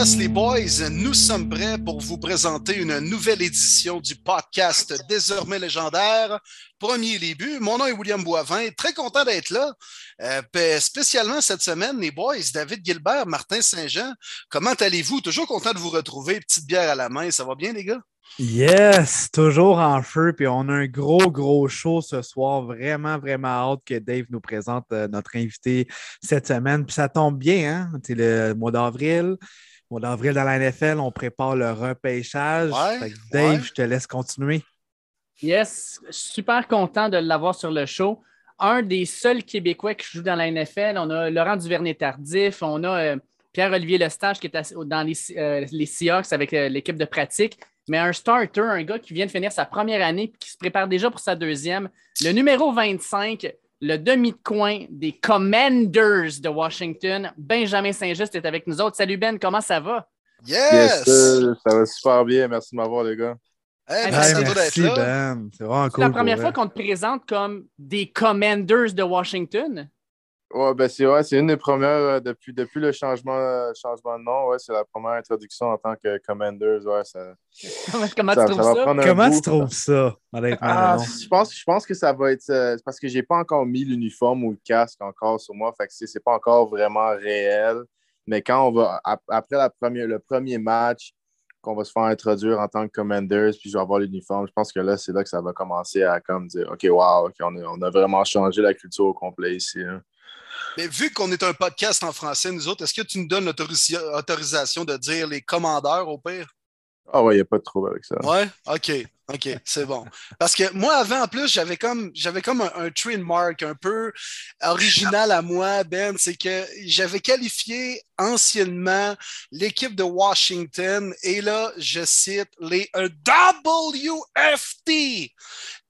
yes, les boys, nous sommes prêts pour vous présenter une nouvelle édition du podcast désormais légendaire. Premier début, mon nom est William Boivin, très content d'être là. Euh, spécialement cette semaine, les boys, David Gilbert, Martin Saint-Jean, comment allez-vous? Toujours content de vous retrouver, petite bière à la main, ça va bien les gars? Yes, toujours en feu. Puis on a un gros, gros show ce soir. Vraiment, vraiment hâte que Dave nous présente euh, notre invité cette semaine. Puis ça tombe bien, hein? C'est le mois d'avril. Mois d'avril dans la NFL, on prépare le repêchage. Dave, je te laisse continuer. Yes, super content de l'avoir sur le show. Un des seuls Québécois qui joue dans la NFL. On a Laurent Duvernay-Tardif, on a euh, Pierre-Olivier Lestage qui est dans les, euh, les Seahawks avec l'équipe de pratique mais un starter, un gars qui vient de finir sa première année et qui se prépare déjà pour sa deuxième. Le numéro 25, le demi de coin des Commanders de Washington, Benjamin Saint-Just est avec nous autres. Salut Ben, comment ça va? Yes! ça va super bien. Merci de m'avoir, les gars. merci, Ben. C'est vraiment cool. C'est la première fois qu'on te présente comme des Commanders de Washington? Ouais, ben c'est ouais, une des premières euh, depuis, depuis le changement, euh, changement de nom. Ouais, c'est la première introduction en tant que Commanders. Ouais, ça, comment, tu trouves ça? Comment tu trouves ça? Ah, je, pense, je pense que ça va être euh, parce que j'ai pas encore mis l'uniforme ou le casque encore sur moi. Fait que c'est pas encore vraiment réel. Mais quand on va après la première, le premier match, qu'on va se faire introduire en tant que Commanders, puis je vais avoir l'uniforme, je pense que là, c'est là que ça va commencer à comme dire OK, wow, on, a, on, a, vraiment changé la culture au complet ici. Hein. Mais vu qu'on est un podcast en français, nous autres, est-ce que tu nous donnes l'autorisation de dire les commandeurs au pire? Ah ouais, il n'y a pas de trouble avec ça. Ouais, OK. OK, c'est bon. Parce que moi, avant, en plus, j'avais comme, j'avais comme un, trademark un peu original à moi, Ben. C'est que j'avais qualifié anciennement l'équipe de Washington et là, je cite les WFT.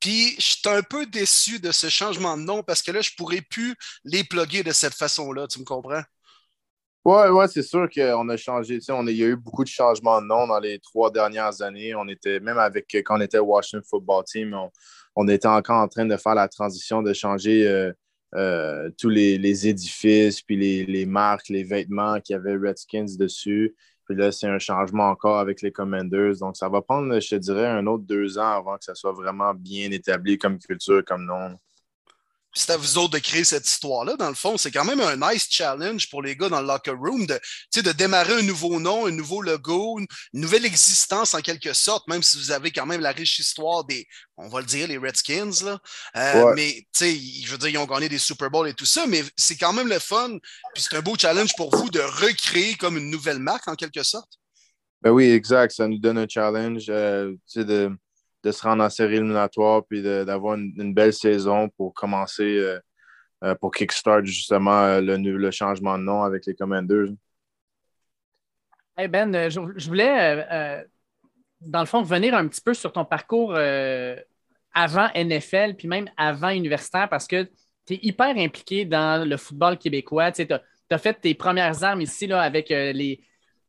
Puis, je suis un peu déçu de ce changement de nom parce que là, je pourrais plus les plugger de cette façon-là. Tu me comprends? Oui, ouais, c'est sûr qu'on a changé. On il y a eu beaucoup de changements de nom dans les trois dernières années. On était, même avec quand on était Washington Football Team, on, était encore en train de faire la transition, de changer euh, euh, tous les, édifices, puis les, marques, les vêtements qui avaient Redskins dessus. Puis là, c'est un changement encore avec les Commanders. Donc, ça va prendre, je dirais, un autre deux ans avant que ça soit vraiment bien établi comme culture, comme nom c'est à vous autres de créer cette histoire-là. Dans le fond, c'est quand même un nice challenge pour les gars dans le locker room de, de démarrer un nouveau nom, un nouveau logo, une nouvelle existence en quelque sorte, même si vous avez quand même la riche histoire des, on va le dire, les Redskins. Là. Euh, Mais, je veux dire, ils ont gagné des Super Bowls et tout ça, mais c'est quand même le fun. Puis c'est un beau challenge pour vous de recréer comme une nouvelle marque en quelque sorte. Ben oui, exact. Ça nous donne un challenge euh, de de se rendre en série éliminatoire puis d'avoir une, belle saison pour commencer, euh, euh, pour kickstart justement euh, le, le, changement de nom avec les Commanders. Hey ben, je, voulais, dans le fond, revenir un petit peu sur ton parcours avant NFL puis même avant universitaire parce que tu es hyper impliqué dans le football québécois. Tu as, fait tes premières armes ici là, avec les.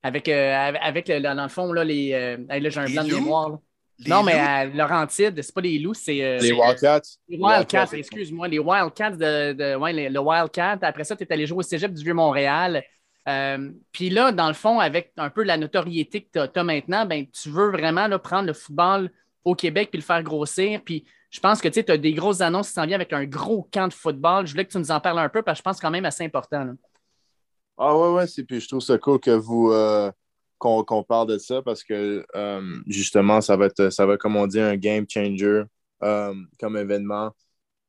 Avec, avec dans le fond, là, les. là, j'ai un blanc de mémoire non, mais à Laurentide, c'est pas des loups, c'est. Euh, les Wildcats. Les Wildcats, excuse-moi. Les Wildcats de. de ouais, le Wildcat. Après ça, tu es allé jouer au cégep du Vieux-Montréal. Euh, puis là, dans le fond, avec un peu la notoriété que tu as, maintenant, ben, tu veux vraiment là, prendre le football au Québec puis le faire grossir. Puis je pense que tu as des grosses annonces qui s'en viennent avec un gros camp de football. Je voulais que tu nous en parles un peu parce que je pense quand même assez important. Ah ouais, ouais, puis je trouve ça cool que vous. Euh, qu'on parle de ça parce que euh, justement, ça va être, comme on dit, un game changer euh, comme événement.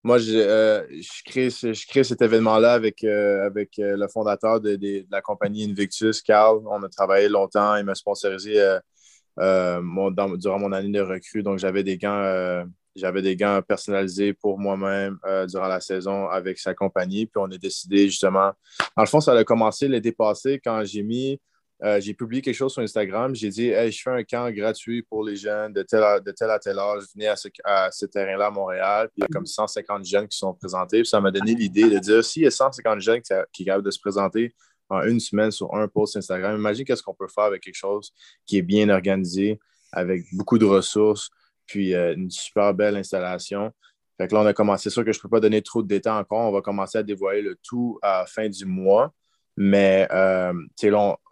Moi, euh, je, crée, je crée cet événement-là avec, avec le fondateur de, la compagnie Invictus, Carl. On a travaillé longtemps. Il m'a sponsorisé durant mon année de recrue. Donc, j'avais des gants j'avais des gants personnalisés pour moi-même durant la saison avec sa compagnie. Puis on a décidé justement. Dans le fond, ça a commencé l'été passé quand j'ai mis euh, j'ai publié quelque chose sur Instagram. J'ai dit je fais un camp gratuit pour les jeunes de tel à, tel, à tel âge. Venez à ce, terrain-là à Montréal. Puis il y a comme 150 jeunes qui sont présentés. ça m'a donné l'idée de dire s'il y a 150 jeunes qui, qui sont capables de se présenter en une semaine sur un post Instagram, imagine qu'est-ce qu'on peut faire avec quelque chose qui est bien organisé, avec beaucoup de ressources, puis euh, une super belle installation. Fait que là, on a commencé. C'est sûr que je ne peux pas donner trop de détails encore. On va commencer à dévoiler le tout à la fin du mois. Mais là,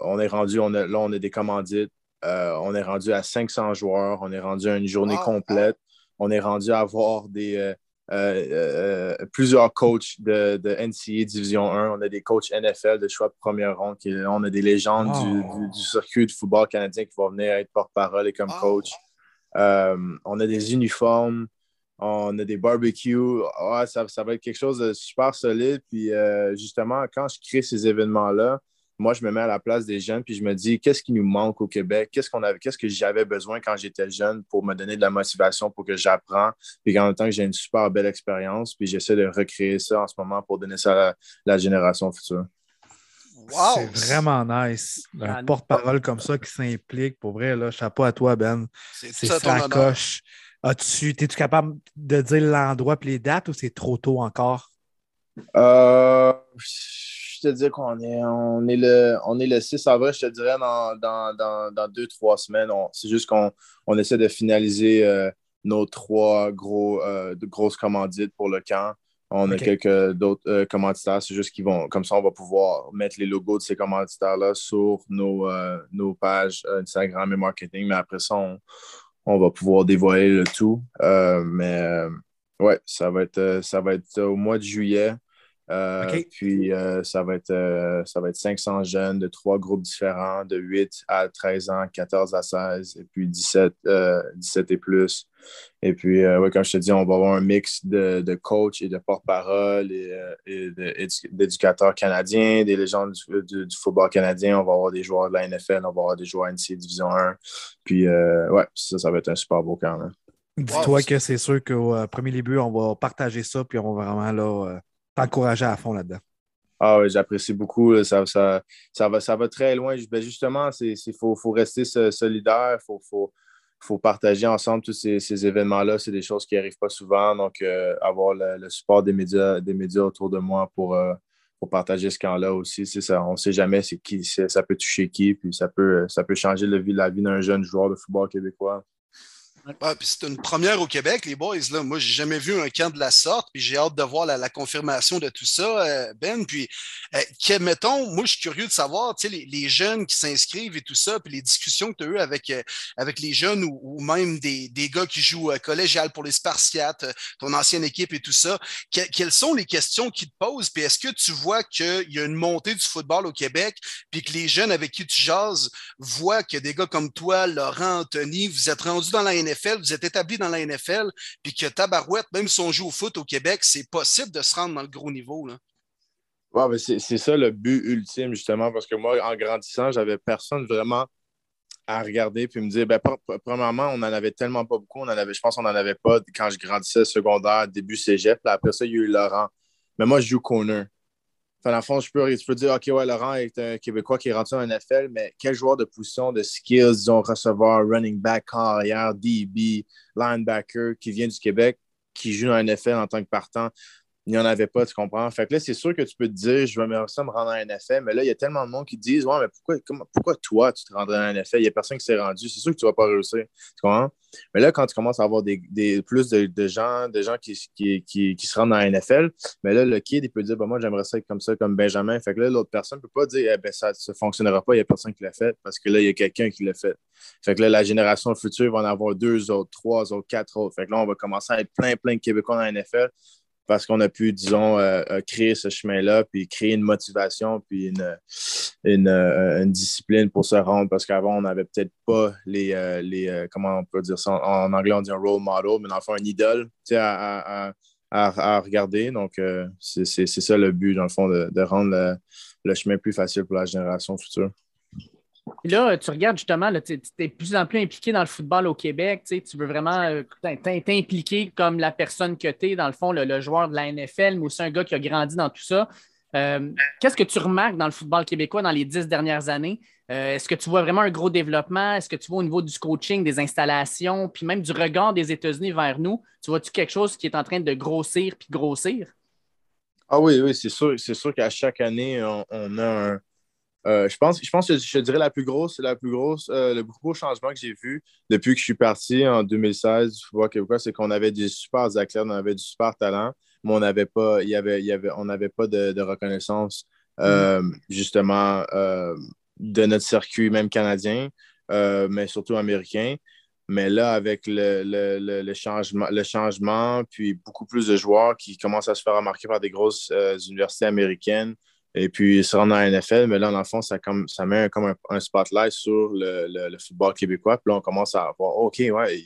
on, est rendu, on là, on a des commandites. on est rendu à 500 joueurs. On est rendu à une journée complète. On est rendu à avoir des, euh, euh, plusieurs coachs de, de, NCA Division 1. On a des coachs NFL de choix de première ronde. on a des légendes du, circuit de football canadien qui vont venir être porte-parole et comme coach. Euh, on a des uniformes, on a des barbecues. ça, ça, va être quelque chose de super solide. Puis justement, quand je crée ces événements-là, moi, je me mets à la place des jeunes, puis je me dis, qu'est-ce qui nous manque au Québec? Qu'est-ce qu'on avait, qu'est-ce que j'avais besoin quand j'étais jeune pour me donner de la motivation, pour que j'apprends, puis qu'en même temps, j'ai une super belle expérience, puis j'essaie de recréer ça en ce moment pour donner ça à la, génération future. Wow. C'est vraiment nice. Un porte-parole comme ça qui s'implique. Pour vrai, là, chapeau à toi, Ben. C'est ça coche. As-tu, es-tu capable de dire l'endroit et les dates ou c'est trop tôt encore? Euh, je te dis qu'on est, on est, le, on est le 6 avril, je te dirais, dans, dans, dans, deux, trois semaines. C'est juste qu'on on essaie de finaliser euh, nos trois gros, euh, de grosses commandites pour le camp. On a quelques d'autres euh, commanditaires. C'est juste qu'ils vont, comme ça, on va pouvoir mettre les logos de ces commanditaires-là sur nos, nos pages Instagram et marketing. Mais après ça, on, on va pouvoir dévoiler le tout. mais ouais, ça va être, ça va être au mois de juillet. Euh, puis euh, ça, va être, euh, ça va être 500 jeunes de trois groupes différents, de 8 à 13 ans, 14 à 16, et puis 17, 17 et plus. Et puis, ouais, comme je te dis, on va avoir un mix de, de coachs et de porte-parole et, d'éducateurs canadiens, des légendes du, football canadien. On va avoir des joueurs de la NFL, on va avoir des joueurs NCA Division 1. Puis, ouais, ça, ça va être un super beau camp. Dis-toi que c'est sûr qu'au premier début, on va partager ça, puis on va vraiment là t'encourager à fond là-dedans. Ah oui, j'apprécie beaucoup. Ça, ça, ça, va, ça va très loin. Ben justement, il faut, faut, rester solidaire. Il faut, faut, partager ensemble tous ces, événements-là. C'est des choses qui n'arrivent pas souvent. Donc, euh, avoir le, support des médias, des médias autour de moi pour, euh, pour partager ce camp-là aussi. Ça, on ne sait jamais qui, ça peut toucher qui. Puis ça peut, ça peut changer la vie d'un jeune joueur de football québécois c'est une première au Québec, les boys. Là. Moi, j'ai jamais vu un camp de la sorte, puis j'ai hâte de voir la, confirmation de tout ça, euh, Ben. Puis, euh, mettons, moi, je suis curieux de savoir, tu sais, les, jeunes qui s'inscrivent et tout ça, puis les discussions que tu as eues avec, euh, avec les jeunes ou, même des, des, gars qui jouent collégial pour les Spartiates, ton ancienne équipe et tout ça. quelles sont les questions qu'ils te posent? Puis est-ce que tu vois qu'il y a une montée du football au Québec, puis que les jeunes avec qui tu jases voient que des gars comme toi, Laurent, Anthony, vous êtes rendus dans la NFL, vous êtes établi dans la NFL, puis que Tabarouette, même si on joue au foot au Québec, c'est possible de se rendre dans le gros niveau. Là. Ouais, c'est ça le but ultime, justement, parce que moi, en grandissant, j'avais personne vraiment à regarder puis me dire, ben, premièrement, on n'en avait tellement pas beaucoup. On en avait, je pense qu'on n'en avait pas quand je grandissais secondaire, début cégep. après ça, il y a eu Laurent. Mais moi, je joue corner. Dans fond, je peux, je peux dire, OK, ouais, Laurent est un Québécois qui est rentré en NFL, mais quel joueur de position, de skills, disons, recevoir, running back, carrière, DB, linebacker, qui vient du Québec, qui joue en NFL en tant que partant? Il n'y en avait pas, tu comprends? Fait que là, c'est sûr que tu peux te dire, je vais me rendre en NFL, mais là, il y a tellement de monde qui disent, ouais, mais pourquoi, pourquoi toi, tu te rendrais en NFL? Il n'y a personne qui s'est rendu. C'est sûr que tu ne vas pas réussir. Tu comprends? Mais là, quand tu commences à avoir des, plus de, gens, des gens qui, qui, se rendent en NFL, mais là, le kid, il peut dire, bah, moi, j'aimerais ça être comme ça, comme Benjamin. Fait que là, l'autre personne ne peut pas dire, eh ben, ça ne fonctionnera pas, il n'y a personne qui l'a fait, parce que là, il y a quelqu'un qui l'a fait. Fait que là, la génération future va en avoir deux autres, trois autres, quatre autres. Fait que là, on va commencer à être plein, plein de Québécois dans la NFL parce qu'on a pu, disons, euh, euh, créer ce chemin-là, puis créer une motivation, puis une, une, euh, discipline pour se rendre, parce qu'avant, on n'avait peut-être pas les, les comment on peut dire ça, en, anglais, on dit un role model, mais fond, un idole, à, à, à, regarder. Donc, c'est ça le but, dans le fond, de, de rendre le, chemin plus facile pour la génération future. Là, tu regardes justement, tu es de plus en plus impliqué dans le football au Québec. Tu veux vraiment euh, t'impliquer comme la personne que tu es, dans le fond, le, joueur de la NFL, mais aussi un gars qui a grandi dans tout ça. Euh, qu'est-ce que tu remarques dans le football québécois dans les dix dernières années? Euh, est-ce que tu vois vraiment un gros développement? Est-ce que tu vois au niveau du coaching, des installations, puis même du regard des États-Unis vers nous? Tu vois-tu quelque chose qui est en train de grossir puis grossir? Ah oui, oui, c'est sûr, c'est sûr qu'à chaque année, on a un, euh, je, pense, je pense que je dirais la plus grosse, la plus grosse, euh, le plus gros changement que j'ai vu depuis que je suis parti en 2016 du football québécois, c'est qu'on avait des super athlètes, on avait du super talent, mais on n'avait pas, il y avait, il y avait, on n'avait pas de, reconnaissance justement, de notre circuit, même canadien, mais surtout américain. Mais là, avec le, changement, le changement, puis beaucoup plus de joueurs qui commencent à se faire remarquer par des grosses universités américaines, et puis se rendre à la NFL, mais là, dans le fond, ça, comme, ça met comme un, spotlight sur le, football québécois. Puis là, on commence à voir, OK, ouais,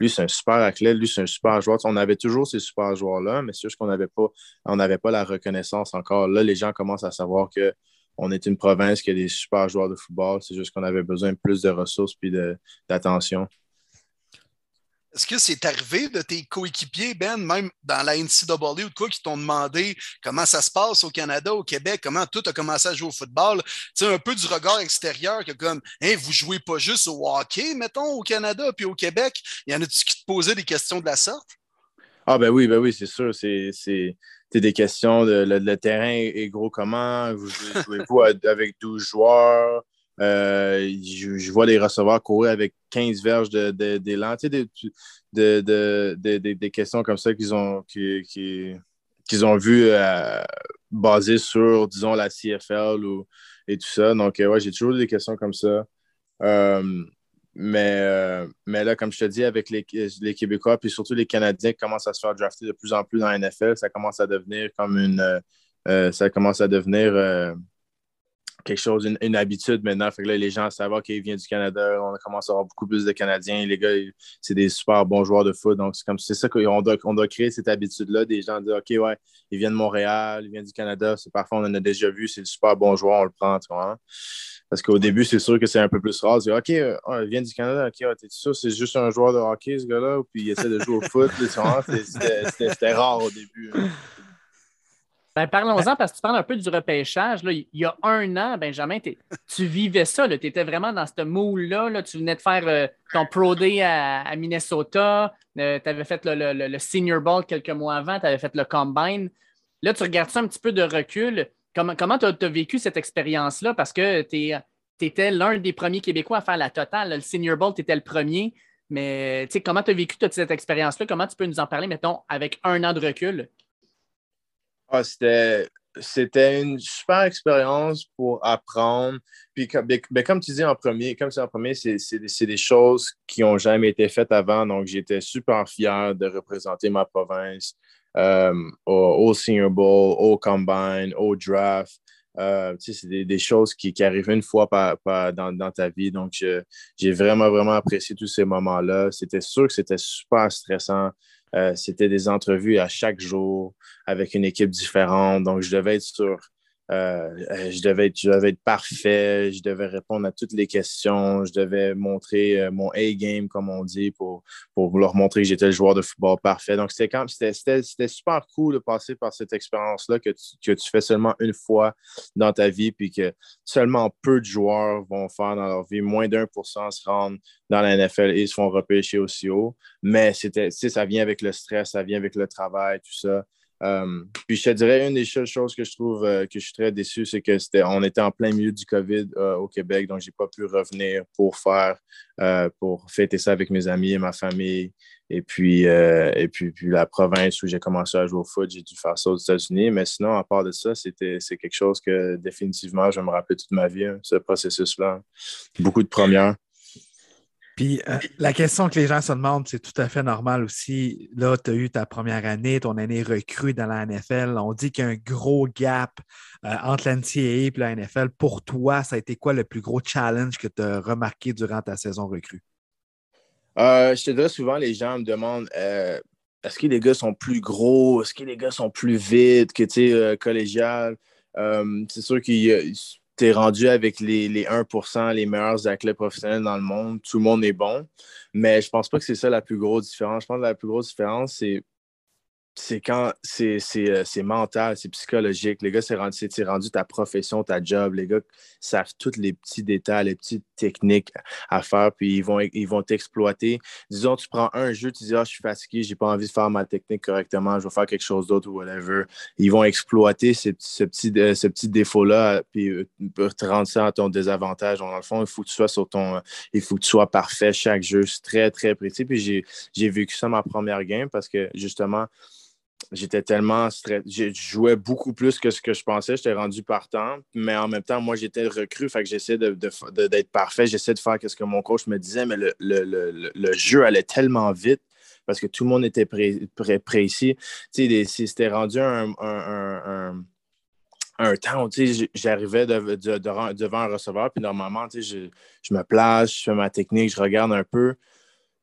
lui, c'est un super athlète, lui, c'est un super joueur. On avait toujours ces super joueurs-là, mais c'est juste qu'on n'avait pas, n'avait pas la reconnaissance encore. Là, les gens commencent à savoir qu'on est une province qui a des super joueurs de football. C'est juste qu'on avait besoin de plus de ressources et d'attention. Est-ce que c'est arrivé de tes coéquipiers, Ben, même dans la NCAA ou quoi, qui t'ont demandé comment ça se passe au Canada, au Québec, comment tout a commencé à jouer au football? Tu sais, un peu du regard extérieur, que comme, hein, vous jouez pas juste au hockey, mettons, au Canada puis au Québec. Y en a-tu qui te posaient des questions de la sorte? Ah, ben oui, ben oui, c'est sûr. C'est des questions de le, terrain est gros comment? Vous jouez-vous avec 12 joueurs? Euh, je, vois les receveurs courir avec 15 verges d'élan. De, des, questions comme ça qu'ils ont, qu'ils ont vues euh, basées sur, disons, la CFL ou, et tout ça. Donc, euh, ouais, j'ai toujours des questions comme ça. mais, mais là, comme je te dis, avec les, les, Québécois, puis surtout les Canadiens qui commencent à se faire drafter de plus en plus dans la NFL, ça commence à devenir comme une. ça commence à devenir quelque chose, une, habitude maintenant. Fait que là, les gens savent qu'il vient du Canada. On commence à avoir beaucoup plus de Canadiens. Les gars, c'est des super bons joueurs de foot. Donc, c'est comme c'est ça qu'on doit, on doit créer cette habitude-là. Des gens disent OK, ouais, il vient de Montréal, il vient du Canada. C'est parfois, on en a déjà vu, c'est le super bon joueur, on le prend, tu vois. Parce qu'au début, c'est sûr que c'est un peu plus rare. C'est OK, euh, il vient du Canada, OK, t'es sûr, c'est juste un joueur de hockey, ce gars-là, puis il essaie de jouer au foot. C'était rare au début. Hein. Ben, parlons-en parce que tu parles un peu du repêchage. Là. Il y a un an, Benjamin, tu vivais ça. Tu étais vraiment dans ce moule-là. Tu venais de faire euh, ton Pro Day à, Minnesota. Euh, tu avais fait le, Senior Ball quelques mois avant. Tu avais fait le Combine. Là, tu regardes ça un petit peu de recul. Comment tu as, vécu cette expérience-là? Parce que tu étais l'un des premiers Québécois à faire la totale. Le Senior Bowl, tu étais le premier. Mais comment tu as vécu toute cette expérience-là? Comment tu peux nous en parler, mettons, avec un an de recul? Ah, c'était, une super expérience pour apprendre. Puis, comme, ben, ben, comme tu dis en premier, comme c'est en premier, c'est, des choses qui n'ont jamais été faites avant. Donc, j'étais super fier de représenter ma province euh, au, Senior Bowl, au Combine, au Draft. Euh, c'est des, choses qui, arrivent une fois dans, ta vie. Donc, j'ai vraiment, vraiment apprécié tous ces moments-là. C'était sûr que c'était super stressant. Euh, c'était des entrevues à chaque jour avec une équipe différente. Donc, je devais être sur euh, euh, je, devais être, parfait, je devais répondre à toutes les questions, je devais montrer euh, mon A-game, comme on dit, pour, pour leur montrer que j'étais le joueur de football parfait. Donc, c'était super cool de passer par cette expérience-là que tu, que tu fais seulement une fois dans ta vie, puis que seulement peu de joueurs vont faire dans leur vie. Moins d'un pour cent se rendent dans la NFL et se font repêcher aussi haut. Mais c'était, ça vient avec le stress, ça vient avec le travail, tout ça. Euh, puis je te dirais, une des choses que je trouve euh, que je suis très déçu, c'est que c'était, on était en plein milieu du COVID euh, au Québec, donc je n'ai pas pu revenir pour faire, pour fêter ça avec mes amis et ma famille. Et puis, et puis, puis, la province où j'ai commencé à jouer au foot, j'ai dû faire ça aux États-Unis. Mais sinon, à part de ça, c'était, c'est quelque chose que définitivement, je vais me rappeler toute ma vie, hein, ce processus-là. Beaucoup de premières. Puis euh, la question que les gens se demandent, c'est tout à fait normal aussi. Là, tu as eu ta première année, ton année recrue dans la NFL. On dit qu'il y a un gros gap euh, entre l'NCAA et la NFL. Pour toi, ça a été quoi le plus gros challenge que tu as remarqué durant ta saison recrue? Euh, je te dirais souvent, les gens me demandent est-ce que les gars sont plus gros? Est-ce que les gars sont plus vite que tu sais, collégial? c'est sûr qu'il tu es rendu avec les, les 1% les meilleurs athlètes professionnels dans le monde. Tout le monde est bon. Mais je pense pas que c'est ça la plus grosse différence. Je pense que la plus grosse différence, c'est c'est quand c'est euh, mental, c'est psychologique. Les gars, c'est rendu, rendu ta profession, ta job. Les gars savent tous les petits détails, les petites techniques à faire, puis ils vont ils vont t'exploiter. Disons, tu prends un jeu, tu dis Ah, je suis fatigué, j'ai pas envie de faire ma technique correctement, je vais faire quelque chose d'autre ou whatever. Ils vont exploiter ce, petit, euh, défaut-là, puis euh, te rendre ça à ton désavantage. dans le fond, il faut que tu sois sur ton. Il faut que tu sois parfait chaque jeu. C'est très, très précis. Puis j'ai vécu ça ma première game parce que justement, j'étais tellement stressé. Je jouais beaucoup plus que ce que je pensais. J'étais rendu partant. Mais en même temps, moi, j'étais recru. Fait que j'essayais d'être parfait. J'essayais de faire ce que mon coach me disait. Mais le, jeu allait tellement vite parce que tout le monde était précis. C'était rendu un, un, temps où j'arrivais devant un receveur. Puis normalement, je, je me place, je fais ma technique, je regarde un peu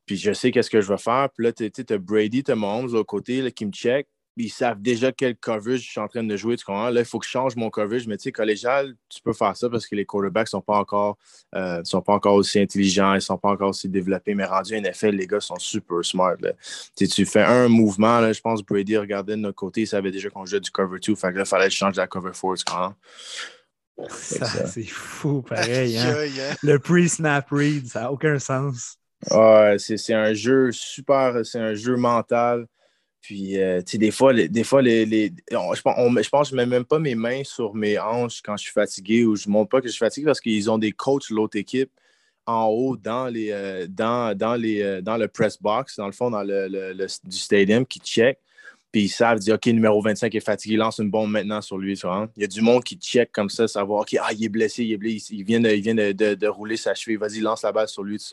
puis je sais qu'est-ce que je vais faire. Puis là, tu as Brady, tu as Mahomes de l'autre côté là, qui me check ils savent déjà quel coverage je suis en train de jouer. Tu comprends? Là, il faut que je change mon coverage. Mais tu sais, collégial, tu peux faire ça parce que les quarterbacks ne sont, pas encore, euh, sont pas encore aussi intelligents, ils ne sont pas encore aussi développés. Mais rendu NFL, les gars sont super smart. Tu fais un mouvement, là, je pense que Brady regardait de notre côté, il savait déjà qu'on jouait du cover 2. Fait que là, il fallait changer la cover 4. Tu comprends? c'est fou, pareil. Hein? hein? Le pre-snap read, ça n'a aucun sens. Ouais, c'est un jeu super, c'est un jeu mental. Puis, euh, tu sais, des fois, les, des fois les, je, pense, je que je ne mets même pas mes mains sur mes hanches quand je suis fatigué ou je ne montre pas que je suis fatigué parce qu'ils ont des coachs de l'autre équipe en haut dans, les, euh, dans, dans, les, euh, dans le press box, dans le fond, dans le, le, du stadium qui check. Puis ils savent dire, OK, numéro 25 est fatigué, lance une bombe maintenant sur lui. Il y a du monde qui check comme ça, savoir, OK, ah, il est blessé, il est blessé, il vient de, de, de, rouler sa cheville, vas-y, lance la balle sur lui.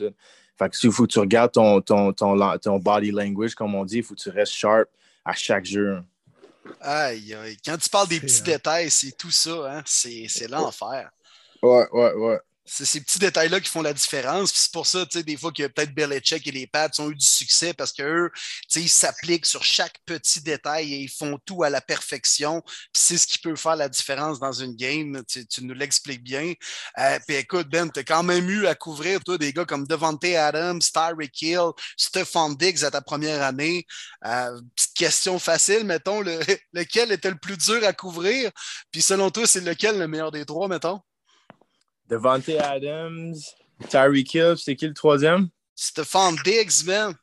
Fait que s'il faut que tu regardes ton, ton, ton, ton, body language, comme on dit, il faut que tu restes sharp à chaque jeu. Aïe, aïe. Quand tu parles des petits détails, c'est tout ça, hein? c'est l'enfer. Ouais, ouais, ouais. C'est ces petits détails-là qui font la différence. c'est pour ça, tu sais, des fois que peut-être Belichick et les Pats ont eu du succès parce qu'eux, ils s'appliquent sur chaque petit détail et ils font tout à la perfection. c'est ce qui peut faire la différence dans une game. Tu, nous l'expliques bien. Euh, puis écoute, Ben, tu as quand même eu à couvrir, toi, des gars comme Devante Adams, Tyreek Hill, Stephon Diggs à ta première année. Euh, petite question facile, mettons, lequel était le plus dur à couvrir? Puis selon toi, c'est lequel le meilleur des trois, mettons? Devante Adams, Tyreek Hill, c'est qui le troisième? Stephon Diggs, man.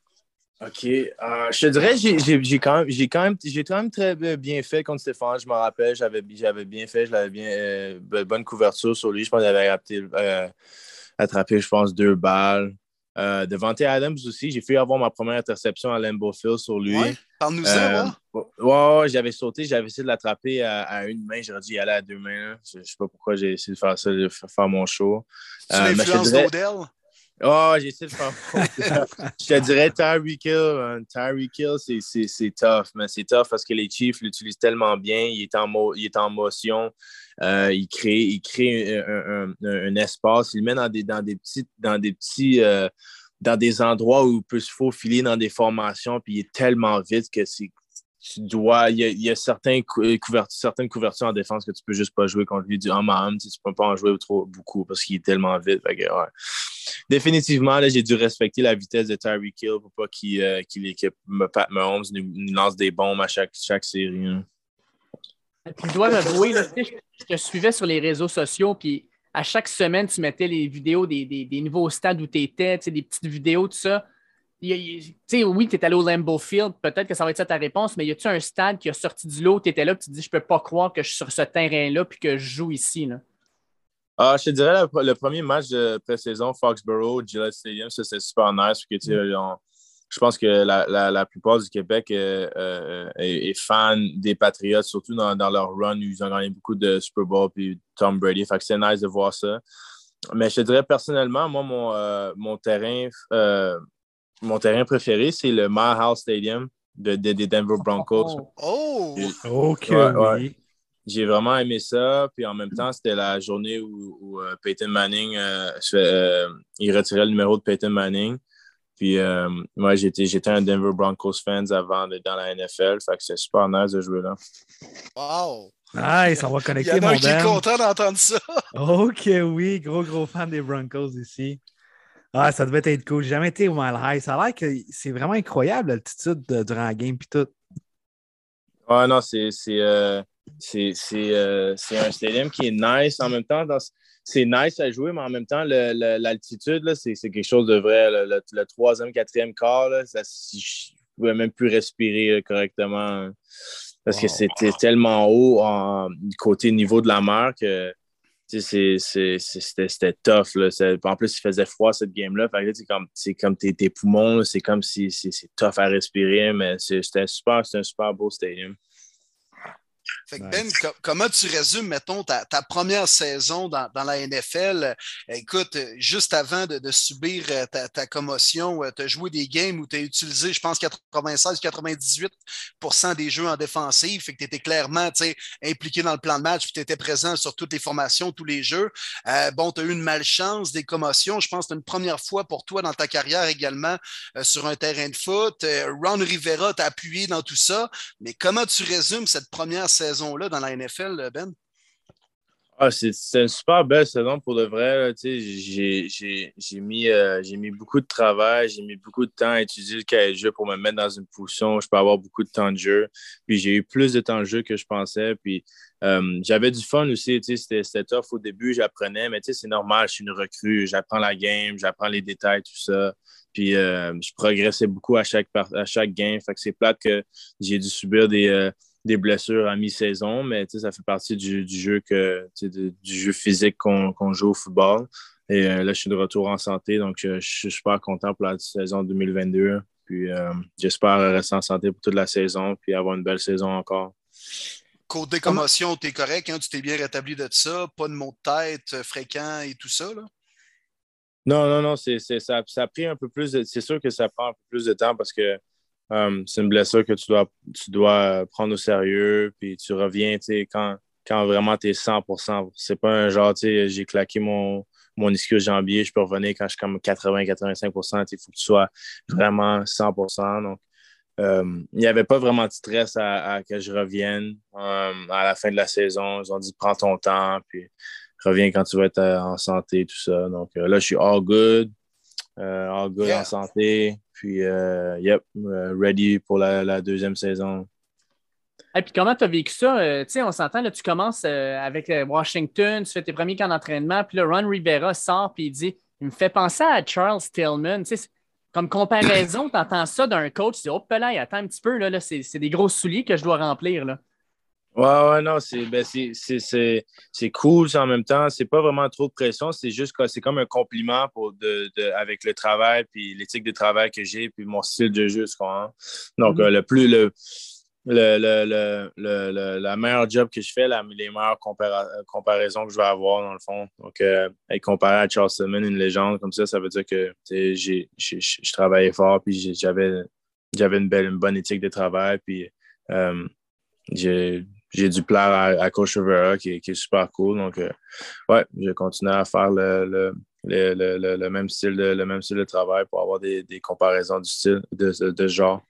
OK. Euh, je te dirais, j'ai quand même, j'ai quand, même, quand même très bien fait contre Stéphane. Je me rappelle, j'avais bien fait, je l'avais bien, euh, bonne couverture sur lui. Je pense qu'il avait euh, attrapé, je pense, deux balles. Euh, Devante Adams aussi, j'ai fait avoir ma première interception à Lambeau Field sur lui. Ouais, parle-nous ça, euh, ouais, j'avais sauté, j'avais essayé de l'attraper à, une main, j'aurais dû y aller à deux mains. Je ne sais pas pourquoi j'ai essayé de faire ça, de faire mon show. C'est euh, l'influence d'Odell? Oh, j'ai essayé de faire. je te dirais Tyreek Hill. Tyreek Hill, c'est tough, mais c'est tough parce que les Chiefs l'utilisent tellement bien. Il est en, il est en motion. Euh, il crée, il crée un, espace. Il le met dans des, dans des petits, dans des petits, euh, dans des endroits où il peut se faufiler dans des formations. Puis il est tellement vite que tu dois. Il y a, certains certaines couvertures en défense que tu peux juste pas jouer contre lui du homme à homme. Tu, ne peux pas en jouer trop beaucoup parce qu'il est tellement vite. Définitivement, j'ai dû respecter la vitesse de Tyreek Hill pour pas qu'il euh, équipe Pat Mahomes lance des bombes à chaque, chaque série. Hein. Puis je dois avouer, je, te suivais sur les réseaux sociaux, puis à chaque semaine, tu mettais les vidéos des, nouveaux stades où tu étais, des petites vidéos, tout ça oui, tu es allé au Lambeau Field, peut-être que ça va être ça ta réponse, mais y a-tu un stade qui a sorti du lot, tu étais là, tu te dis, je peux pas croire que je suis sur ce terrain-là puis que je joue ici? Là? Ah, je te dirais le, premier match de pré-saison, Foxborough, Gillette Stadium, ça c'est super nice. Que, je pense que la, plupart du Québec euh, euh, est, fan des Patriots, surtout dans, leur run. Ils ont gagné beaucoup de Super Bowl puis Tom Brady. Fait que c'est nice de voir ça. Mais je te dirais personnellement, moi, mon, euh, mon terrain mon terrain préféré, c'est le House Stadium des de, Denver Broncos. Oh! oh! OK, J'ai vraiment aimé ça. Puis en même temps, c'était la journée où, euh, Peyton Manning, euh, euh, il retirait le numéro de Peyton Manning. Puis moi, j'étais, j'étais un Denver Broncos fan avant d'être dans la NFL. Fait que c'est super nice de jouer là. Wow! Ah, ça va connecter Il y en a qui est content d'entendre ça. OK, oui. Gros, gros fan des Broncos ici. Ah, ça devait être cool. J'ai jamais été au Mile High. Ça a l'air que c'est vraiment incroyable l'altitude durant la game puis tout. Ouais, non, c'est euh, euh, un stadium qui est nice. En même temps, c'est nice à jouer, mais en même temps, l'altitude, c'est quelque chose de vrai. Le, troisième, quatrième quart, là, ça, je ne pouvais même plus respirer correctement. Parce que c'était tellement haut en, côté niveau de la mer que c'était tough. Là. En plus, il faisait froid cette game-là. C'est comme, comme tes, tes poumons, c'est comme si c'est tough à respirer, mais c'était super, un super beau stadium. Ben, comment tu résumes, mettons, ta, première saison dans, la NFL? Écoute, juste avant de, subir euh, ta, commotion, euh, tu as joué des games où tu as utilisé, je pense, 96-98% des jeux en défensive. Fait que tu étais clairement impliqué dans le plan de match, puis tu étais présent sur toutes les formations, tous les jeux. Euh, bon, tu as eu une malchance, des commotions. Je pense que c'est une première fois pour toi dans ta carrière également sur un terrain de foot. Ron Rivera t'a appuyé dans tout ça. Mais comment tu résumes cette première saison? Là dans la NFL, Ben? Ah, c'est une super belle saison pour de vrai. J'ai mis, euh, mis beaucoup de travail, j'ai mis beaucoup de temps à étudier le cahier de jeu pour me mettre dans une position où je peux avoir beaucoup de temps de jeu. Puis j'ai eu plus de temps de jeu que je pensais. Puis euh, j'avais du fun aussi. C'était tough au début, j'apprenais, mais c'est normal, je suis une recrue. J'apprends la game, j'apprends les détails, tout ça. Puis euh, je progressais beaucoup à chaque, à chaque game. Fait que c'est plate que j'ai dû subir des des blessures à mi-saison, mais ça fait partie du, jeu que du jeu physique qu'on joue au football. Et euh, là, je suis de retour en santé, donc je, suis super content pour la saison 2022. Puis euh, j'espère rester en santé pour toute la saison, puis avoir une belle saison encore. Côté commotion, tu es correct, hein? tu t'es bien rétabli de ça, pas de maux de tête euh, fréquents et tout ça? Là? Non, non, non, c'est, ça, ça a pris un peu plus de. C'est sûr que ça prend un peu plus de temps parce que Um, c'est une blessure que tu dois, tu dois prendre au sérieux, puis tu reviens quand, quand vraiment tu es 100 C'est pas un genre, j'ai claqué mon, mon ischio jambier, je peux revenir quand je suis comme 80-85% Il faut que tu sois vraiment 100 Donc, um, il n'y avait pas vraiment de stress à, que je revienne à la fin de la saison. Ils ont dit prends ton temps, puis reviens quand tu vas être euh, en santé, tout ça. Donc euh, là, je suis all good, euh, all good en santé. Puis, euh, yep, euh, ready pour la, deuxième saison. Et puis comment tu as vécu ça? Euh, tu sais, on s'entend, là, tu commences avec Washington, tu fais tes premiers camps d'entraînement, puis là, Ron Rivera sort, puis il dit Il me fait penser à Charles Tillman. Tu sais, comme comparaison, tu entends ça d'un coach, tu dis Oh, là, attends un petit peu, là, là c'est des gros souliers que je dois remplir. Là. Ouais, ouais, non, c'est ben, cool en même temps. C'est pas vraiment trop de pression. C'est juste que c'est comme un compliment pour de, avec le travail, puis l'éthique de travail que j'ai, puis mon style de jeu. Quoi, Donc, mm-hmm. euh, le plus le, le, le, la meilleure job que je fais, la, les meilleures comparaisons que je vais avoir, dans le fond. Donc, euh, être comparé à Charles Stillman, une légende comme ça, ça veut dire que j'ai je travaillais fort, puis j'avais une belle, une bonne éthique de travail, puis euh, j'ai j'ai du plaire à, Coach Rivera qui, est super cool. Donc, euh, ouais, je continue à faire le, même style de, le même style de travail pour avoir des, comparaisons du style, de, de, genre.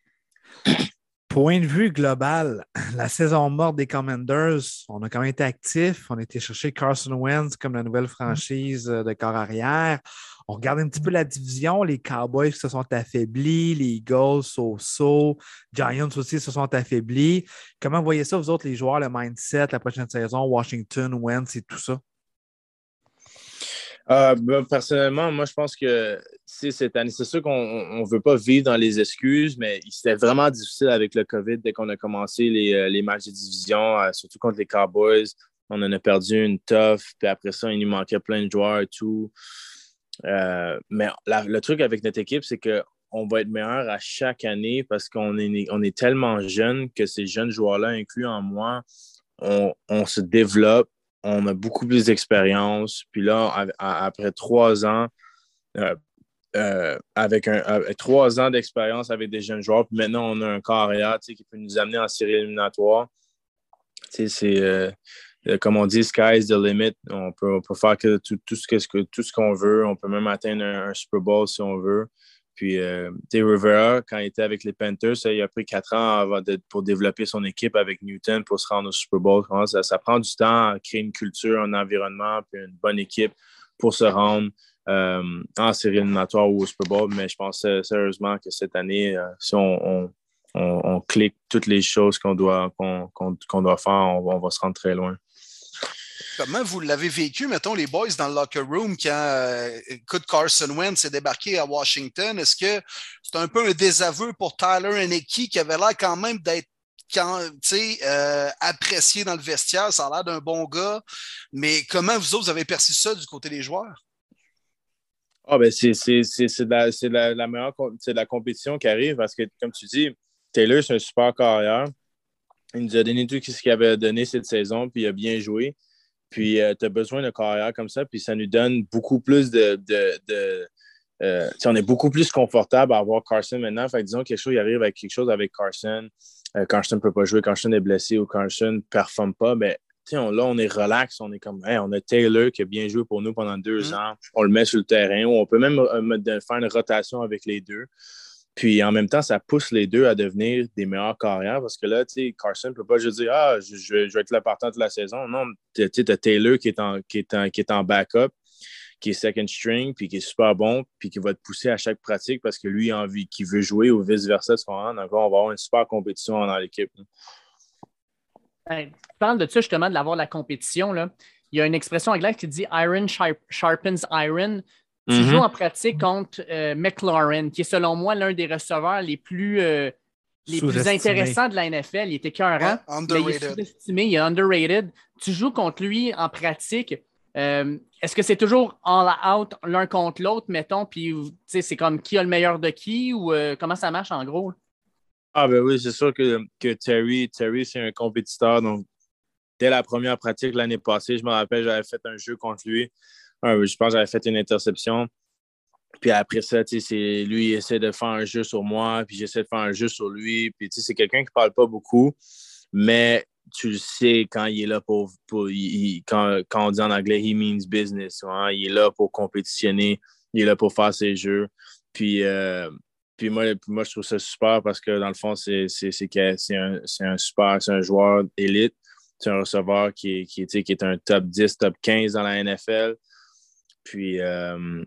Point de vue global, la saison morte des Commanders, on a quand même été actifs. On a été chercher Carson Wentz comme la nouvelle franchise de corps arrière. On regarde un petit peu la division. Les Cowboys se sont affaiblis, les Eagles, so-so, Giants aussi se sont affaiblis. Comment voyez ça, vous autres, les joueurs, le mindset, la prochaine saison, Washington, Wentz et tout ça? Euh, ben, personnellement, moi, je pense que cette année, c'est sûr qu'on ne veut pas vivre dans les excuses, mais c'était vraiment difficile avec le COVID dès qu'on a commencé les, euh, matchs de division, euh, surtout contre les Cowboys. On en a perdu une tough, puis après ça, il nous manquait plein de joueurs et tout. mais le truc avec notre équipe, c'est qu'on va être meilleur à chaque année parce qu'on est, tellement jeunes que ces jeunes joueurs-là, inclus en moi, on se développe on a beaucoup plus d'expérience. Puis là, après trois ans, euh, euh, avec, un, trois ans d'expérience avec des jeunes joueurs, puis maintenant on a un carrière qui peut nous amener en série éliminatoire. C'est euh, comme on dit, sky is the limit. On peut, faire que tout, ce qu'on veut. On peut même atteindre un, Super Bowl si on veut. Puis, euh, Rivera, quand il était avec les Panthers, il a pris quatre ans pour développer son équipe avec Newton pour se rendre au Super Bowl. Ça, prend du temps à créer une culture, un environnement, puis une bonne équipe pour se rendre euh, en série éliminatoire ou au Super Bowl. Mais je pense sérieusement que cette année, euh, si on, clique toutes les choses qu'on doit, qu'on doit faire, on va se rendre très loin. Comment vous l'avez vécu, mettons, les boys dans le locker room quand euh, Carson Wentz est débarqué à Washington? Est-ce que c'est un peu un désaveu pour Tyler Henneke qui avait l'air quand même d'être euh, apprécié dans le vestiaire? Ça a l'air d'un bon gars. Mais comment vous autres, avez perçu ça du côté des joueurs? Ah, ben c'est la, la, meilleure de la compétition qui arrive parce que, comme tu dis, Taylor, c'est un super carrière. Il nous a donné tout ce qu'il avait donné cette saison, puis il a bien joué. Puis euh, tu as besoin d'un carrière comme ça, puis ça nous donne beaucoup plus de. Euh, on est beaucoup plus confortable à avoir Carson maintenant. Fait que disons quelque chose, il arrive avec quelque chose avec Carson. Euh, Carson ne peut pas jouer, Carson est blessé ou Carson ne performe pas, mais on, là, on est relax, on est comme, on a Taylor qui a bien joué pour nous pendant deux mm. ans, on le met sur le terrain, ou on peut même faire une rotation avec les deux. Puis en même temps, ça pousse les deux à devenir des meilleurs carrières parce que là, tu sais, Carson ne peut pas juste dire Ah, je, vais être le partant de la saison. Non, tu as Taylor qui est, en, qui, est qui est en backup, qui est second string, puis qui est super bon, puis qui va te pousser à chaque pratique parce que lui, il a envie, qui veut jouer ou vice-versa. Donc, on va avoir une super compétition dans l'équipe. tu parles de ça justement, de l'avoir la compétition. Là. Il y a une expression anglaise qui dit Iron sharpens iron. Tu joues en pratique contre euh, McLaurin, qui est selon moi l'un des receveurs les plus, euh, les plus intéressants de la NFL. Il était écœurant. mais il est sous-estimé, il est underrated. Tu joues contre lui en pratique. Euh, est-ce que c'est toujours all out l'un contre l'autre, mettons, puis c'est comme qui a le meilleur de qui ou comment ça marche en gros? Ah ben oui, c'est sûr que, que Terry, Terry c'est un compétiteur. Donc, dès la première pratique l'année passée, je me rappelle, j'avais fait un jeu contre lui je pense que j'avais fait une interception. Puis après ça, lui, il essaie de faire un jeu sur moi, puis j'essaie de faire un jeu sur lui. Puis c'est quelqu'un qui parle pas beaucoup, mais tu le sais quand il est là pour. pour quand, quand, on dit en anglais, he means business. Hein. Il est là pour compétitionner, il est là pour faire ses jeux. Puis, euh, puis moi, moi, je trouve ça super parce que dans le fond, c'est un, un super, c'est un joueur élite. C'est un receveur qui qui, qui est un top 10, top 15 dans la NFL. Puis, euh,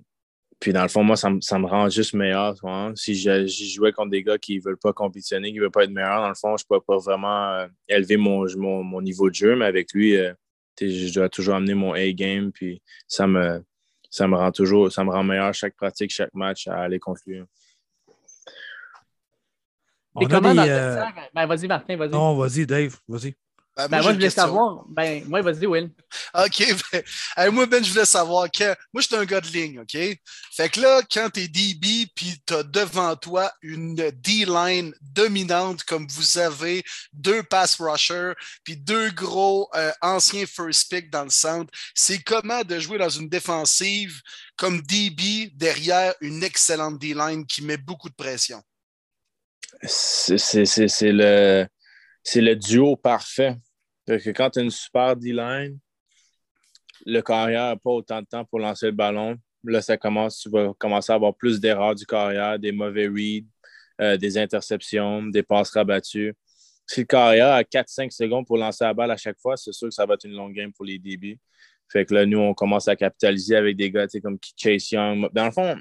puis dans le fond, moi, ça, me rend juste meilleur. Si je, jouais contre des gars qui ne veulent pas compétitionner, qui ne veulent pas être meilleurs, dans le fond, je ne peux pas vraiment euh, élever mon, mon, niveau de jeu, mais avec lui, euh, je dois toujours amener mon A-game. Puis ça me, ça me rend toujours, ça me rend meilleur chaque pratique, chaque match à aller contre lui. Et comment dans ben, vas-y, Martin, vas-y. Non, vas-y, Dave, vas-y. Ben, ben, moi, je voulais savoir. Ben, moi, vas-y, Will. OK. Ben, moi, Ben, je voulais savoir que. Moi, je suis un gars de ligne, OK? Fait que là, quand tu es DB, puis tu as devant toi une D-line dominante comme vous avez, deux pass rushers, puis deux gros euh, anciens first pick dans le centre, c'est comment de jouer dans une défensive comme DB derrière une excellente D-line qui met beaucoup de pression? C'est le c'est le duo parfait. quand tu as une super D-line, le carrière n'a pas autant de temps pour lancer le ballon. Là, ça commence, tu vas commencer à avoir plus d'erreurs du carrière, des mauvais reads, euh, des interceptions, des passes rabattues. Si le carrière a 4-5 secondes pour lancer la balle à chaque fois, c'est sûr que ça va être une longue game pour les DB. Fait que là, nous, on commence à capitaliser avec des gars comme Chase Young. Dans le fond,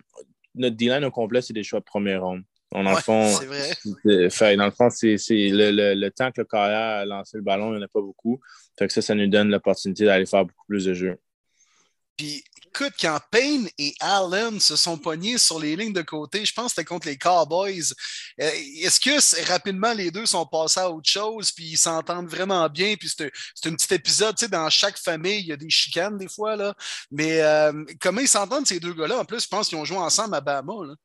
notre D-line au complet, c'est des choix de premier ronde. On en fond, c'est vrai. dans le fond, c'est le, le, temps que le carrière a lancé le ballon, il n'y en a pas beaucoup. Fait que ça, ça nous donne l'opportunité d'aller faire beaucoup plus de jeux. Puis, écoute, quand Payne et Allen se sont pognés sur les lignes de côté, je pense que c'était contre les Cowboys. Euh, est-ce que rapidement les deux sont passés à autre chose, puis ils s'entendent vraiment bien, puis c'est un petit épisode, tu sais, dans chaque famille, il y a des chicanes des fois, là. Mais euh, comment ils s'entendent, ces deux gars-là? En plus, je pense qu'ils ont joué ensemble à Bama, là.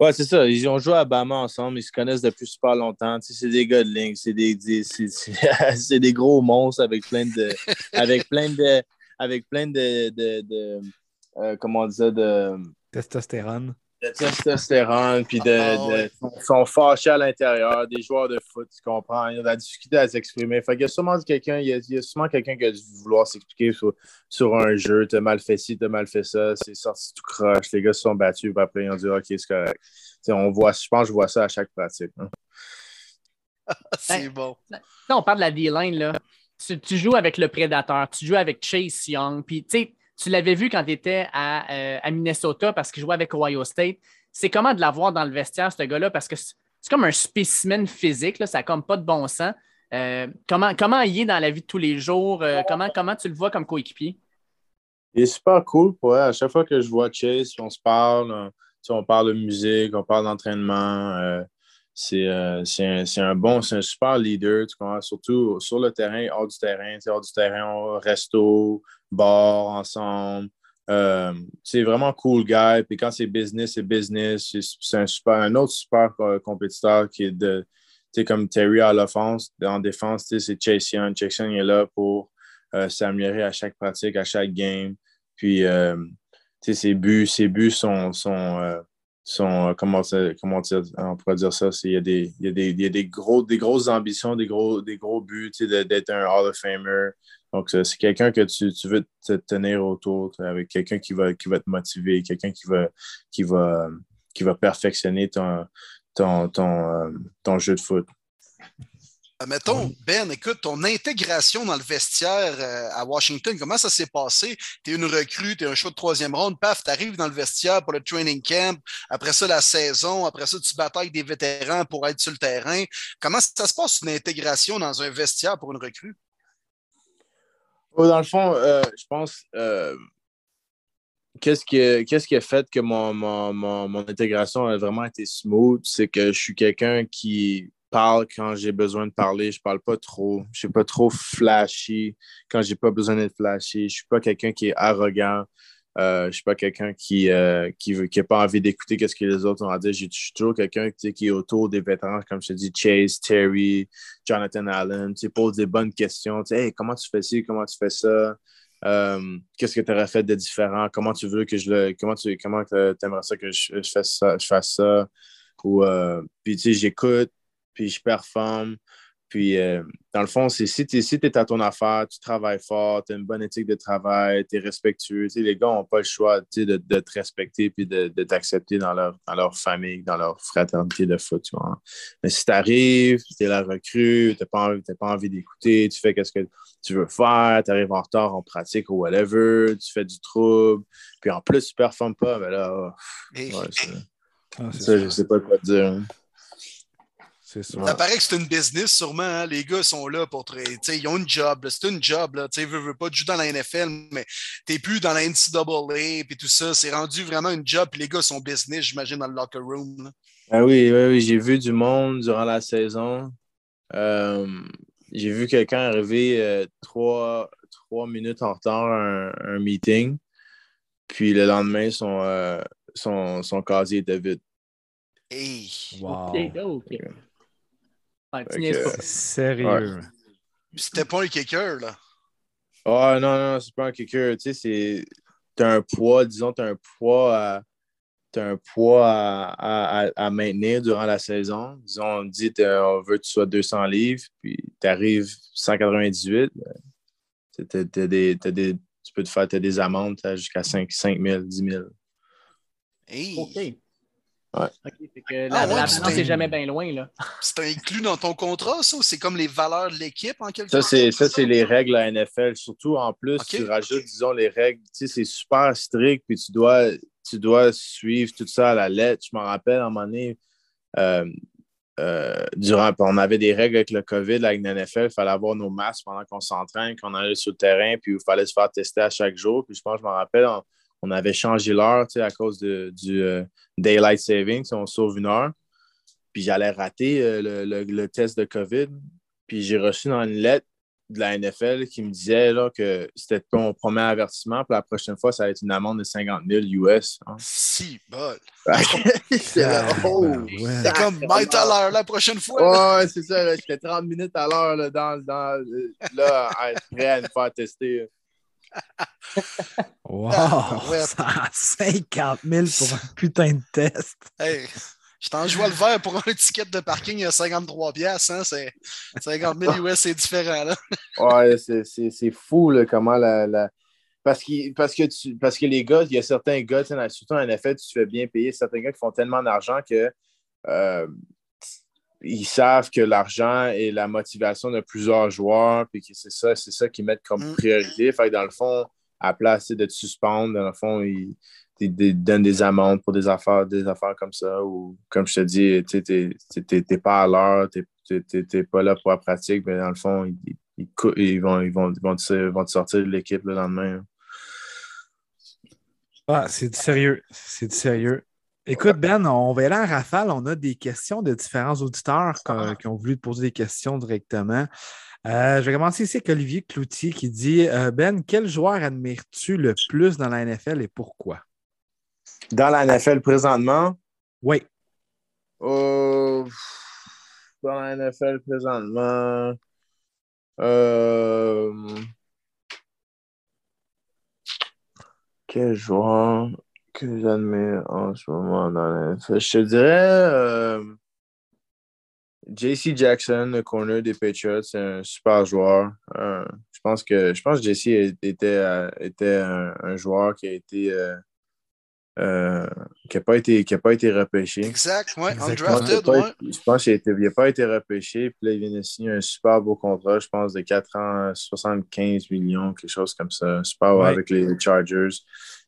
Ouais, c'est ça. Ils ont joué à Bama ensemble. Ils se connaissent depuis super longtemps. c'est des gars de. C'est des, c'est, des gros monstres avec plein de. avec plein de. Avec plein de. de, euh, comment on dit ça? De. Testostérone de testostérone, puis de, ah, sont fâchés à l'intérieur, des joueurs de foot, tu comprends? Il y a de la difficulté à s'exprimer. Fait qu'il y a sûrement quelqu'un, il, y a, sûrement quelqu'un qui a dû vouloir s'expliquer sur, sur, un jeu. T'as mal fait ci, t'as mal fait ça, c'est sorti tout croche. Les gars se sont battus, puis après ils ont dit OK, c'est correct. on voit, je pense que je vois ça à chaque pratique. Hein. c'est ben, bon. Là, on parle de la D-line, là. Tu, tu, joues avec le prédateur, tu joues avec Chase Young, puis tu sais tu l'avais vu quand tu étais euh, à, Minnesota parce qu'il jouait avec Ohio State. C'est comment de l'avoir dans le vestiaire, ce gars-là, parce que c'est comme un spécimen physique, là, ça n'a comme pas de bon sens. Euh, comment, comment il est dans la vie de tous les jours? Euh, comment, comment tu le vois comme coéquipier? Il est super cool. Ouais. À chaque fois que je vois Chase, on se parle, on, parle de musique, on parle d'entraînement. c'est un, un, bon, c'est un super leader, tu comprends? surtout sur le terrain, hors du terrain, hors du terrain, resto, bar, ensemble. Euh, c'est vraiment cool guy. Puis quand c'est business, c'est business. C'est un, super, un autre super compétiteur qui est comme Terry à l'offense. En défense, c'est Chase Young. Chase Young est là pour euh, s'améliorer à chaque pratique, à chaque game. Puis, euh, ses buts, ses buts sont, sont, sont comment, comment on pourrait dire ça? Il y a, des, y a, des, y a des, gros, des grosses ambitions, des gros, des gros buts d'être un Hall of Famer. Donc, c'est quelqu'un que tu, tu, veux te tenir autour, avec quelqu'un qui va, qui va te motiver, quelqu'un qui va, qui, va, qui va perfectionner ton, ton, ton, euh, ton jeu de foot. Euh, mettons, Ben, écoute, ton intégration dans le vestiaire euh, à Washington, comment ça s'est passé? Tu es une recrue, tu es un choix de troisième ronde, paf, tu arrives dans le vestiaire pour le training camp, après ça, la saison, après ça, tu batailles des vétérans pour être sur le terrain. Comment ça se passe une intégration dans un vestiaire pour une recrue? Dans le fond, euh, je pense, euh, qu'est-ce qui, a fait que mon, mon, mon, intégration a vraiment été smooth, c'est que je suis quelqu'un qui parle quand j'ai besoin de parler. Je parle pas trop. Je suis pas trop flashy quand j'ai pas besoin d'être flashy. Je suis pas quelqu'un qui est arrogant. Euh, je ne suis pas quelqu'un qui n'a euh, qui, qui pas envie d'écouter ce que les autres ont à dire. Je suis toujours quelqu'un qui est autour des vétérans, comme je te dis, Chase, Terry, Jonathan Allen. Tu poses des bonnes questions. Comment tu fais ci, comment tu fais ça? Euh, qu'est-ce que tu aurais fait de différent? Comment tu veux que je le. Comment tu comment aimerais ça que je, fasse ça? Je ça? Ou, puis, tu sais, j'écoute, puis je performe. Puis, euh, dans le fond, c'est si tu es, à ton affaire, tu travailles fort, tu as une bonne éthique de travail, tu es respectueux. Les gars n'ont pas le choix de, de, te respecter puis de, de t'accepter dans leur, dans leur famille, dans leur fraternité de foot. Mais si tu arrives, tu es la recrue, tu n'as pas envie, d'écouter, tu fais ce que tu veux faire, tu arrives en retard en pratique ou whatever, tu fais du trouble, puis en plus, tu ne performes pas, ben là, oh, ouais, ah, ça, je ne sais pas quoi te dire. Ça paraît que c'est une business, sûrement. Hein. Les gars sont là pour. Ils ont une job. C'est une job. Là. Veux, veux pas jouer dans la NFL, mais t'es plus dans la NCAA et tout ça. C'est rendu vraiment une job. Puis les gars sont business, j'imagine, dans le locker room. Ah oui, oui, oui. J'ai vu du monde durant la saison. Euh, j'ai vu quelqu'un arriver euh, trois, minutes en retard à un, meeting. Puis le lendemain, son, euh, son, son casier était vide. Hey! Wow. Sérieux. C'était pas un kicker, là. Ah non, non, c'est pas un kicker. Tu sais, c'est. T'as un poids, disons, t'as un poids à. T'as un poids à, à, à, maintenir durant la saison. Disons, on dit on veut que tu sois 200 livres, puis tu arrives 198. T'as, des, des, tu peux te faire des amendes jusqu'à 5, 5 000, 10 000. Hey. OK. Ouais. que la, ah c'est jamais bien loin. là. C'est inclus dans ton contrat, ça, ou c'est comme les valeurs de l'équipe en quelque sorte? Ça, c'est les règles à NFL. Surtout, en plus, tu rajoutes, disons, les règles. Tu sais, c'est super strict, puis tu dois, tu dois suivre tout ça à la lettre. Je me rappelle, à un moment donné, euh, euh, durant, on avait des règles avec le COVID, avec la NFL, il fallait avoir nos masques pendant qu'on s'entraîne, qu'on allait sur le terrain, puis il fallait se faire tester à chaque jour. Puis je pense, je me rappelle, on avait changé l'heure à cause de, du euh, Daylight Saving, on sauve une heure. Puis j'allais rater euh, le, le, test de COVID. Puis j'ai reçu dans une lettre de la NFL qui me disait là, que c'était mon premier avertissement. Puis la prochaine fois, ça va être une amende de 50 000 US. Si, bol. c'est oh, comme Mike à l'heure la prochaine fois. Ouais, c'est ça. J'étais 30 minutes à l'heure dans, dans, là, à être prêt à me faire tester. Wow! 50 000 pour un putain de test. Hey, je t'en joue le vert pour un ticket de parking à 53 pièces. Hein? C'est 50 000 US, c'est différent. Là. ouais, c'est fou là, comment la, Parce, parce, que tu, parce que les gars, il y a certains gars, surtout en effet, tu te fais bien payer, certains gars qui font tellement d'argent que euh, ils savent que l'argent est la motivation de plusieurs joueurs, puis que c'est ça, c'est ça qu'ils mettent comme mm. priorité. Fait que dans le fond, à place de te suspendre, dans le fond, ils, donnent des amendes pour des affaires, des affaires comme ça. Ou comme je te dis, tu n'es pas à l'heure, tu n'es pas là pour la pratique, mais dans le fond, ils, ils, vont, ils, vont, vont, te, vont te sortir de l'équipe le lendemain. Ah, c'est du sérieux. C'est du sérieux. Écoute, Ben, on va aller en rafale. On a des questions de différents auditeurs qui ont voulu te poser des questions directement. Euh, je vais commencer ici avec Olivier Cloutier qui dit euh, Ben, quel joueur admires-tu le plus dans la NFL et pourquoi? Dans la NFL présentement? Oui. Euh, dans la NFL présentement. Euh, quel joueur? Que j'admire en ce moment dans la? Je te dirais euh, JC Jackson, le corner des Patriots, c'est un super joueur. je pense que je pense JC était, était un, joueur qui a été euh, qui n'a pas, été, pas été repêché. Exact, oui, undrafted, ouais. Je pense qu'il n'a pas été repêché. Puis là, il vient de signer un super beau contrat, je pense, de 4 ans, 75 millions, quelque chose comme ça. Super avec les Chargers.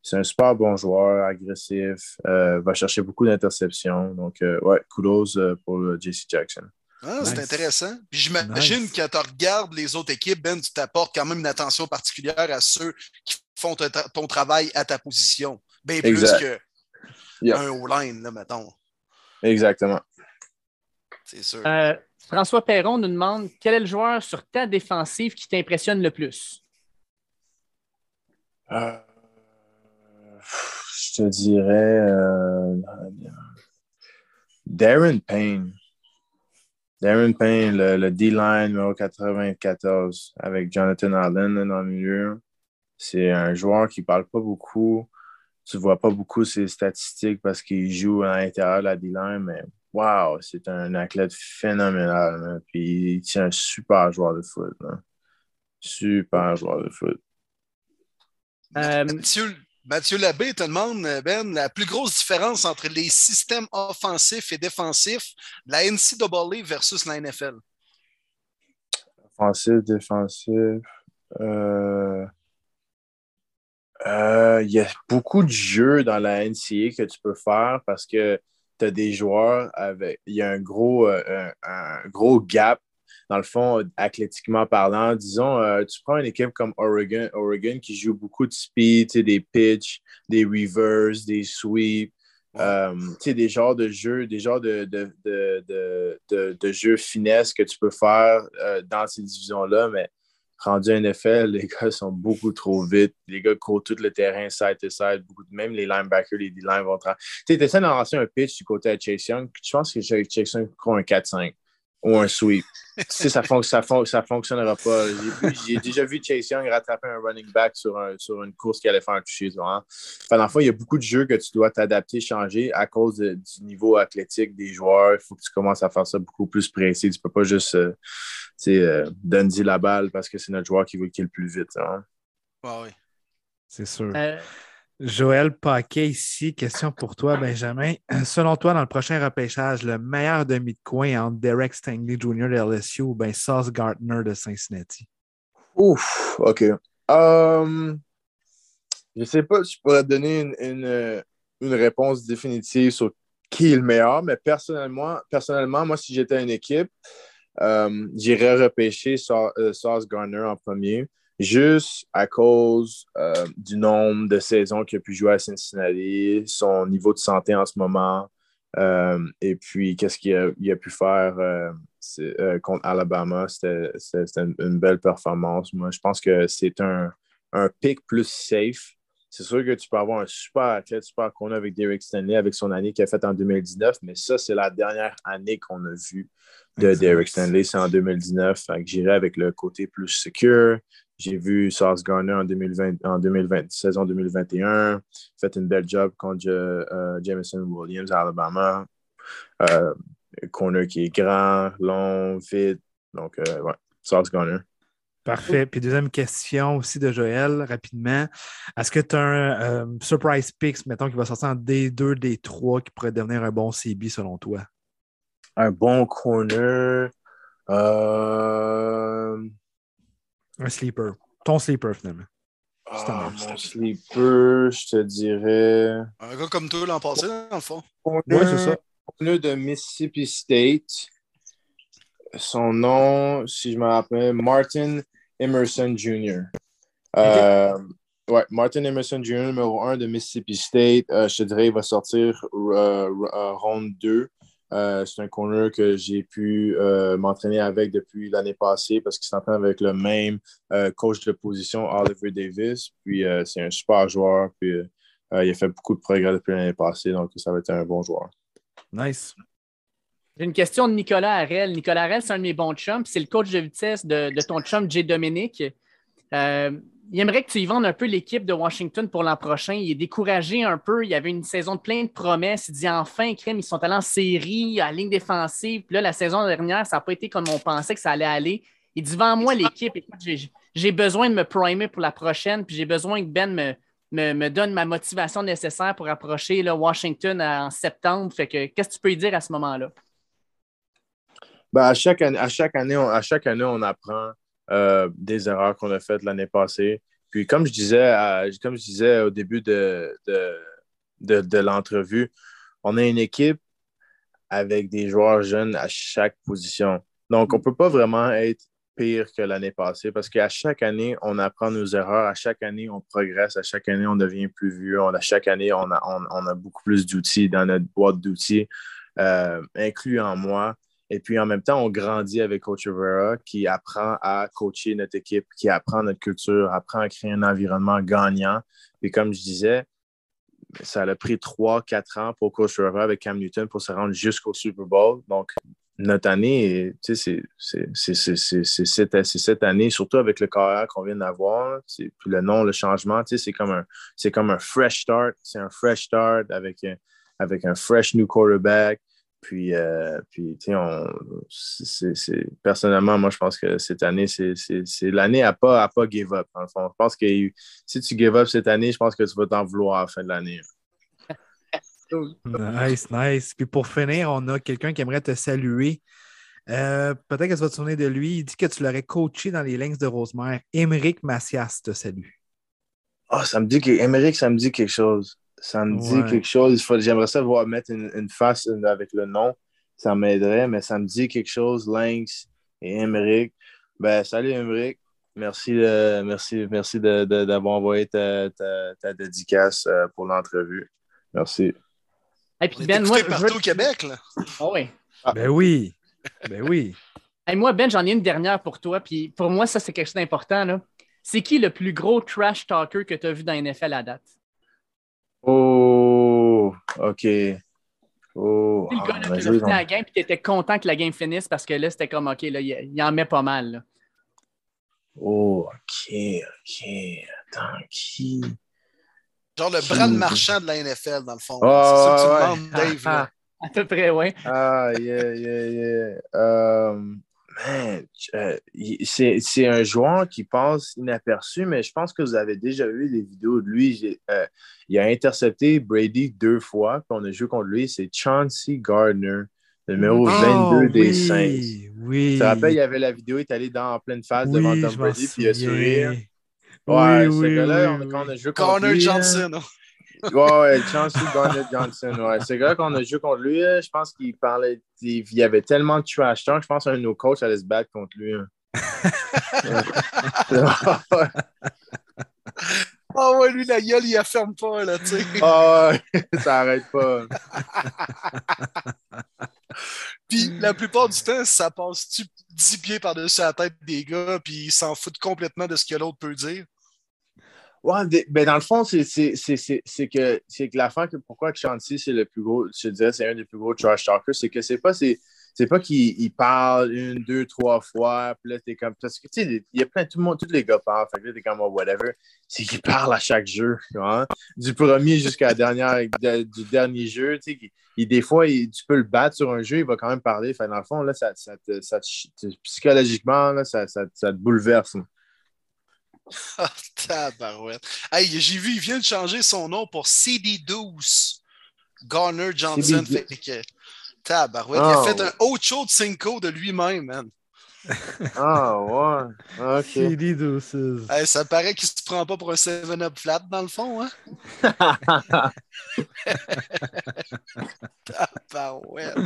C'est un super bon joueur, agressif, euh, va chercher beaucoup d'interceptions. Donc, euh, ouais, kudos pour JC Jackson. Ah, c'est intéressant. Puis j'imagine que quand tu regardes les autres équipes, Ben, tu t'apportes quand même une attention particulière à ceux qui font ton travail à ta position. Bien plus qu'un un O-line, là, mettons. Exactement. C'est sûr. Euh, François Perron nous demande quel est le joueur sur ta défensive qui t'impressionne le plus? Euh, je te dirais euh, Darren Payne. Darren Payne, le, D-line numéro 94 avec Jonathan Allen dans le milieu. C'est un joueur qui ne parle pas beaucoup, tu vois pas beaucoup ses statistiques parce qu'il joue à l'intérieur de la D-line, mais wow, c'est un athlète phénoménal. Puis il tient un super joueur de foot. Super joueur de foot. Euh, Mathieu, Mathieu Labbé te demande, Ben, la plus grosse différence entre les systèmes offensifs et défensifs de la NCAA versus la NFL? Offensif, défensif. Euh... Euh, il y a beaucoup de jeux dans la NCA que tu peux faire parce que tu as des joueurs avec. Il y a un gros, euh, un, gros gap, dans le fond, athlétiquement parlant. Disons, euh, tu prends une équipe comme Oregon, Oregon qui joue beaucoup de speed, des pitch, des reverse, des sweeps. des genres de jeux, des genres de, de, de, de jeux finesse que tu peux faire dans ces divisions-là, mais rendu NFL, les gars sont beaucoup trop vite. Les gars courent tout le terrain side to side. Beaucoup même les linebackers, les D-line vont Tu essaies d'en lancer un pitch du côté de Chase Young. Je pense que Chase Young court un 4-5 ou un sweep. si ça ne ça, ça fonctionnera pas. J'ai déjà vu Chase Young rattraper un running back sur, un, sur une course qui allait faire un toucher. Hein. Pendant fois, il y a beaucoup de jeux que tu dois t'adapter, changer à cause du niveau athlétique des joueurs. Il faut que tu commences à faire ça beaucoup plus précis. Tu ne peux pas juste euh, euh, donner la balle parce que c'est notre joueur qui veut qu'il le plus vite. Hein. oui. C'est sûr. Euh, Joël Paquet ici, question pour toi, Benjamin. Selon toi, dans le prochain repêchage, le meilleur demi de coin entre Derek Stanley Jr. de LSU ou bien Sauce Gardner de Cincinnati? Ouf, OK. Um, je ne sais pas si je pourrais te donner une, réponse définitive sur qui est le meilleur, mais personnellement, personnellement moi, si j'étais une équipe, um, j'irais repêcher euh, Sauce Gardner en premier juste à cause euh, du nombre de saisons qu'il a pu jouer à Cincinnati, son niveau de santé en ce moment, euh, et puis qu'est-ce qu'il a, pu faire euh, contre Alabama. C'était une, belle performance. Moi, je pense que c'est un, un pick plus safe. C'est sûr que tu peux avoir un super athlète, super qu'on a avec Derek Stanley, avec son année qu'il a faite en 2019, mais ça, c'est la dernière année qu'on a vue de Derek Stanley, c'est en 2019. J'irai avec le côté plus secure, j'ai vu Sauce Garner en 2020, en 2020, saison 2021, fait une belle job contre euh, Jameson Williams à Alabama. Euh, corner qui est grand, long, vite. Donc, euh, ouais, Sauce Garner. Parfait. Puis deuxième question aussi de Joël, rapidement. Est-ce que tu as un euh, surprise picks, mettons, qui va sortir en D2, D3, qui pourrait devenir un bon CB selon toi? Un bon corner. Euh... Un sleeper. Ton sleeper, finalement. Ah, mon sleeper, je te dirais. Un gars comme toi l'an passé, dans le fond. Oui, c'est ça. Pneu de Mississippi State. Son nom, si je me rappelle, Martin Emerson Jr. Euh, ouais, Martin Emerson Jr., numéro 1 de Mississippi State. Euh, je te dirais, il va sortir euh, ronde 2. Euh, c'est un corner que j'ai pu euh, m'entraîner avec depuis l'année passée parce qu'il s'entend avec le même euh, coach de position, Oliver Davis. Puis c'est un super joueur. Puis il a fait beaucoup de progrès depuis l'année passée, donc ça va être un bon joueur. Nice. J'ai une question de Nicolas Arel. Nicolas Arel, c'est un de mes bons chums. C'est le coach de vitesse de, de ton chum, Jay Dominique. Il aimerait que tu y vendes un peu l'équipe de Washington pour l'an prochain. Il est découragé un peu. Il y avait une saison de plein de promesses. Il dit enfin, crème, ils sont allés en série, à ligne défensive. Puis là, la saison dernière, ça n'a pas été comme on pensait que ça allait aller. Il dit Vends-moi l'équipe. j'ai besoin de me primer pour la prochaine. Puis j'ai besoin que Ben me, me, donne ma motivation nécessaire pour approcher Washington en septembre. Fait que qu'est-ce que tu peux y dire à ce moment-là? Ben, à, chaque année, à, chaque année, on, à chaque année, on apprend euh, des erreurs qu'on a faites l'année passée. Puis comme je disais, au début de, de, l'entrevue, on a une équipe avec des joueurs jeunes à chaque position. Donc, on ne peut pas vraiment être pire que l'année passée parce qu'à chaque année, on apprend nos erreurs. À chaque année, on progresse. À chaque année, on devient plus vieux. à chaque année, on a, beaucoup plus d'outils dans notre boîte d'outils, euh, incluant moi. Et puis en même temps, on grandit avec Coach Rivera qui apprend à coacher notre équipe, qui apprend notre culture, apprend à créer un environnement gagnant. Et comme je disais, ça a pris trois, quatre ans pour Coach Rivera avec Cam Newton pour se rendre jusqu'au Super Bowl. Donc, notre année, c'est cette, année, surtout avec le carrière qu'on vient d'avoir, puis le nom, le changement, c'est comme, un, comme un fresh start. C'est un fresh start avec, avec un fresh new quarterback. Puis, euh, puis personnellement, moi, je pense que cette année, c'est l'année à pas, à pas give up. Je pense que si tu give up cette année, je pense que tu vas t'en vouloir à la fin de l'année. Nice, nice. Puis pour finir, on a quelqu'un qui aimerait te saluer. Euh, peut-être que tu vas te souvenir de lui. Il dit que tu l'aurais coaché dans les Lynx de Rosemère. Émeric Macias te salue. oh, ça me dit que Émeric, ça me dit quelque chose. Ça me dit quelque chose. J'aimerais ça voir mettre une, face avec le nom. Ça m'aiderait, mais ça me dit quelque chose. Lynx et Emmerich. Ben, salut Emmerich. Merci, merci, merci d'avoir envoyé ta, dédicace euh, pour l'entrevue. Merci. Et puis Ben, moi, partout au Québec, là. Ah oui. Ah. Ben oui. Ben oui. moi, Ben, j'en ai une dernière pour toi. Puis pour moi, ça, c'est quelque chose d'important. C'est qui le plus gros trash talker que tu as vu dans NFL à date? Oh, OK. Oh, le gars, là, tu la game et tu étais content que la game finisse parce que là, c'était comme, OK, là, il, en met pas mal. Là. Oh, OK, OK. Attends, qui? Genre le bras de marchand de la NFL, dans le fond. Oh, c'est ça que tu demandes, Dave. Là. À peu près, oui. Ah, yeah, yeah, yeah. Um, euh, c'est un joueur qui passe inaperçu, mais je pense que vous avez déjà vu des vidéos de lui. Euh, il a intercepté Brady deux fois, puis on a joué contre lui. C'est Chauncey Gardner, le numéro 22 des Saints. Oui. Tu te rappelles, il y avait la vidéo, il est allé dans, en pleine phase devant Tom Brady, puis il a souri. Ouais, oui, ce gars-là, quand on a joué contre lui... Johnson. Ouais, ouais, Chauncey Garnett Johnson. Ouais. C'est vrai qu'on a joué contre lui. Je pense qu'il parlait. Il y avait tellement de trash talk. Je pense qu'un de nos coachs allait se battre contre lui. Hein. oh ouais, lui, la gueule, il la ferme pas, là, tu sais. Oh ouais, ça arrête pas. puis la plupart du temps, ça passe-tu 10 pieds par-dessus la tête des gars, puis ils s'en foutent complètement de ce que l'autre peut dire? Ouais, ben dans le fond, c'est que, que la fin que pourquoi Chanty, c'est le plus gros, je dirais, c'est un des plus gros trash talkers, c'est que c'est pas, c'est pas qu'il parle une, deux, trois fois, puis là, t'es comme, parce que, tu il y a plein, tout le monde, tous les gars parlent, fait que là, t'es comme, oh, whatever, c'est qu'il parle à chaque jeu, vois, du premier jusqu'à la dernière, du dernier jeu, tu sais, des fois, tu peux le battre sur un jeu, il va quand même parler, fait dans le fond, là, ça, ça, ça, psychologiquement, là, ça, ça, te bouleverse, Ah, tabarouette. Hey, j'ai vu, il vient de changer son nom pour CD12. Garner Johnson. Fait que, tabarouette. Il a ah, fait un autre show de Cinco de lui-même, man. ah, ouais. OK. CD12. Hey, ça paraît qu'il se prend pas pour un 7-up flat, dans le fond, hein? tabarouette.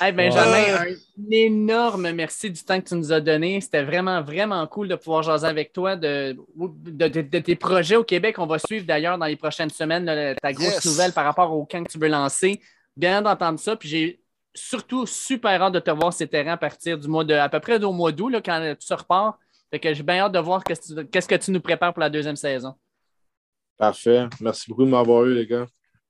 Hey Benjamin, un énorme merci du temps que tu nous as donné. C'était vraiment, vraiment cool de pouvoir jaser avec toi de, de, tes projets au Québec. On va suivre d'ailleurs dans les prochaines semaines ta grosse nouvelle par rapport au camp que tu veux lancer. Bien d'entendre ça. Puis j'ai surtout super hâte de te voir ces terrains à partir du mois de à peu près au mois d'août quand tu repars. Fait que j'ai bien hâte de voir qu'est-ce que tu nous prépares pour la deuxième saison. Parfait. Merci beaucoup de m'avoir eu, les gars.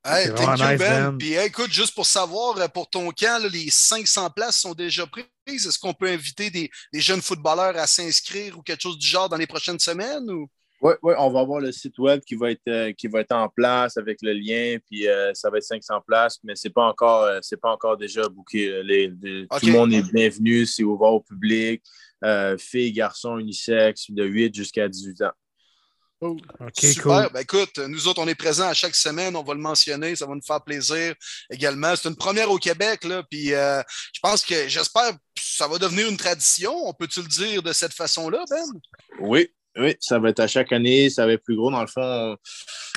Hey, thank you, Ben. Puis écoute, juste pour savoir, euh, pour ton camp, les 500 places sont déjà prises. Est-ce qu'on peut inviter des, jeunes footballeurs à s'inscrire ou quelque chose du genre dans les prochaines semaines? Ou... Oui, ouais, on va avoir le site web qui va être, euh, qui va être en place avec le lien, puis euh, ça va être 500 places, mais ce n'est pas, encore, pas encore déjà booké. Les, Tout le monde est bienvenu, c'est ouvert au public, filles, garçons, unisex, de 8 jusqu'à 18 ans. Super. Ben, écoute, nous autres, on est présents à chaque semaine. On va le mentionner. Ça va nous faire plaisir également. C'est une première au Québec. Là, puis euh, je pense que j'espère que ça va devenir une tradition. On peut-tu le dire de cette façon-là, Ben? Oui, oui, ça va être à chaque année, ça va être plus gros. Dans le fond,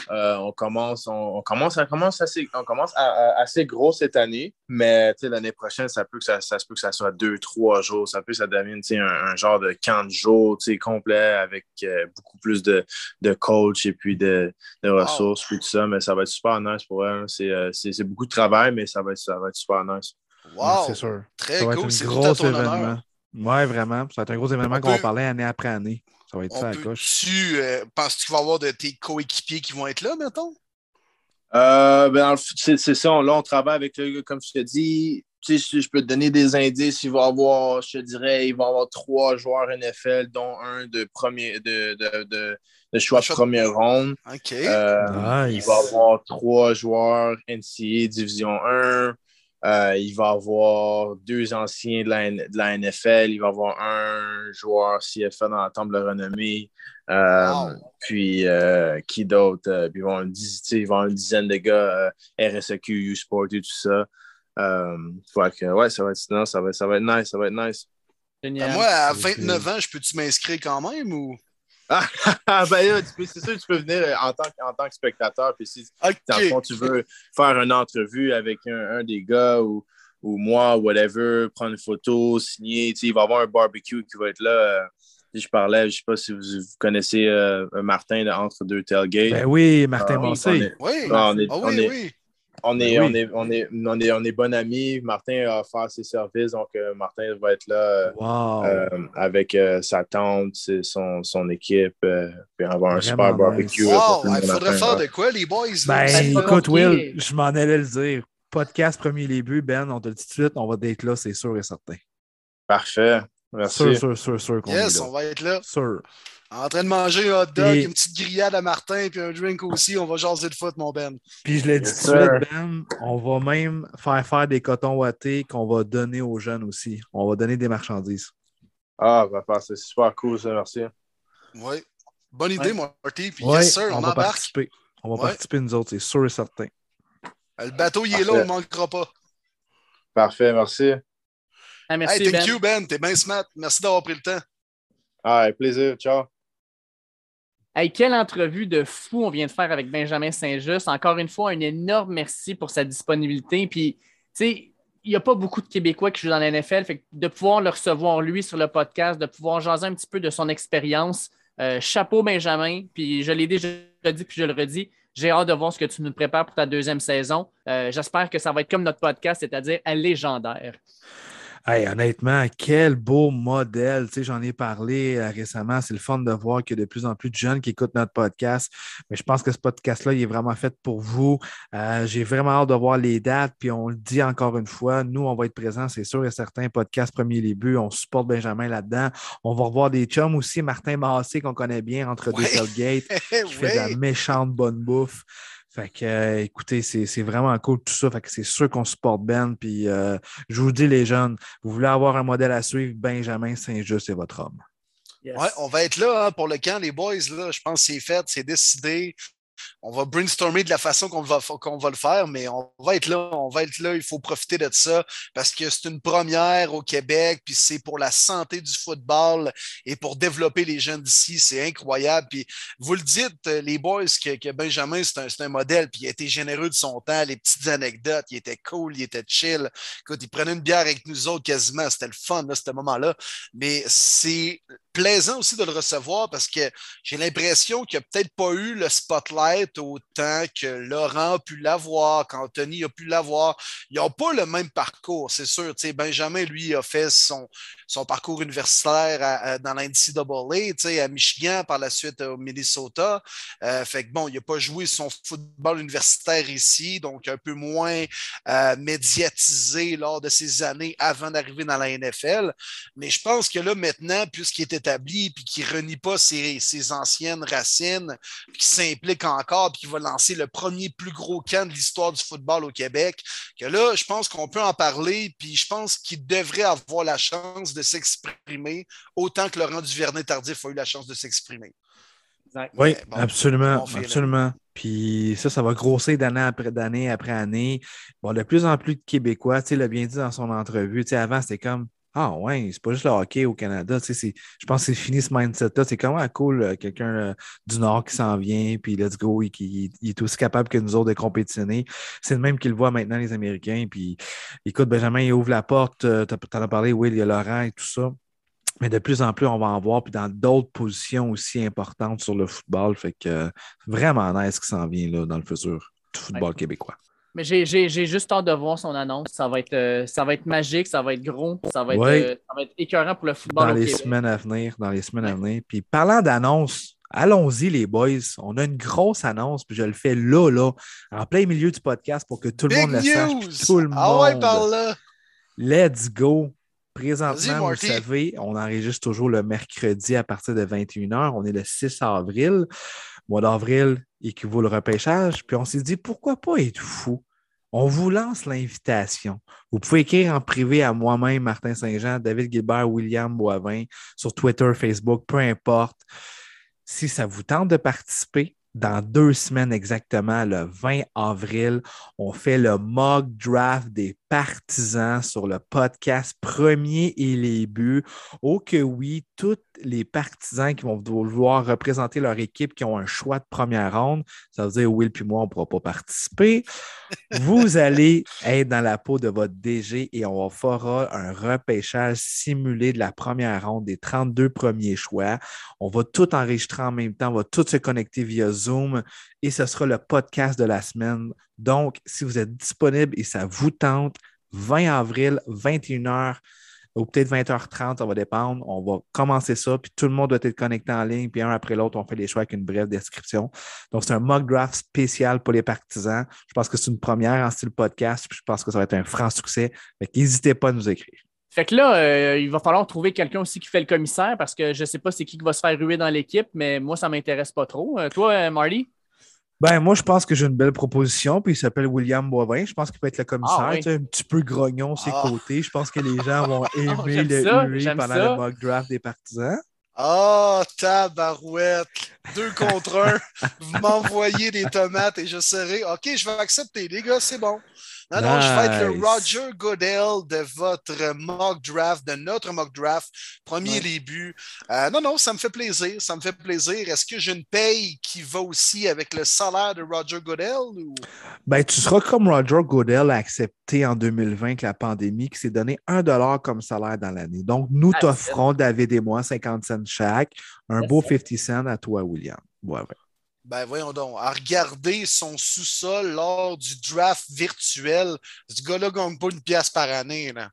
on, euh, commence, on, commence, commence assez, on commence assez gros cette année, mais l'année prochaine, ça peut que ça, ça, peut que ça soit deux, trois jours. Ça peut que ça devienne un, un, genre de camp de jours complet avec euh, beaucoup plus de, de coach et puis de, de ressources, puis tout ça. Mais ça va être super nice pour elle. Euh, c'est beaucoup de travail, mais ça va être, ça va être super nice. Wow! C'est sûr. Très cool. C'est gros événement. Oui, vraiment. Ça va être un gros événement qu'on va parler année après année. Ça va être ça à coche. Tu euh, penses-tu qu'il va y avoir de tes coéquipiers qui vont être là, mettons? Euh, ben, c'est ça. Là, on travaille avec le comme je te dis. Tu sais, je peux te donner des indices. Il va y avoir, je te dirais, il va y avoir trois joueurs NFL, dont un de premier de, de, de, de choix de première ronde. OK. Euh, il va y avoir trois joueurs NCA Division 1. Euh, il va avoir deux anciens de la, NFL. Il va avoir un joueur CFA dans la temple de renommée. Euh, puis, euh, qui d'autre? puis, il va avoir une, dizaine de gars RSEQ, U-Sport et tout ça. que, ouais, ça va, être, ça, va, ça va être nice. Ça va être nice. Moi, à 29 ans, je peux-tu m'inscrire quand même ou? Ah, ben c'est sûr, tu peux venir euh, en tant, en tant que spectateur. Puis si tu veux faire une entrevue avec un, des gars ou, ou moi, whatever, prendre une photo, signer, il va y avoir un barbecue qui va être là. Euh, je parlais, je ne sais pas si vous, connaissez euh, Martin de Entre deux Tailgates. Ben oui, Martin Massé. Oui, ah, oui, oui. On est, on, est, on, est, on, est, on est bon amis. Martin a offert ses services, donc euh, Martin va être là euh, avec euh, sa tante, son, son équipe, puis avoir un super barbecue. Wow, il faudrait faire de quoi, les boys? Ben, écoute, Will, je m'en allais le dire. Podcast premier début, Ben, on te le dit tout de suite, on va être là, c'est sûr et certain. Parfait. Merci. Sûr, sûr, sûr, sûr. Yes, on va être là. Sûr. En train de manger un hot dog, une petite grillade à Martin, puis un drink aussi. On va jaser de foot, mon Ben. Puis je l'ai dit tout de suite, Ben, on va même faire faire des cotons wattés qu'on va donner aux jeunes aussi. On va donner des marchandises. Ah, bah, c'est super cool, ça, merci. Oui. Bonne idée, Marty. Puis yes, sir, on, on va Participer. On va participer, nous autres, c'est sûr et certain. Le bateau, il est là, on ne manquera pas. Parfait, merci. Ah, merci, hey, thank ben. you, Ben. T'es bien smart. Merci d'avoir pris le temps. Ah, plaisir. Ciao. Hey, quelle entrevue de fou on vient de faire avec Benjamin Saint-Just. Encore une fois, un énorme merci pour sa disponibilité. Puis, tu sais, il n'y a pas beaucoup de Québécois qui jouent dans la NFL. Fait de pouvoir le recevoir, lui, sur le podcast, de pouvoir jaser un petit peu de son expérience. Euh, chapeau, Benjamin. Puis, je l'ai déjà dit, puis je le redis. J'ai hâte de voir ce que tu nous prépares pour ta deuxième saison. Euh, j'espère que ça va être comme notre podcast, c'est-à-dire légendaire. Hey, honnêtement, quel beau modèle. Tu sais, j'en ai parlé euh, récemment. C'est le fun de voir qu'il y a de plus en plus de jeunes qui écoutent notre podcast. Mais je pense que ce podcast-là, il est vraiment fait pour vous. Euh, j'ai vraiment hâte de voir les dates. Puis on le dit encore une fois, nous, on va être présents, c'est sûr et certain. Podcast Premier Début. On supporte Benjamin là-dedans. On va revoir des chums aussi. Martin Massé, qu'on connaît bien entre deux tailgates, qui fait de la méchante bonne bouffe. Fait que, euh, écoutez, c'est vraiment cool tout ça. Fait que c'est sûr qu'on supporte Ben. Puis, euh, je vous dis, les jeunes, vous voulez avoir un modèle à suivre, Benjamin Saint-Just est votre homme. Ouais, on va être là hein, pour le camp, les boys. Là, je pense que c'est fait, c'est décidé. On va brainstormer de la façon qu'on va, le faire, mais on va être là, on va être là, il faut profiter de ça parce que c'est une première au Québec, puis c'est pour la santé du football et pour développer les jeunes d'ici, c'est incroyable. Puis vous le dites, les boys, que, Benjamin, c'est un, un, modèle, puis il a été généreux de son temps, les petites anecdotes, il était cool, il était chill. Écoute, il prenait une bière avec nous autres quasiment, c'était le fun, là, ce moment-là. Mais c'est plaisant aussi de le recevoir parce que j'ai l'impression qu'il n'a peut-être pas eu le spotlight autant que Laurent a pu l'avoir, qu'Anthony a pu l'avoir. Ils n'ont pas le même parcours, c'est sûr. Benjamin, lui, a fait son, son parcours universitaire à, dans l'NCAA, à Michigan, par la suite au Minnesota. Euh, fait que bon, il n'a pas joué son football universitaire ici, donc un peu moins euh, médiatisé lors de ses années avant d'arriver dans la NFL. Mais je pense que là, maintenant, puisqu'il était établi, puis qui ne renie pas ses, anciennes racines, puis qui s'implique encore, puis qui va lancer le premier plus gros camp de l'histoire du football au Québec, que là, je pense qu'on peut en parler, puis je pense qu'il devrait avoir la chance de s'exprimer autant que Laurent Duvernay-Tardif a eu la chance de s'exprimer. Oui, absolument, absolument. Puis ça, ça va grossir d'année après d'année après année. Bon, de plus en plus de Québécois, tu sais, l'a bien dit dans son entrevue. Tu sais, avant, c'était comme ah ouais, c'est pas juste le hockey au Canada. Tu sais, je pense que c'est fini ce mindset-là. C'est comment cool euh, quelqu'un euh, du Nord qui s'en vient, puis let's go, il, il, est aussi capable que nous autres de compétitionner. C'est le même qu'il voit maintenant, les Américains. Puis écoute, Benjamin, il ouvre la porte. Euh, tu en as parlé, Will, il y a Laurent et tout ça. Mais de plus en plus, on va en voir, puis dans d'autres positions aussi importantes sur le football. Fait que vraiment nice qui s'en vient là, dans le futur du football québécois. Mais j'ai juste hâte de voir son annonce. Ça va être, euh, ça va être magique, ça va être gros, ça va être, euh, ça va être écœurant pour le football. Dans les semaines à venir, dans les semaines à venir. Puis parlant d'annonce, allons-y les boys. On a une grosse annonce, puis je le fais là, là, en plein milieu du podcast pour que tout le monde le sache. Tout le ah ouais, par là. Let's go. Présentement, vous savez, on enregistre toujours le mercredi à partir de 21h. On est le 6 avril. Mois d'avril équivaut le repêchage. Puis on s'est dit, pourquoi pas être fou? On vous lance l'invitation. Vous pouvez écrire en privé à moi-même, Martin Saint-Jean, David Gilbert, William Boivin, sur Twitter, Facebook, peu importe. Si ça vous tente de participer, dans deux semaines exactement, le 20 avril, on fait le mock draft des partisans sur le podcast Premier et les buts. Oh que oui, tous les partisans qui vont vouloir représenter leur équipe, qui ont un choix de première ronde, ça veut dire Will puis moi, on ne pourra pas participer. Vous allez être dans la peau de votre DG et on fera un repêchage simulé de la première ronde des 32 premiers choix. On va tout enregistrer en même temps, on va tout se connecter via Zoom et ce sera le podcast de la semaine. Donc, si vous êtes disponible et ça vous tente, 20 avril, 21h ou peut-être 20h30, ça va dépendre. On va commencer ça, puis tout le monde doit être connecté en ligne, puis un après l'autre, on fait les choix avec une brève description. Donc, c'est un mock draft spécial pour les partisans. Je pense que c'est une première en style podcast, puis je pense que ça va être un franc succès. N'hésitez pas à nous écrire. Fait que là, euh, il va falloir trouver quelqu'un aussi qui fait le commissaire parce que je ne sais pas c'est qui qui va se faire ruer dans l'équipe, mais moi, ça ne m'intéresse pas trop. Euh, toi, euh, Marty? Ben, moi, je pense que j'ai une belle proposition, puis il s'appelle William Boivin. Je pense qu'il peut être le commissaire, ah, un petit peu grognon ses ah. côtés. Je pense que les gens vont aimer le huer pendant le mock draft des partisans. Ah, oh, tabarouette! Deux contre un. Vous m'envoyez des tomates et je serai. OK, je vais accepter, les gars, c'est bon. Non, non, je vais être le Roger Goodell de votre mock draft, de notre mock draft, premier début. Euh, non, non, ça me fait plaisir, ça me fait plaisir. Est-ce que j'ai une paye qui va aussi avec le salaire de Roger Goodell? Ou... Ben, tu seras comme Roger Goodell accepté en 2020 avec la pandémie, qui s'est donné un dollar comme salaire dans l'année. Donc, nous ah, t'offrons, David et moi, 50 cents chaque, un beau 50 cents à toi, William. Ouais, ouais. Ben voyons donc, à regarder son sous-sol lors du draft virtuel, ce gars-là gagne pas une pièce par année. Là.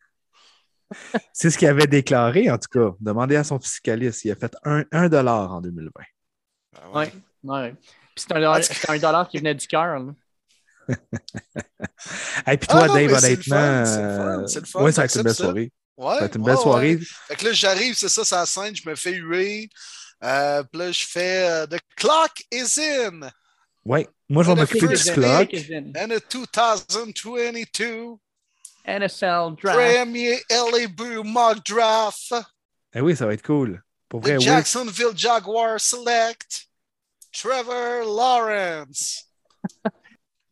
C'est ce qu'il avait déclaré, en tout cas. Demandez à son fiscaliste. Il a fait un, dollar en 2020. Ben oui, ouais. Puis c'est un, dollar, un dollar qui venait du cœur. Et puis toi, ah Dave, honnêtement, c'est le fun. Oui, ça va être une belle soirée. Ouais, ça va être une belle soirée. Fait que là, j'arrive, c'est ça, c'est la scène, je me fais huer. Euh, puis là, je fais euh, The Clock is in. Oui, moi, je vais m'occuper du clock. And a 2022 NFL Draft. Premier LA Boo Mock Draft. Eh oui, ça va être cool. Pour vrai, The Jacksonville Jaguars Select. Trevor Lawrence.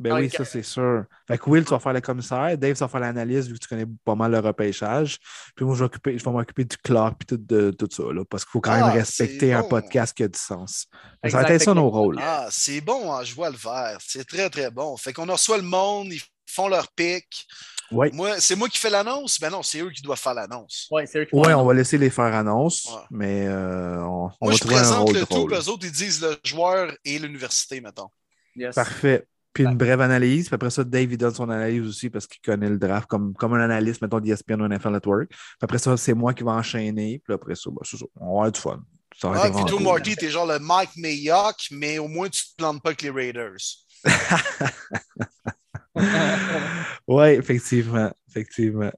Ben oui, ça, c'est sûr. Fait que Will, tu vas faire le commissaire. Dave, tu vas faire l'analyse vu que tu connais pas mal le repêchage. Puis moi, je vais, je vais m'occuper du Clark puis tout, de, tout ça. Là, parce qu'il faut quand même Ah, respecter un bon. podcast qui a du sens. Ça va être ça nos rôles. Ah, c'est bon, hein, je vois le vert. C'est très, très bon. Fait qu'on reçoit le monde, ils font leur pic. Oui. Moi, c'est moi qui fais l'annonce? Ben non, c'est eux qui doivent faire l'annonce. Ouais, c'est eux qui Ouais, on va laisser les faire annonce, Ouais. mais euh, on, on Moi, va je trouver un présente rôle le tout, eux autres, ils disent le joueur et l'université, mettons. Yes. Parfait. Puis une brève analyse. Puis après ça, Dave, il donne son analyse aussi parce qu'il connaît le draft comme, comme un analyste, mettons, d'ESPN ou NFL Network. Puis après ça, c'est moi qui vais enchaîner. Puis après ça, ben, c'est ça. on va avoir du fun. Ça va Ah, être cool. Marty, t'es genre le Mike Mayock, mais au moins, tu te plantes pas avec les Raiders. Oui, effectivement. Effectivement.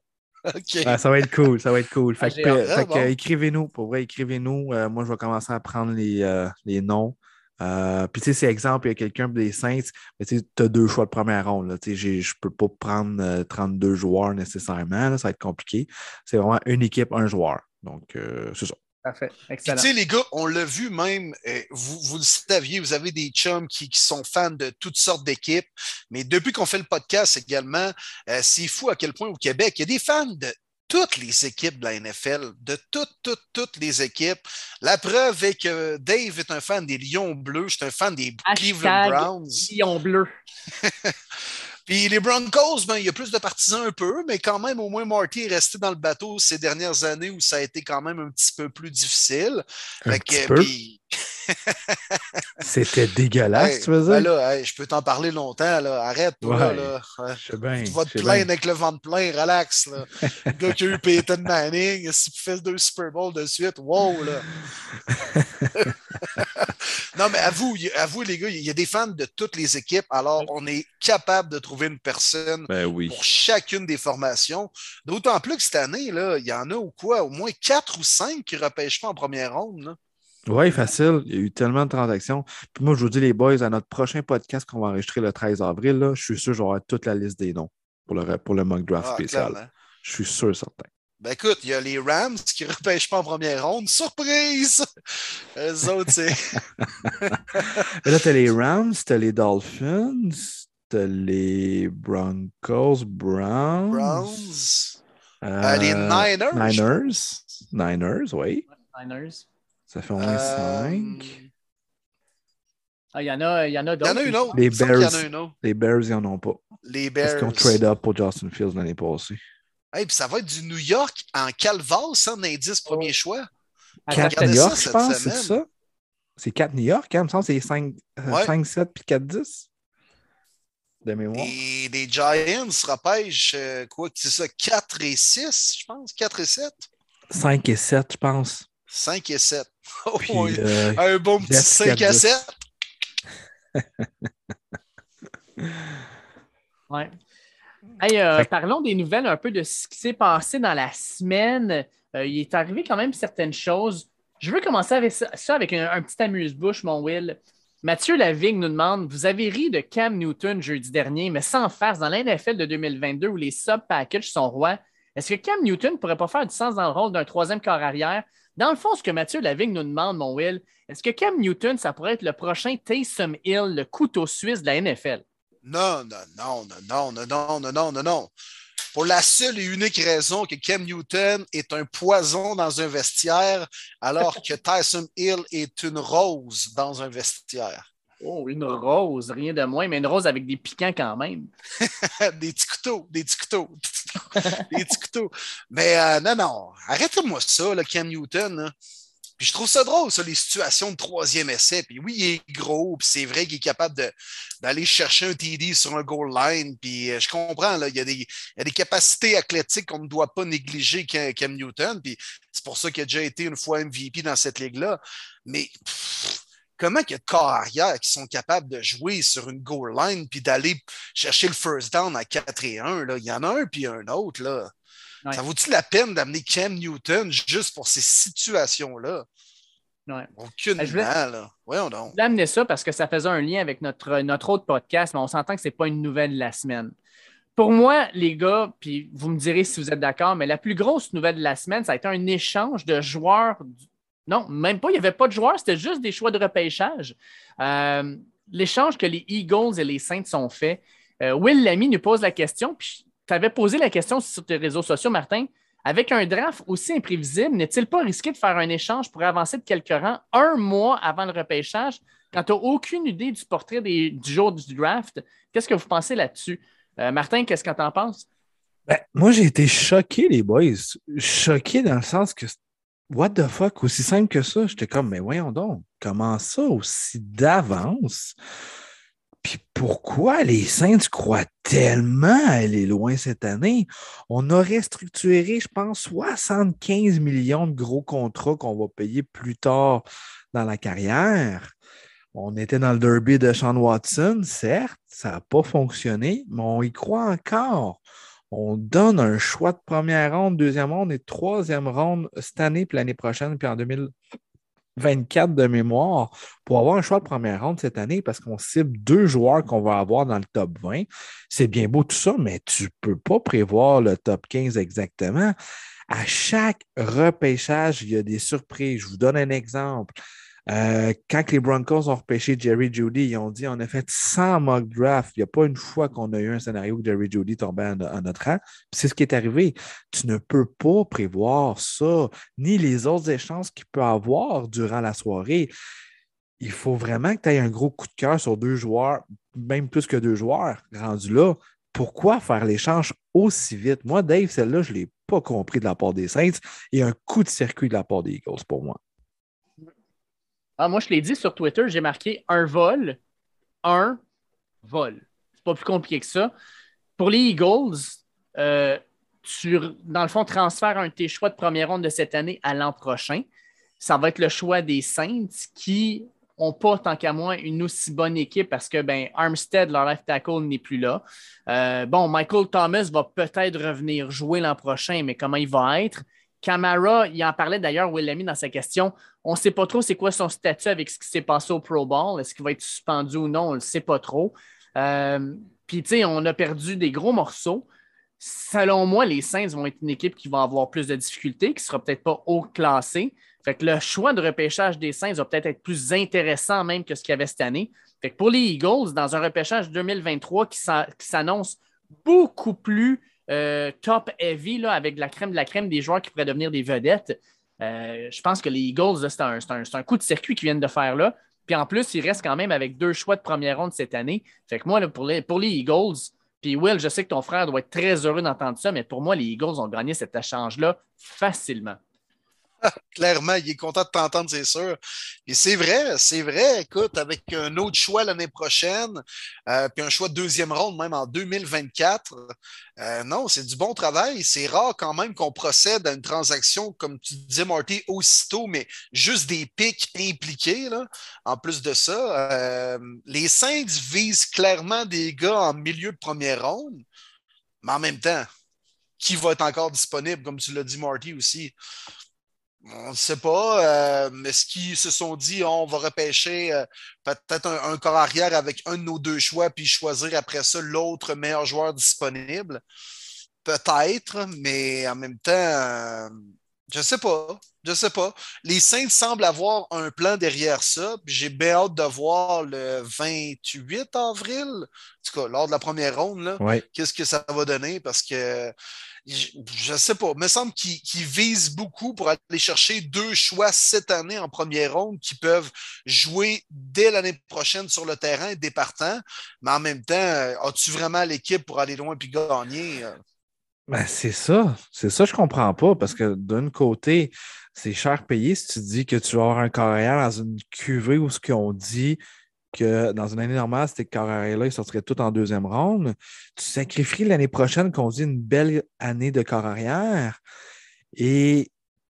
Ah, ça va être cool. Ça va être cool. Fait Ah, que, fait Ah, que, écrivez-nous. Pour vrai, écrivez-nous. Euh, moi, je vais commencer à prendre les, euh, les noms. Euh, puis, tu sais, c'est exemple, il y a quelqu'un des Saints, mais tu as deux choix de première ronde. là. Tu sais, j'ai- Je ne peux pas prendre euh, 32 joueurs nécessairement. là, ça va être compliqué. C'est vraiment une équipe, un joueur. Donc, euh, c'est ça. Parfait. Excellent. tu sais, les gars, on l'a vu même, euh, vous, vous le saviez, vous avez des chums qui, qui sont fans de toutes sortes d'équipes, mais depuis qu'on fait le podcast également, euh, c'est fou à quel point au Québec, il y a des fans de toutes les équipes de la NFL, de toutes, toutes, toutes les équipes. La preuve est que Dave est un fan des Lions bleus, je suis un fan des Cleveland Browns. Lion bleu. Puis les Broncos, ben, il y a plus de partisans un peu, mais quand même, au moins, Marty est resté dans le bateau ces dernières années où ça a été quand même un petit peu plus difficile. Un Fait petit que, peu. puis- C'était dégueulasse, Hey, tu veux ben dire? là, hey, je peux t'en parler longtemps, là. Arrête, toi, Ouais. là. Bien. Tu vas te plaindre bien. avec le ventre plein, relax, là. le gars qui a eu Peyton Manning, s'il fait deux Super Bowls de suite, wow, là. non, mais avoue, avoue, les gars, il y a des fans de toutes les équipes, alors on est capable de trouver une personne Ben oui. pour chacune des formations. D'autant plus que cette année, là, il y en a ou quoi, au moins quatre ou cinq qui ne repêchent pas en première ronde. là. Oui, facile. Il y a eu tellement de transactions. Puis moi, je vous dis, les boys, à notre prochain podcast qu'on va enregistrer le 13 avril, là, je suis sûr que j'aurai toute la liste des noms pour le, pour le mock draft Ah, spécial. clairement. Je suis sûr, certain. Ben écoute, il y a les Rams qui ne repêchent pas en première ronde. Surprise! Eux autres, c'est. Et là, tu as les Rams, tu as les Dolphins, tu as les Broncos, Browns. Browns. euh, Euh, les Niners. Niners. Niners, oui. Niners. Ça fait au moins Euh, 5. Ah, Il y en a, il y en a Il y d'autres. en a une autre. Les Il y en a Bears. une autre. Les Bears, ils n'en ont pas. Les Parce Bears. qu'ils ont trade up pour Justin Fields l'année passée. Hey, puis ça va être du New York en calvasse, hein, l'indice premier choix. Attends, 4 regardez New ça York, je pense, c'est ça? C'est 4 New York, hein? Il me semble que c'est 5, Ouais. 5 7 puis 4 10 de mémoire. Et les Giants repêchent, euh, quoi, c'est ça, 4 et 6, je pense, 4 et 7. 5 et 7, je pense. 5 et 7. Oh, Puis, euh, Un bon petit Jets 5 à 4-10. 7. Ouais. Hey, euh, Parlons des nouvelles un peu de ce qui s'est passé dans la semaine. Euh, il est arrivé quand même certaines choses. Je veux commencer avec ça, ça avec un, un petit amuse-bouche, mon Will. Mathieu Lavigne nous demande Vous avez ri de Cam Newton jeudi dernier, mais sans farce, dans l'NFL de 2022 où les sub-packages sont rois, est-ce que Cam Newton ne pourrait pas faire du sens dans le rôle d'un troisième corps arrière? Dans le fond, ce que Mathieu Lavigne nous demande, mon Will, est-ce que Cam Newton, ça pourrait être le prochain Taysom Hill, le couteau suisse de la NFL? Non, non, non, non, non, non, non, non, non, non, non. Pour la seule et unique raison que Cam Newton est un poison dans un vestiaire, alors que Tyson Hill est une rose dans un vestiaire. Oh, une rose, rien de moins, mais une rose avec des piquants quand même. des petits couteaux, des petits couteaux, petits couteaux. Mais euh, non, non, arrêtez-moi ça, Cam Newton. Puis je trouve ça drôle, ça, les situations de troisième essai. Puis oui, il est gros, puis c'est vrai qu'il est capable d'aller chercher un TD sur un goal line. Puis euh, je comprends, là, il y, a des, il y a des capacités athlétiques qu'on ne doit pas négliger Cam, Newton. Puis c'est pour ça qu'il a déjà été une fois MVP dans cette ligue-là. Mais comment il y a de corps arrière qui sont capables de jouer sur une goal line puis d'aller chercher le first down à 4 et 1? Là? Il y en a un puis un autre. Là. Ouais. Ça vaut-il la peine d'amener Cam Newton juste pour ces situations-là? Ouais. Aucune Je voulais- là. Voyons donc. Je voulais amener ça parce que ça faisait un lien avec notre, notre autre podcast, mais on s'entend que ce n'est pas une nouvelle de la semaine. Pour moi, les gars, puis vous me direz si vous êtes d'accord, mais la plus grosse nouvelle de la semaine, ça a été un échange de joueurs du- Non, même pas. Il n'y avait pas de joueurs, c'était juste des choix de repêchage. Euh, l'échange que les Eagles et les Saints ont fait, euh, Will Lamy nous pose la question, puis tu avais posé la question sur tes réseaux sociaux, Martin. Avec un draft aussi imprévisible, n'est-il pas risqué de faire un échange pour avancer de quelques rangs un mois avant le repêchage? Quand tu n'as aucune idée du portrait du jour du draft? Qu'est-ce que vous pensez là-dessus? Euh, Martin, qu'est-ce que tu en penses? Ben, moi, j'ai été choqué, les boys. Choqué dans le sens que, what the fuck, aussi simple que ça. J'étais comme, mais voyons donc, comment ça, aussi d'avance? Puis pourquoi les Saints croient tellement aller loin cette année? On aurait structuré, je pense, 75 millions de gros contrats qu'on va payer plus tard dans la carrière. On était dans le derby de Sean Watson, certes, ça n'a pas fonctionné, mais on y croit encore. On donne un choix de première ronde, deuxième ronde et troisième ronde cette année, puis l'année prochaine, puis en 2000, 24 de mémoire pour avoir un choix de première ronde cette année parce qu'on cible deux joueurs qu'on va avoir dans le top 20. C'est bien beau tout ça, mais tu ne peux pas prévoir le top 15 exactement. À chaque repêchage, il y a des surprises. Je vous donne un exemple. Euh, quand les Broncos ont repêché Jerry Judy, ils ont dit on a fait 100 mock drafts. Il n'y a pas une fois qu'on a eu un scénario que Jerry Judy tombait en, notre rang. C'est ce qui est arrivé. Tu ne peux pas prévoir ça, ni les autres échanges qu'il peut avoir durant la soirée. Il faut vraiment que tu aies un gros coup de cœur sur deux joueurs, même plus que deux joueurs rendus là. Pourquoi faire l'échange aussi vite? Moi, Dave, celle-là, je ne l'ai pas compris de la part des Saints et un coup de circuit de la part des Eagles pour moi. Ah, moi, je l'ai dit sur Twitter, j'ai marqué un vol, un vol. C'est pas plus compliqué que ça. Pour les Eagles, euh, tu, dans le fond, transfères un de tes choix de première ronde de cette année à l'an prochain. Ça va être le choix des Saints qui n'ont pas, tant qu'à moi, une aussi bonne équipe parce que ben, Armstead, leur left tackle, n'est plus là. Euh, bon, Michael Thomas va peut-être revenir jouer l'an prochain, mais comment il va être? Camara, il en parlait d'ailleurs, Will Lamy, dans sa question. On ne sait pas trop c'est quoi son statut avec ce qui s'est passé au Pro Bowl. Est-ce qu'il va être suspendu ou non? On ne le sait pas trop. Euh, puis, tu sais, on a perdu des gros morceaux. Selon moi, les Saints vont être une équipe qui va avoir plus de difficultés, qui ne sera peut-être pas haut classée. Fait que le choix de repêchage des Saints va peut-être être plus intéressant même que ce qu'il y avait cette année. Fait que pour les Eagles, dans un repêchage 2023 qui s'annonce beaucoup plus euh, top heavy là, avec la crème de la crème des joueurs qui pourraient devenir des vedettes. Euh, je pense que les Eagles, c'est un, coup de circuit qu'ils viennent de faire là. Puis en plus, ils restent quand même avec deux choix de première ronde cette année. Fait que moi, pour, les, pour les Eagles, puis Will, je sais que ton frère doit être très heureux d'entendre ça, mais pour moi, les Eagles ont gagné cet échange-là facilement. Clairement, il est content de t'entendre, c'est sûr. Et c'est vrai, c'est vrai. Écoute, avec un autre choix l'année prochaine, euh, puis un choix de deuxième ronde même en 2024, euh, non, c'est du bon travail. C'est rare quand même qu'on procède à une transaction, comme tu disais, Marty, aussitôt, mais juste des pics impliqués. Là. En plus de ça, euh, les Saints visent clairement des gars en milieu de première ronde, mais en même temps, qui va être encore disponible, comme tu l'as dit, Marty aussi? On ne sait pas. mais euh, ce qu'ils se sont dit, on va repêcher euh, peut-être un, corps arrière avec un de nos deux choix, puis choisir après ça l'autre meilleur joueur disponible. Peut-être, mais en même temps, euh, je ne sais pas. Je ne sais pas. Les Saints semblent avoir un plan derrière ça. J'ai bien hâte de voir le 28 avril, en tout cas, lors de la première ronde, qu'est-ce que ça va donner parce que je ne sais pas, il me semble qu'ils visent beaucoup pour aller chercher deux choix cette année en première ronde qui peuvent jouer dès l'année prochaine sur le terrain, départant. Mais en même temps, euh, as-tu vraiment l'équipe pour aller loin et gagner? Euh? Ben, c'est ça. C'est ça, je ne comprends pas parce que d'un côté, c'est cher payé si tu dis que tu vas avoir un carrière dans une cuvée où ce qu'on dit que dans une année normale, c'était carrière-là, il sortirait tout en deuxième ronde. Tu sacrifies l'année prochaine qu'on dit une belle année de carrière. Et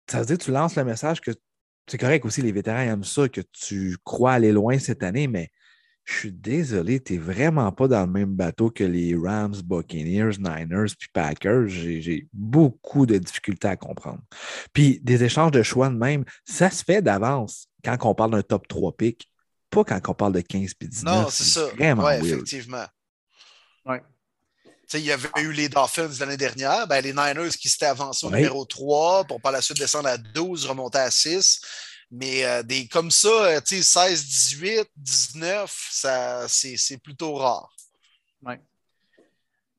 ça veut dire que tu lances le message que c'est correct aussi, les vétérans aiment ça, que tu crois aller loin cette année, mais je suis désolé, tu n'es vraiment pas dans le même bateau que les Rams, Buccaneers, Niners puis Packers. J'ai beaucoup de difficultés à comprendre. Puis des échanges de choix de même, ça se fait d'avance quand on parle d'un top 3 pick pas quand on parle de 15 et 19. Non, c'est ça. Vraiment ouais, effectivement. Ouais. il y avait eu les Dolphins l'année dernière, ben, les Niners qui s'étaient avancés au numéro 3 pour par la suite descendre à 12, remonter à 6. Mais euh, des comme ça, euh, tu sais, 16, 18, 19, ça, c'est plutôt rare. Ouais.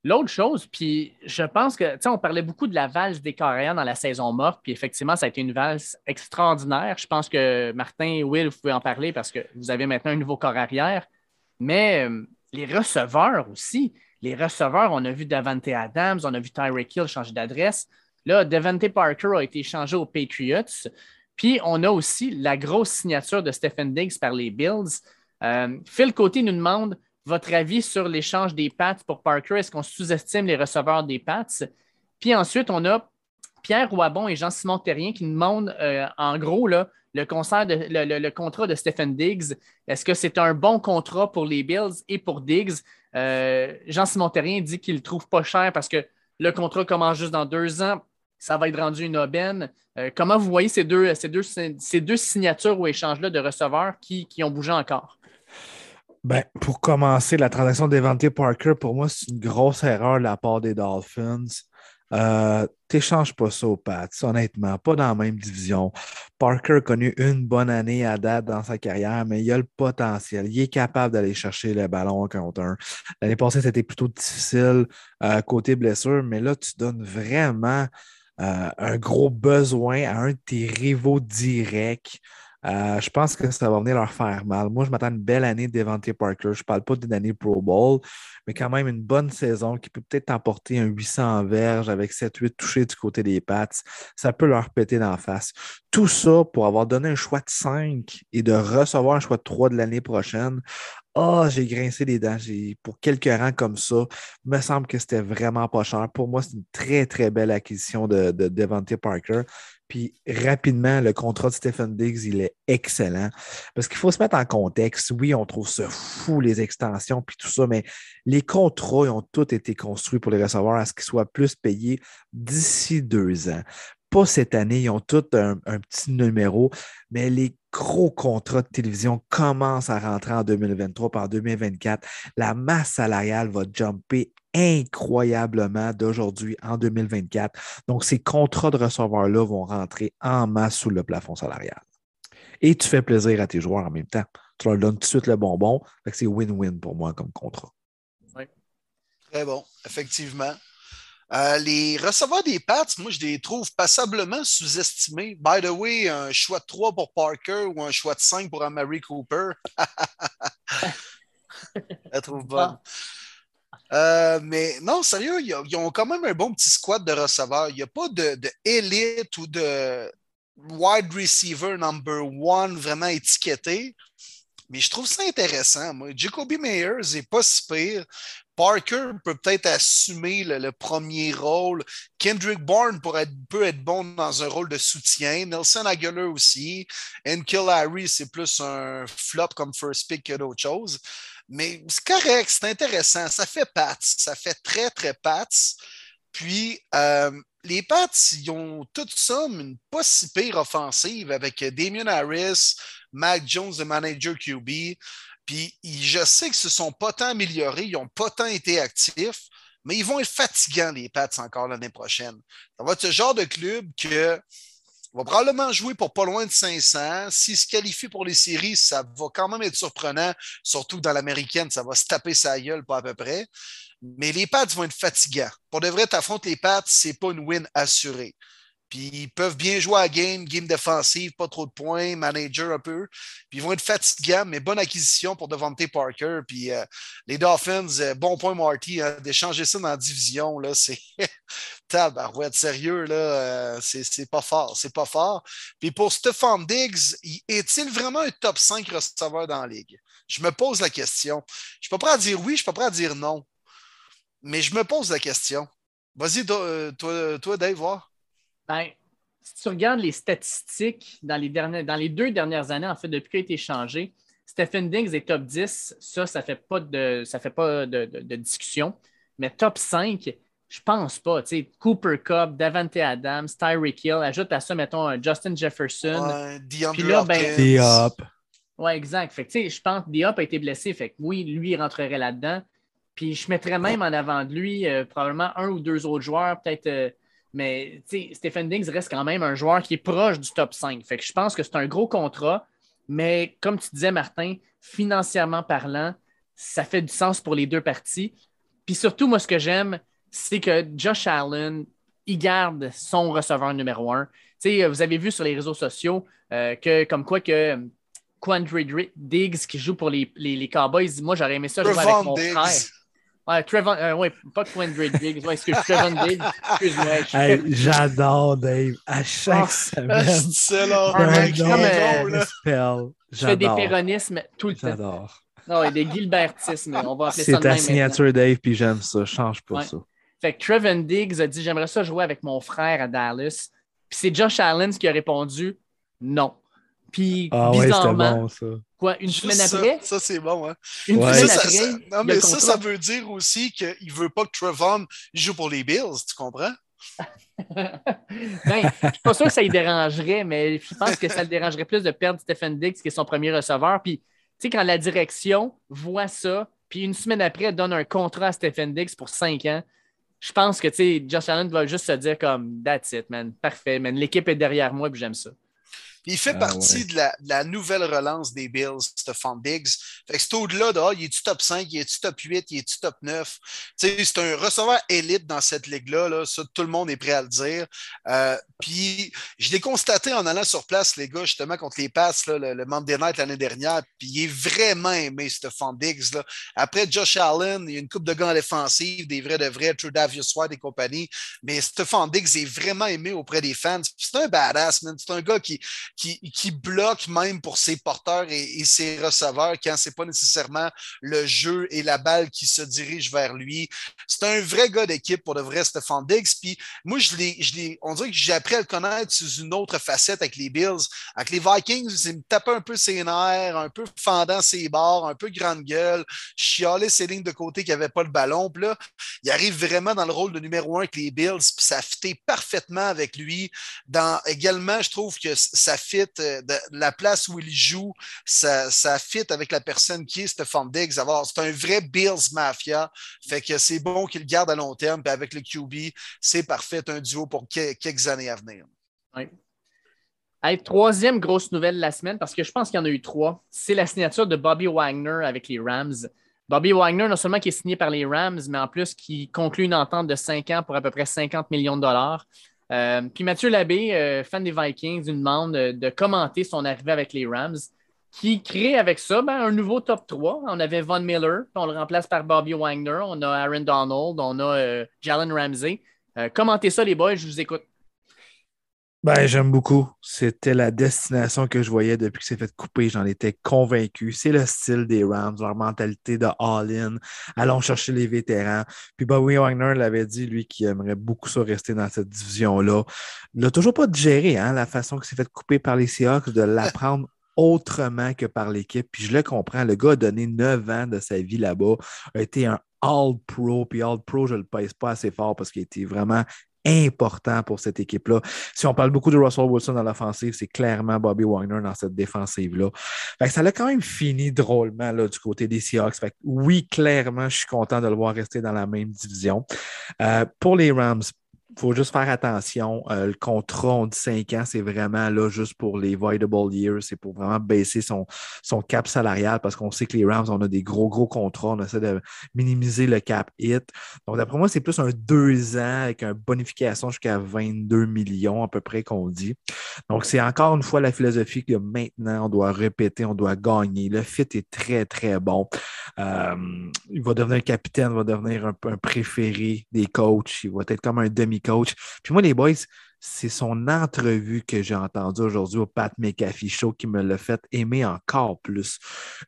L'autre chose, puis je pense que, tu sais, on parlait beaucoup de la valse des carrières dans la saison morte, puis effectivement, ça a été une valse extraordinaire. Je pense que Martin et Will, vous pouvez en parler parce que vous avez maintenant un nouveau corps arrière. Mais euh, les receveurs aussi, les receveurs, on a vu Davante Adams, on a vu Tyreek Hill changer d'adresse. Là, Devante Parker a été échangé aux Patriots. Puis on a aussi la grosse signature de Stephen Diggs par les Bills. Euh, Phil Côté nous demande votre avis sur l'échange des Pats pour Parker? Est-ce qu'on sous-estime les receveurs des Pats? Puis ensuite, on a Pierre Wabon et Jean-Simon Terrien qui demandent euh, en gros le, contrat de Stephen Diggs. Est-ce que c'est un bon contrat pour les Bills et pour Diggs? Euh, Jean-Simon Terrien dit qu'il ne trouve pas cher parce que le contrat commence juste dans deux ans. Ça va être rendu une aubaine. Euh, comment vous voyez ces deux, ces deux, signatures ou échanges-là de receveurs qui ont bougé encore? Ben, pour commencer, la transaction d'Evante Parker, pour moi, c'est une grosse erreur de la part des Dolphins. Euh, T'échanges pas ça aux Pats, honnêtement, pas dans la même division. Parker a connu une bonne année à date dans sa carrière, mais il a le potentiel. Il est capable d'aller chercher le ballon contre un. L'année passée, c'était plutôt difficile euh, côté blessure, mais là, tu donnes vraiment euh, un gros besoin à un de tes rivaux directs. Euh, je pense que ça va venir leur faire mal. Moi, je m'attends à une belle année de Devante Parker. Je ne parle pas d'une année Pro Bowl, mais quand même une bonne saison qui peut peut-être emporter un 800 verges avec 7-8 touchés du côté des Pats. Ça peut leur péter d'en face. Tout ça pour avoir donné un choix de 5 et de recevoir un choix de 3 de l'année prochaine. Ah, oh, j'ai grincé les dents. Pour quelques rangs comme ça, il me semble que c'était vraiment pas cher. Pour moi, c'est une très, très belle acquisition de, de Devante Parker. Puis rapidement, le contrat de Stephen Diggs, il est excellent. Parce qu'il faut se mettre en contexte. Oui, on trouve ça fou, les extensions, puis tout ça, mais les contrats ils ont tous été construits pour les recevoir à ce qu'ils soient plus payés d'ici deux ans. Pas cette année, ils ont tous un, un petit numéro, mais les gros contrats de télévision commencent à rentrer en 2023 par 2024. La masse salariale va jumper incroyablement d'aujourd'hui en 2024. Donc, ces contrats de receveurs-là vont rentrer en masse sous le plafond salarial. Et tu fais plaisir à tes joueurs en même temps. Tu leur donnes tout de suite le bonbon. C'est win-win pour moi comme contrat. Oui. Très bon, effectivement. Euh, les receveurs des Pats, moi, je les trouve passablement sous-estimés. By the way, un choix de 3 pour Parker ou un choix de 5 pour Amari Cooper. Je trouve bonne. Euh, mais non, sérieux, ils ont quand même un bon petit squad de receveurs. Il n'y a pas de, ou de wide receiver number one vraiment étiqueté. Mais je trouve ça intéressant. Moi. Jacoby Meyers n'est pas si pire. Parker peut peut-être assumer le, premier rôle. Kendrick Bourne pourrait peut être bon dans un rôle de soutien. Nelson Aguilar aussi. Kill Harry, c'est plus un flop comme first pick que d'autres choses. Mais c'est correct, c'est intéressant. Ça fait Pats. Ça fait très, très Pats. Puis, euh, les Pats, ils ont tout ça, une pas si pire offensive avec Damien Harris, Mac Jones, le manager QB. Puis, je sais ce ne sont pas tant améliorés, ils n'ont pas tant été actifs, mais ils vont être fatigants, les Pats, encore l'année prochaine. Ça va être ce genre de club que va probablement jouer pour pas loin de 500. S'il se qualifie pour les séries, ça va quand même être surprenant, surtout dans l'américaine, ça va se taper sa gueule pas à peu près. Mais les Pats vont être fatigants. Pour de vrai, t'affrontes les Pats, c'est pas une win assurée. Puis ils peuvent bien jouer à game, game défensive, pas trop de points, manager un peu. Puis ils vont être fatigants, mais bonne acquisition pour Devante Parker. Puis euh, les Dolphins, euh, bon point Marty, hein, d'échanger ça dans la division, là, c'est tabarouette, sérieux, là, euh, c'est pas fort, c'est pas fort. Puis pour Stephon Diggs, est-il vraiment un top 5 receveur dans la ligue? Je me pose la question. Je suis pas prêt à dire oui, je suis pas prêt à dire non. Mais je me pose la question. Vas-y, toi, toi, Dave, voir. Ben, si tu regardes les statistiques dans les, dernières, dans les deux dernières années, en fait, depuis qu'il a été changé, Stephen Diggs est top 10. Ça, ça ne fait pas, de, ça fait pas de, discussion. Mais top 5, je pense pas. Cooper Cup, Davante Adams, Tyreek Hill, ajoute à ça, mettons, Justin Jefferson. Ouais, Puis là, ben, Diop. Oui, exact. Fait je pense que Diop a été blessé. Fait que oui, lui, il rentrerait là-dedans. Puis je mettrais même en avant de lui euh, probablement un ou deux autres joueurs, peut-être. Euh, Mais Stephen Diggs reste quand même un joueur qui est proche du top 5. Fait que je pense que c'est un gros contrat. Mais comme tu disais, Martin, financièrement parlant, ça fait du sens pour les deux parties. Puis surtout, moi, ce que j'aime, c'est que Josh Allen, il garde son receveur numéro un. vous avez vu sur les réseaux sociaux euh, que, comme quoi que Quandre Diggs, qui joue pour les, les, Cowboys, moi, j'aurais aimé ça jouer avec mon frère. Ouais, Trevon, euh, ouais, pas Quandre Diggs, ouais, excuse Trevon Diggs. Excuse-moi. J'adore Dave. À chaque oh, semaine. C'est là, un comme, Je fais des péronismes tout le temps. J'adore. Non, des Gilbertismes, on va appeler ça C'est ta signature, Dave, puis j'aime ça. Change pas ça. Fait que Trevon Diggs a dit J'aimerais ça jouer avec mon frère à Dallas. Puis c'est Josh Allen qui a répondu Non. Puis ah, bizarrement, bon, ça. Quoi, une semaine après? Ça, c'est bon, hein? Une semaine après. Ça, non, mais ça, ça veut dire aussi qu'il ne veut pas que Trevon joue pour les Bills, tu comprends? ben, je ne suis pas sûr que ça lui dérangerait, mais je pense que ça le dérangerait plus de perdre Stephen Diggs, qui est son premier receveur. Puis, tu sais, quand la direction voit ça, puis une semaine après, donne un contrat à Stephen Diggs pour cinq ans, je pense que Josh Allen va juste se dire comme That's it, man. Parfait, man. L'équipe est derrière moi et j'aime ça il fait ah, partie de, la, nouvelle relance des Bills, Stephon Diggs. Fait que c'est au-delà de ah, il est-tu top 5, il est-tu top 8, il est-tu top 9. C'est un receveur élite dans cette ligue-là. Là. Ça, tout le monde est prêt à le dire. Euh, puis je l'ai constaté en allant sur place, les gars, justement, contre les passes, là, le, le Monday Night l'année dernière. Puis il est vraiment aimé, Stephon Diggs. Là. Après Josh Allen, il y a une coupe de gants en défensive, des vrais de vrais, True Davius White et compagnie. Mais Stephon Diggs est vraiment aimé auprès des fans. C'est un badass, man. C'est un gars qui qui, bloque même pour ses porteurs et, ses receveurs quand c'est pas nécessairement le jeu et la balle qui se dirige vers lui. C'est un vrai gars d'équipe pour de vrai Stephon Diggs. Puis moi, je l'ai, on dirait que j'ai appris à le connaître sous une autre facette avec les Bills. Avec les Vikings, il me tapait un peu ses nerfs, un peu fendant ses barres, un peu grande gueule, chialait ses lignes de côté qui n'avaient pas le ballon. Puis là, il arrive vraiment dans le rôle de numéro un avec les Bills, puis ça a parfaitement avec lui. Dans, également, je trouve que ça fit euh, la place où il joue, ça, fit avec la personne qui est Stephon Diggs. C'est un vrai Bills Mafia. Fait que c'est bon qu'il garde à long terme. Avec le QB, c'est parfait, un duo pour quelques années à venir. troisième grosse nouvelle de la semaine, parce que je pense qu'il y en a eu trois, c'est la signature de Bobby Wagner avec les Rams. Bobby Wagner, non seulement qui est signé par les Rams, mais en plus qui conclut une entente de 5 ans pour à peu près 50 millions de dollars. Euh, puis Mathieu Labbé, euh, fan des Vikings, nous demande de, commenter son arrivée avec les Rams, qui crée avec ça? Ben, un nouveau top 3. On avait Von Miller, on le remplace par Bobby Wagner, on a Aaron Donald, on a euh, Jalen Ramsey. commentez ça, les boys, je vous écoute. Ben, j'aime beaucoup. C'était la destination que je voyais depuis que c'est fait couper. J'en étais convaincu. C'est le style des Rams, leur mentalité de all-in. Allons chercher les vétérans. Puis Bobby Wagner l'avait dit, lui, qui aimerait beaucoup ça rester dans cette division-là. Il n'a toujours pas digéré hein, la façon que c'est fait couper par les Seahawks, de l'apprendre autrement que par l'équipe. Puis je le comprends. Le gars a donné neuf ans de sa vie là-bas, a été un All-Pro. Puis All-Pro, je ne le pèse pas assez fort parce qu'il était vraiment important pour cette équipe-là. Si on parle beaucoup de Russell Wilson dans l'offensive, c'est clairement Bobby Wagner dans cette défensive-là. Ça l'a quand même fini drôlement là, du côté des Seahawks. oui, clairement, je suis content de le voir rester dans la même division. Euh, pour les Rams, faut juste faire attention. Euh, le contrat, on dit 5 ans, c'est vraiment là juste pour les voidable years. C'est pour vraiment baisser son, son cap salarial parce qu'on sait que les Rams, on a des gros, gros contrats. On essaie de minimiser le cap hit. Donc, d'après moi, c'est plus un 2 ans avec une bonification jusqu'à 22 millions à peu près qu'on dit. Donc, c'est encore une fois la philosophie que maintenant, on doit répéter, on doit gagner. Le fit est très, très bon. Euh, il va devenir capitaine, il va devenir un, un préféré des coachs. Il va être comme un demi coach. Puis moi, boys, c'est son entrevue que j'ai entendue aujourd'hui au Pat McAfee Show qui me l'a fait aimer encore plus.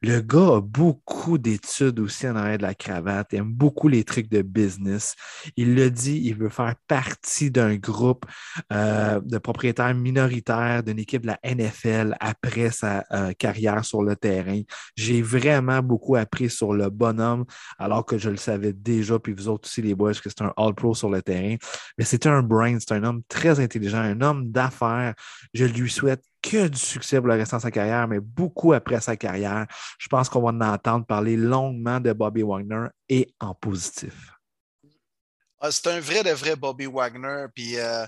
Le gars a beaucoup d'études aussi en arrière de la cravate, il aime beaucoup les trucs de business. Il le dit, il veut faire partie d'un groupe euh, de propriétaires minoritaires d'une équipe de la NFL après sa euh, carrière sur le terrain. J'ai vraiment beaucoup appris sur le bonhomme, alors que je le savais déjà, puis vous autres aussi, les boys, que c'est un All-Pro sur le terrain. Mais c'est un brain, c'est un homme très intelligent, un homme d'affaires. Je lui souhaite que du succès pour le restant de sa carrière, mais beaucoup après sa carrière. Je pense qu'on va en entendre parler longuement de Bobby Wagner et en positif. Ah, c'est un vrai de vrai Bobby Wagner. Puis euh,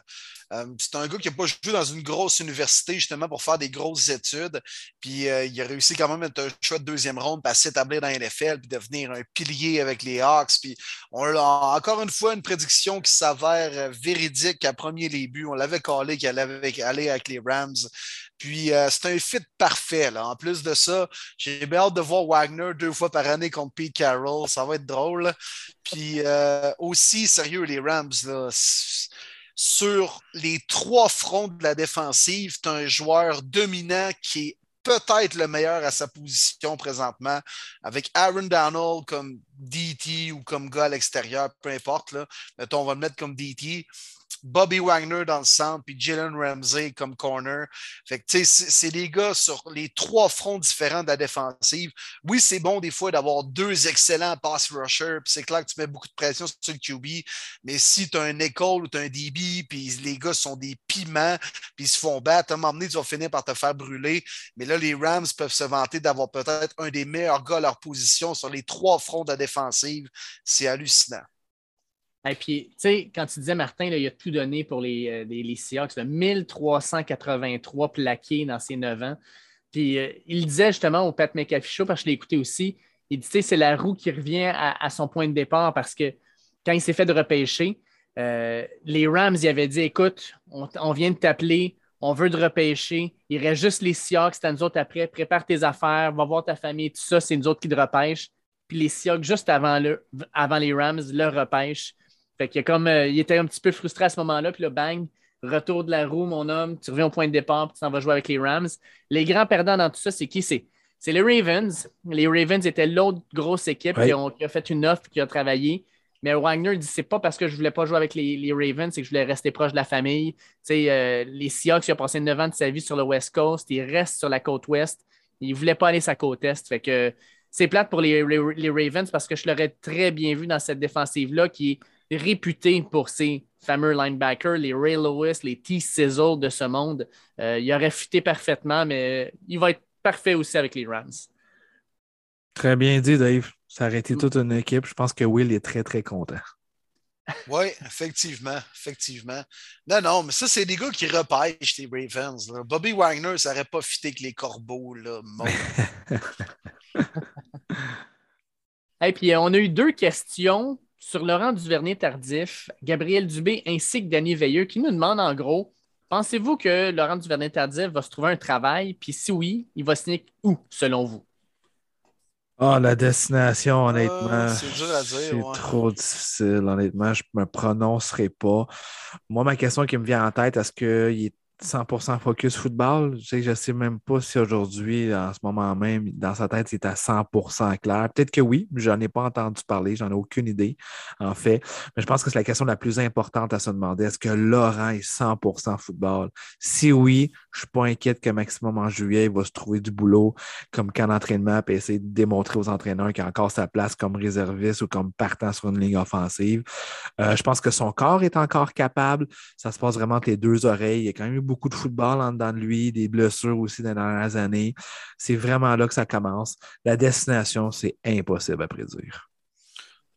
euh, c'est un gars qui n'a pas joué dans une grosse université justement pour faire des grosses études. Puis euh, il a réussi quand même à être un choix de deuxième ronde, à s'établir dans la NFL, puis devenir un pilier avec les Hawks. Puis on a encore une fois une prédiction qui s'avère véridique à premier début. On l'avait collé qu'il allait aller avec les Rams. Puis c'est un fit parfait. Là. En plus de ça, j'ai bien hâte de voir Wagner deux fois par année contre Pete Carroll. Ça va être drôle. Puis aussi, sérieux, les Rams, sur les trois fronts de la défensive, tu as un joueur dominant qui est peut-être le meilleur à sa position présentement, avec Aaron Donald comme DT ou comme gars à l'extérieur, peu importe. Là. On va le mettre comme DT. Bobby Wagner dans le centre, puis Jalen Ramsey comme corner. Fait c'est des gars sur les trois fronts différents de la défensive. Oui, c'est bon des fois d'avoir deux excellents pass rushers, puis c'est clair que tu mets beaucoup de pression sur le QB, mais si tu as un école ou tu un DB, puis les gars sont des piments, puis ils se font battre, à un moment donné, tu vas finir par te faire brûler. Mais là, les Rams peuvent se vanter d'avoir peut-être un des meilleurs gars à leur position sur les trois fronts de la défensive. C'est hallucinant. Et puis, tu sais, quand tu disais, Martin, il a tout donné pour les, euh, les, Seahawks, 1383 plaqués dans ses 9 ans. Puis, euh, il disait justement au Pat McAfee Show, parce que je l'ai écouté aussi, il dit, c'est la roue qui revient à, son point de départ parce que quand il s'est fait de repêcher, euh, les Rams, ils avaient dit, écoute, on, vient de t'appeler, on veut de repêcher, il reste juste les Seahawks, c'est à nous autres après, prépare tes affaires, va voir ta famille, tout ça, c'est nous autres qui te repêchent. Puis les Seahawks, juste avant, le, avant les Rams, le repêchent. Fait qu'il comme, euh, il était un petit peu frustré à ce moment-là, puis là, bang, retour de la roue, mon homme, tu reviens au point de départ, puis tu s'en vas jouer avec les Rams. Les grands perdants dans tout ça, c'est qui? C'est, c'est les Ravens. Les Ravens étaient l'autre grosse équipe qui, a fait une offre, qui a travaillé. Mais Wagner dit c'est pas parce que je voulais pas jouer avec les, Ravens, c'est que je voulais rester proche de la famille. Euh, les Seahawks, il a passé 9 ans de sa vie sur le West Coast, il reste sur la côte ouest. Il voulait pas aller sa côte est. Fait que c'est plate pour les, les Ravens parce que je l'aurais très bien vu dans cette défensive-là qui est réputé pour ses fameux linebackers, les Ray Lewis, les T-Sizzle de ce monde. Euh, il aurait fité parfaitement, mais il va être parfait aussi avec les Rams. Très bien dit, Dave. Ça aurait été mm. toute une équipe. Je pense que Will est très, très content. Oui, effectivement, effectivement. Non, non, mais ça, c'est des gars qui repêchent les Ravens. Bobby Wagner, ça n'aurait pas fité avec les corbeaux. Là, Et puis, on a eu deux questions sur Laurent Duvernay-Tardif, Gabriel Dubé ainsi que Danny Veilleux qui nous demandent en gros Pensez-vous que Laurent Duvernay-Tardif va se trouver un travail? Puis si oui, il va signer où, selon vous? Ah, la destination, honnêtement. Ah, c'est trop difficile, honnêtement. Je ne me prononcerai pas. Moi, ma question qui me vient en tête, est-ce qu'il est 100% focus football. Je ne sais même pas si aujourd'hui, en ce moment même, dans sa tête, c'est à 100% clair. Peut-être que oui, je n'en ai pas entendu parler, j'en ai aucune idée, en fait. Mais je pense que c'est la question la plus importante à se demander. Est-ce que Laurent est 100% football? Si oui, je suis pas inquiète que maximum en juillet, il va se trouver du boulot comme camp d'entraînement et essayer de démontrer aux entraîneurs qu'il a encore sa place comme réserviste ou comme partant sur une ligne offensive. Euh, je pense que son corps est encore capable. Ça se passe vraiment entre les deux oreilles. Il y a quand même eu beaucoup de football en dedans de lui, des blessures aussi dans les dernières années. C'est vraiment là que ça commence. La destination, c'est impossible à prédire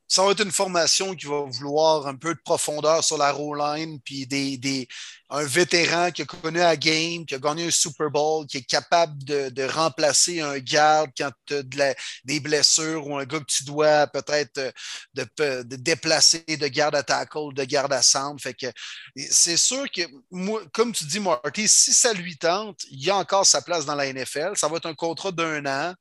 ça va être une formation qui va vouloir un peu de profondeur sur la row line, puis des, des, un vétéran qui a connu la game, qui a gagné un Super Bowl, qui est capable de, de remplacer un garde quand tu as de des blessures ou un gars que tu dois peut-être euh, de, de, déplacer de garde à tackle, de garde à centre. Fait que c'est sûr que, moi, comme tu dis, Marty, si ça lui tente, il y a encore sa place dans la NFL. Ça va être un contrat d'un an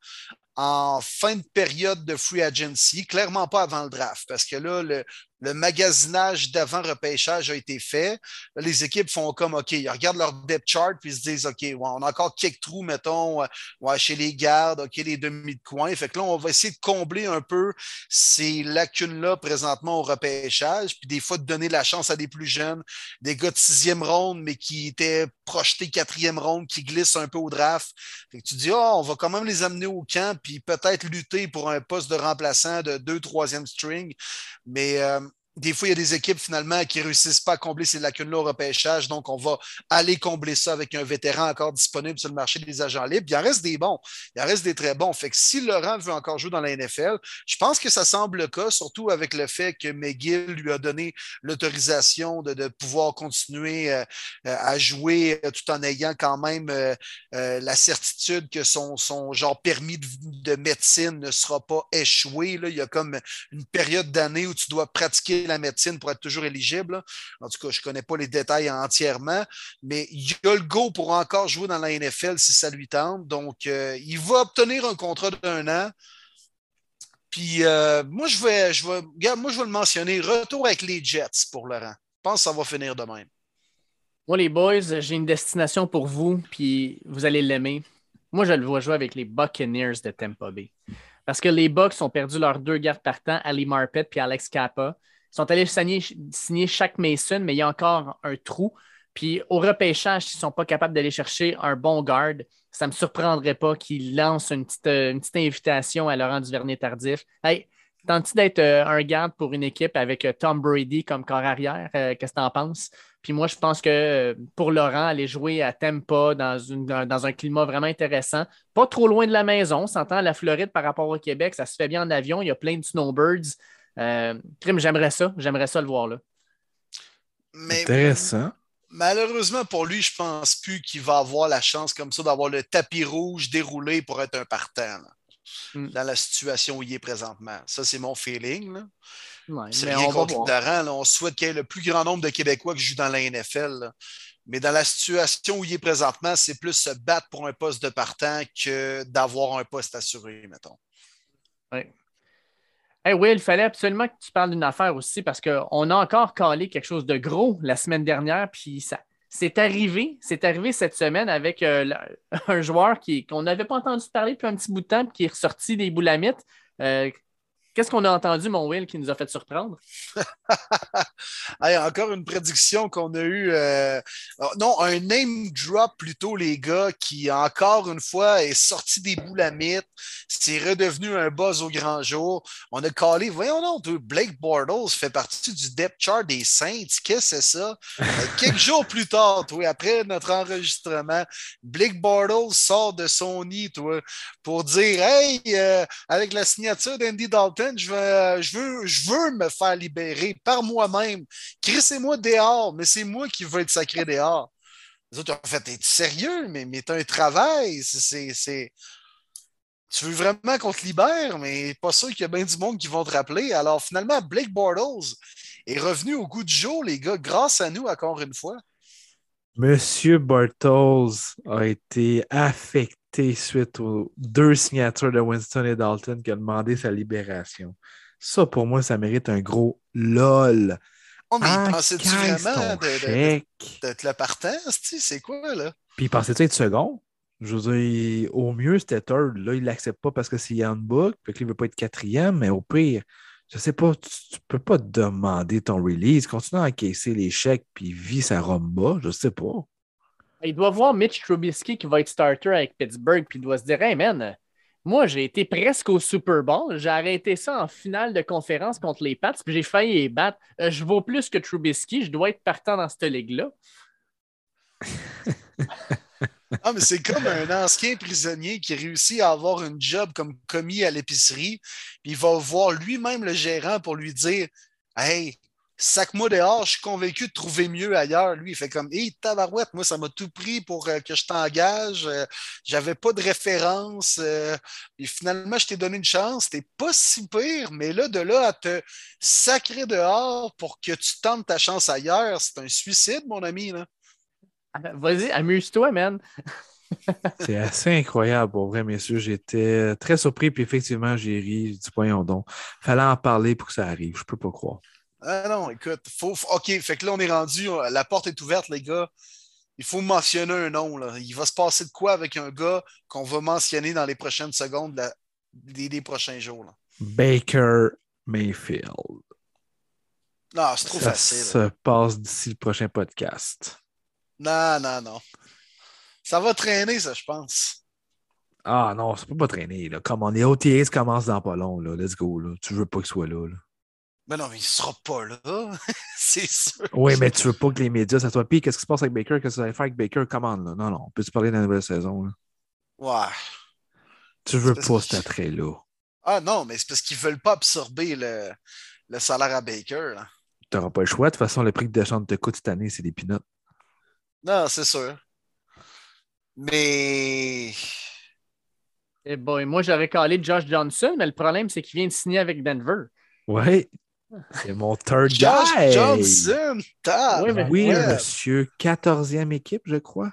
en fin de période de free agency, clairement pas avant le draft, parce que là, le, le magasinage d'avant-repêchage a été fait. les équipes font comme, OK, ils regardent leur depth chart puis ils se disent, OK, on a encore quelques trous, mettons, euh, chez les gardes, OK, les demi de coin. Fait que là, on va essayer de combler un peu ces lacunes-là présentement au repêchage, puis des fois de donner la chance à des plus jeunes, des gars de sixième ronde, mais qui étaient projetés quatrième ronde, qui glissent un peu au draft. Fait que tu dis, oh, on va quand même les amener au camp, puis peut-être lutter pour un poste de remplaçant de deux, troisième string. Mais euh, des fois, il y a des équipes finalement qui ne réussissent pas à combler ces lacunes-là au repêchage. Donc, on va aller combler ça avec un vétéran encore disponible sur le marché des agents libres. Il en reste des bons. Il en reste des très bons. Fait que si Laurent veut encore jouer dans la NFL, je pense que ça semble le cas, surtout avec le fait que McGill lui a donné l'autorisation de, pouvoir continuer euh, euh, à jouer euh, tout en ayant quand même la certitude que son, genre permis de, médecine ne sera pas échoué. Là. Il y a comme une période d'année où tu dois pratiquer la médecine pour être toujours éligible. En tout cas, je ne connais pas les détails entièrement, mais il a le go pour encore jouer dans la NFL si ça lui tente. Donc, euh, il va obtenir un contrat d'un an. Puis euh, moi, je vais, je vais, moi, je vais le mentionner. Retour avec les Jets pour Laurent. Je pense que ça va finir de même. Moi, les boys, j'ai une destination pour vous, puis vous allez l'aimer. Moi, je le vois jouer avec les Buccaneers de Tampa Bay. Parce que les Bucks ont perdu leurs deux gardes partants, Ali Marpet puis Alex Kappa. Ils sont allés signer, chaque Mason, mais il y a encore un trou. Puis au repêchage, s'ils ne sont pas capables d'aller chercher un bon garde, ça ne me surprendrait pas qu'ils lancent une petite, petite, invitation à Laurent Duvernay-Tardif. Hey, tentes-tu d'être euh, un garde pour une équipe avec euh, Tom Brady comme corps arrière? Euh, qu'est-ce que tu en penses? Puis moi, je pense que pour Laurent, aller jouer à Tampa dans, un climat vraiment intéressant, pas trop loin de la maison, on s'entend la Floride par rapport au Québec, ça se fait bien en avion, il y a plein de snowbirds. Euh, j'aimerais ça. J'aimerais ça le voir là. Intéressant. Malheureusement pour lui, je pense plus qu'il va avoir la chance comme ça d'avoir le tapis rouge déroulé pour être un partant hmm. dans la situation où il est présentement. Ça, c'est mon feeling. c'est rien contre On souhaite qu'il y ait le plus grand nombre de Québécois qui jouent dans la NFL. Mais dans la situation où il est présentement, c'est plus se battre pour un poste de partant que d'avoir un poste assuré, mettons. Oui. Hey Will, il fallait absolument que tu parles d'une affaire aussi parce qu'on a encore calé quelque chose de gros la semaine dernière, puis ça. C'est arrivé, c'est arrivé cette semaine avec euh, un joueur qu'on n'avait pas entendu parler depuis un petit bout de temps, qui est ressorti des boulamites. Euh, Qu'est-ce qu'on a entendu, mon Will, qui nous a fait surprendre? encore une prédiction qu'on a eue. Euh, oh, non, un name drop plutôt, les gars, qui encore une fois est sorti des boulamites. C'est redevenu un buzz au grand jour. On a collé, voyons non, Blake Bortles fait partie du depth chart des Saints. Qu'est-ce que c'est ça? Euh, quelques jours plus tard, toi, après notre enregistrement, Blake Bortles sort de son nid, toi, pour dire Hey, euh, avec la signature d'Andy Dalton, je veux, je, veux, je veux me faire libérer par moi-même. Crissez-moi dehors, mais c'est moi qui veux être sacré dehors. Les autres ont fait T'es sérieux, mais, mais t'as un travail. Tu veux vraiment qu'on te libère, mais pas sûr qu'il y a bien du monde qui vont te rappeler. Alors finalement, Blake Bortles est revenu au goût du jour, les gars, grâce à nous, encore une fois. Monsieur Bortles a été affecté suite aux deux signatures de Winston et Dalton qui a demandé sa libération. Ça, pour moi, ça mérite un gros LOL. Oh, mais il pensait-tu vraiment d'être le partant? C'est quoi, là? Puis il pensait-tu être second? Je veux dire, au mieux, c'était third. Là, il ne l'accepte pas parce que c'est Yann Book, puis qu'il ne veut pas être quatrième, mais au pire, je sais pas, tu, ne peux pas demander ton release. Continue à encaisser les chèques, puis vit sa rumba, je sais pas. Il doit voir Mitch Trubisky qui va être starter avec Pittsburgh, puis il doit se dire Hey man, moi j'ai été presque au Super Bowl, j'ai arrêté ça en finale de conférence contre les Pats, puis j'ai failli les battre. Euh, je vaux plus que Trubisky, je dois être partant dans cette ligue-là. Ah, mais c'est comme un ancien prisonnier qui réussit à avoir un job comme commis à l'épicerie, puis il va voir lui-même le gérant pour lui dire Hey, sac-moi dehors, je suis convaincu de trouver mieux ailleurs. Lui, il fait comme, hé, tabarouette, moi, ça m'a tout pris pour euh, que je t'engage. Euh, j'avais pas de référence. Euh, et finalement, je t'ai donné une chance. T'es pas si pire, mais là, de là à te sacrer dehors pour que tu tentes ta chance ailleurs, c'est un suicide, mon ami. Ah, vas-y, amuse-toi, man. c'est assez incroyable, pour vrai, messieurs. J'étais très surpris, puis effectivement, j'ai ri. du dit, donc, fallait en parler pour que ça arrive. Je peux pas croire. Ah non, écoute, faut, OK, fait que là, on est rendu, la porte est ouverte, les gars. Il faut mentionner un nom. Là. Il va se passer de quoi avec un gars qu'on va mentionner dans les prochaines secondes des, prochains jours? Là? Baker Mayfield. Non, c'est trop facile. Ça se passe d'ici le prochain podcast. Non, non, non. Ça va traîner, ça, je pense. Ah non, ça peut pas traîner. Là. Comme on est OTS commence dans pas long. Là. Let's go. Là. Tu veux pas qu'il soit là. là. Mais non, mais il ne sera pas là. c'est sûr. Oui, mais tu veux pas que les médias, ça soit. Puis qu'est-ce qui se passe avec Baker? Qu'est-ce que vous allez faire avec Baker? Commande, là. Non, non, on peut se parler de la nouvelle saison. Là? Ouais. Tu veux pas cet attrait-là. Ah non, mais c'est parce qu'ils ne veulent pas absorber le, le salaire à Baker. là. Tu n'auras pas le choix. De toute façon, le prix que Deschamps te coûte cette année, c'est des peanuts. Non, c'est sûr. Mais. Eh boy, moi, j'aurais calé Josh Johnson, mais le problème, c'est qu'il vient de signer avec Denver. Ouais. C'est mon third Josh guy. Johnson! tab- Oui, mais- Oui, ouais. monsieur. 14e équipe, je crois.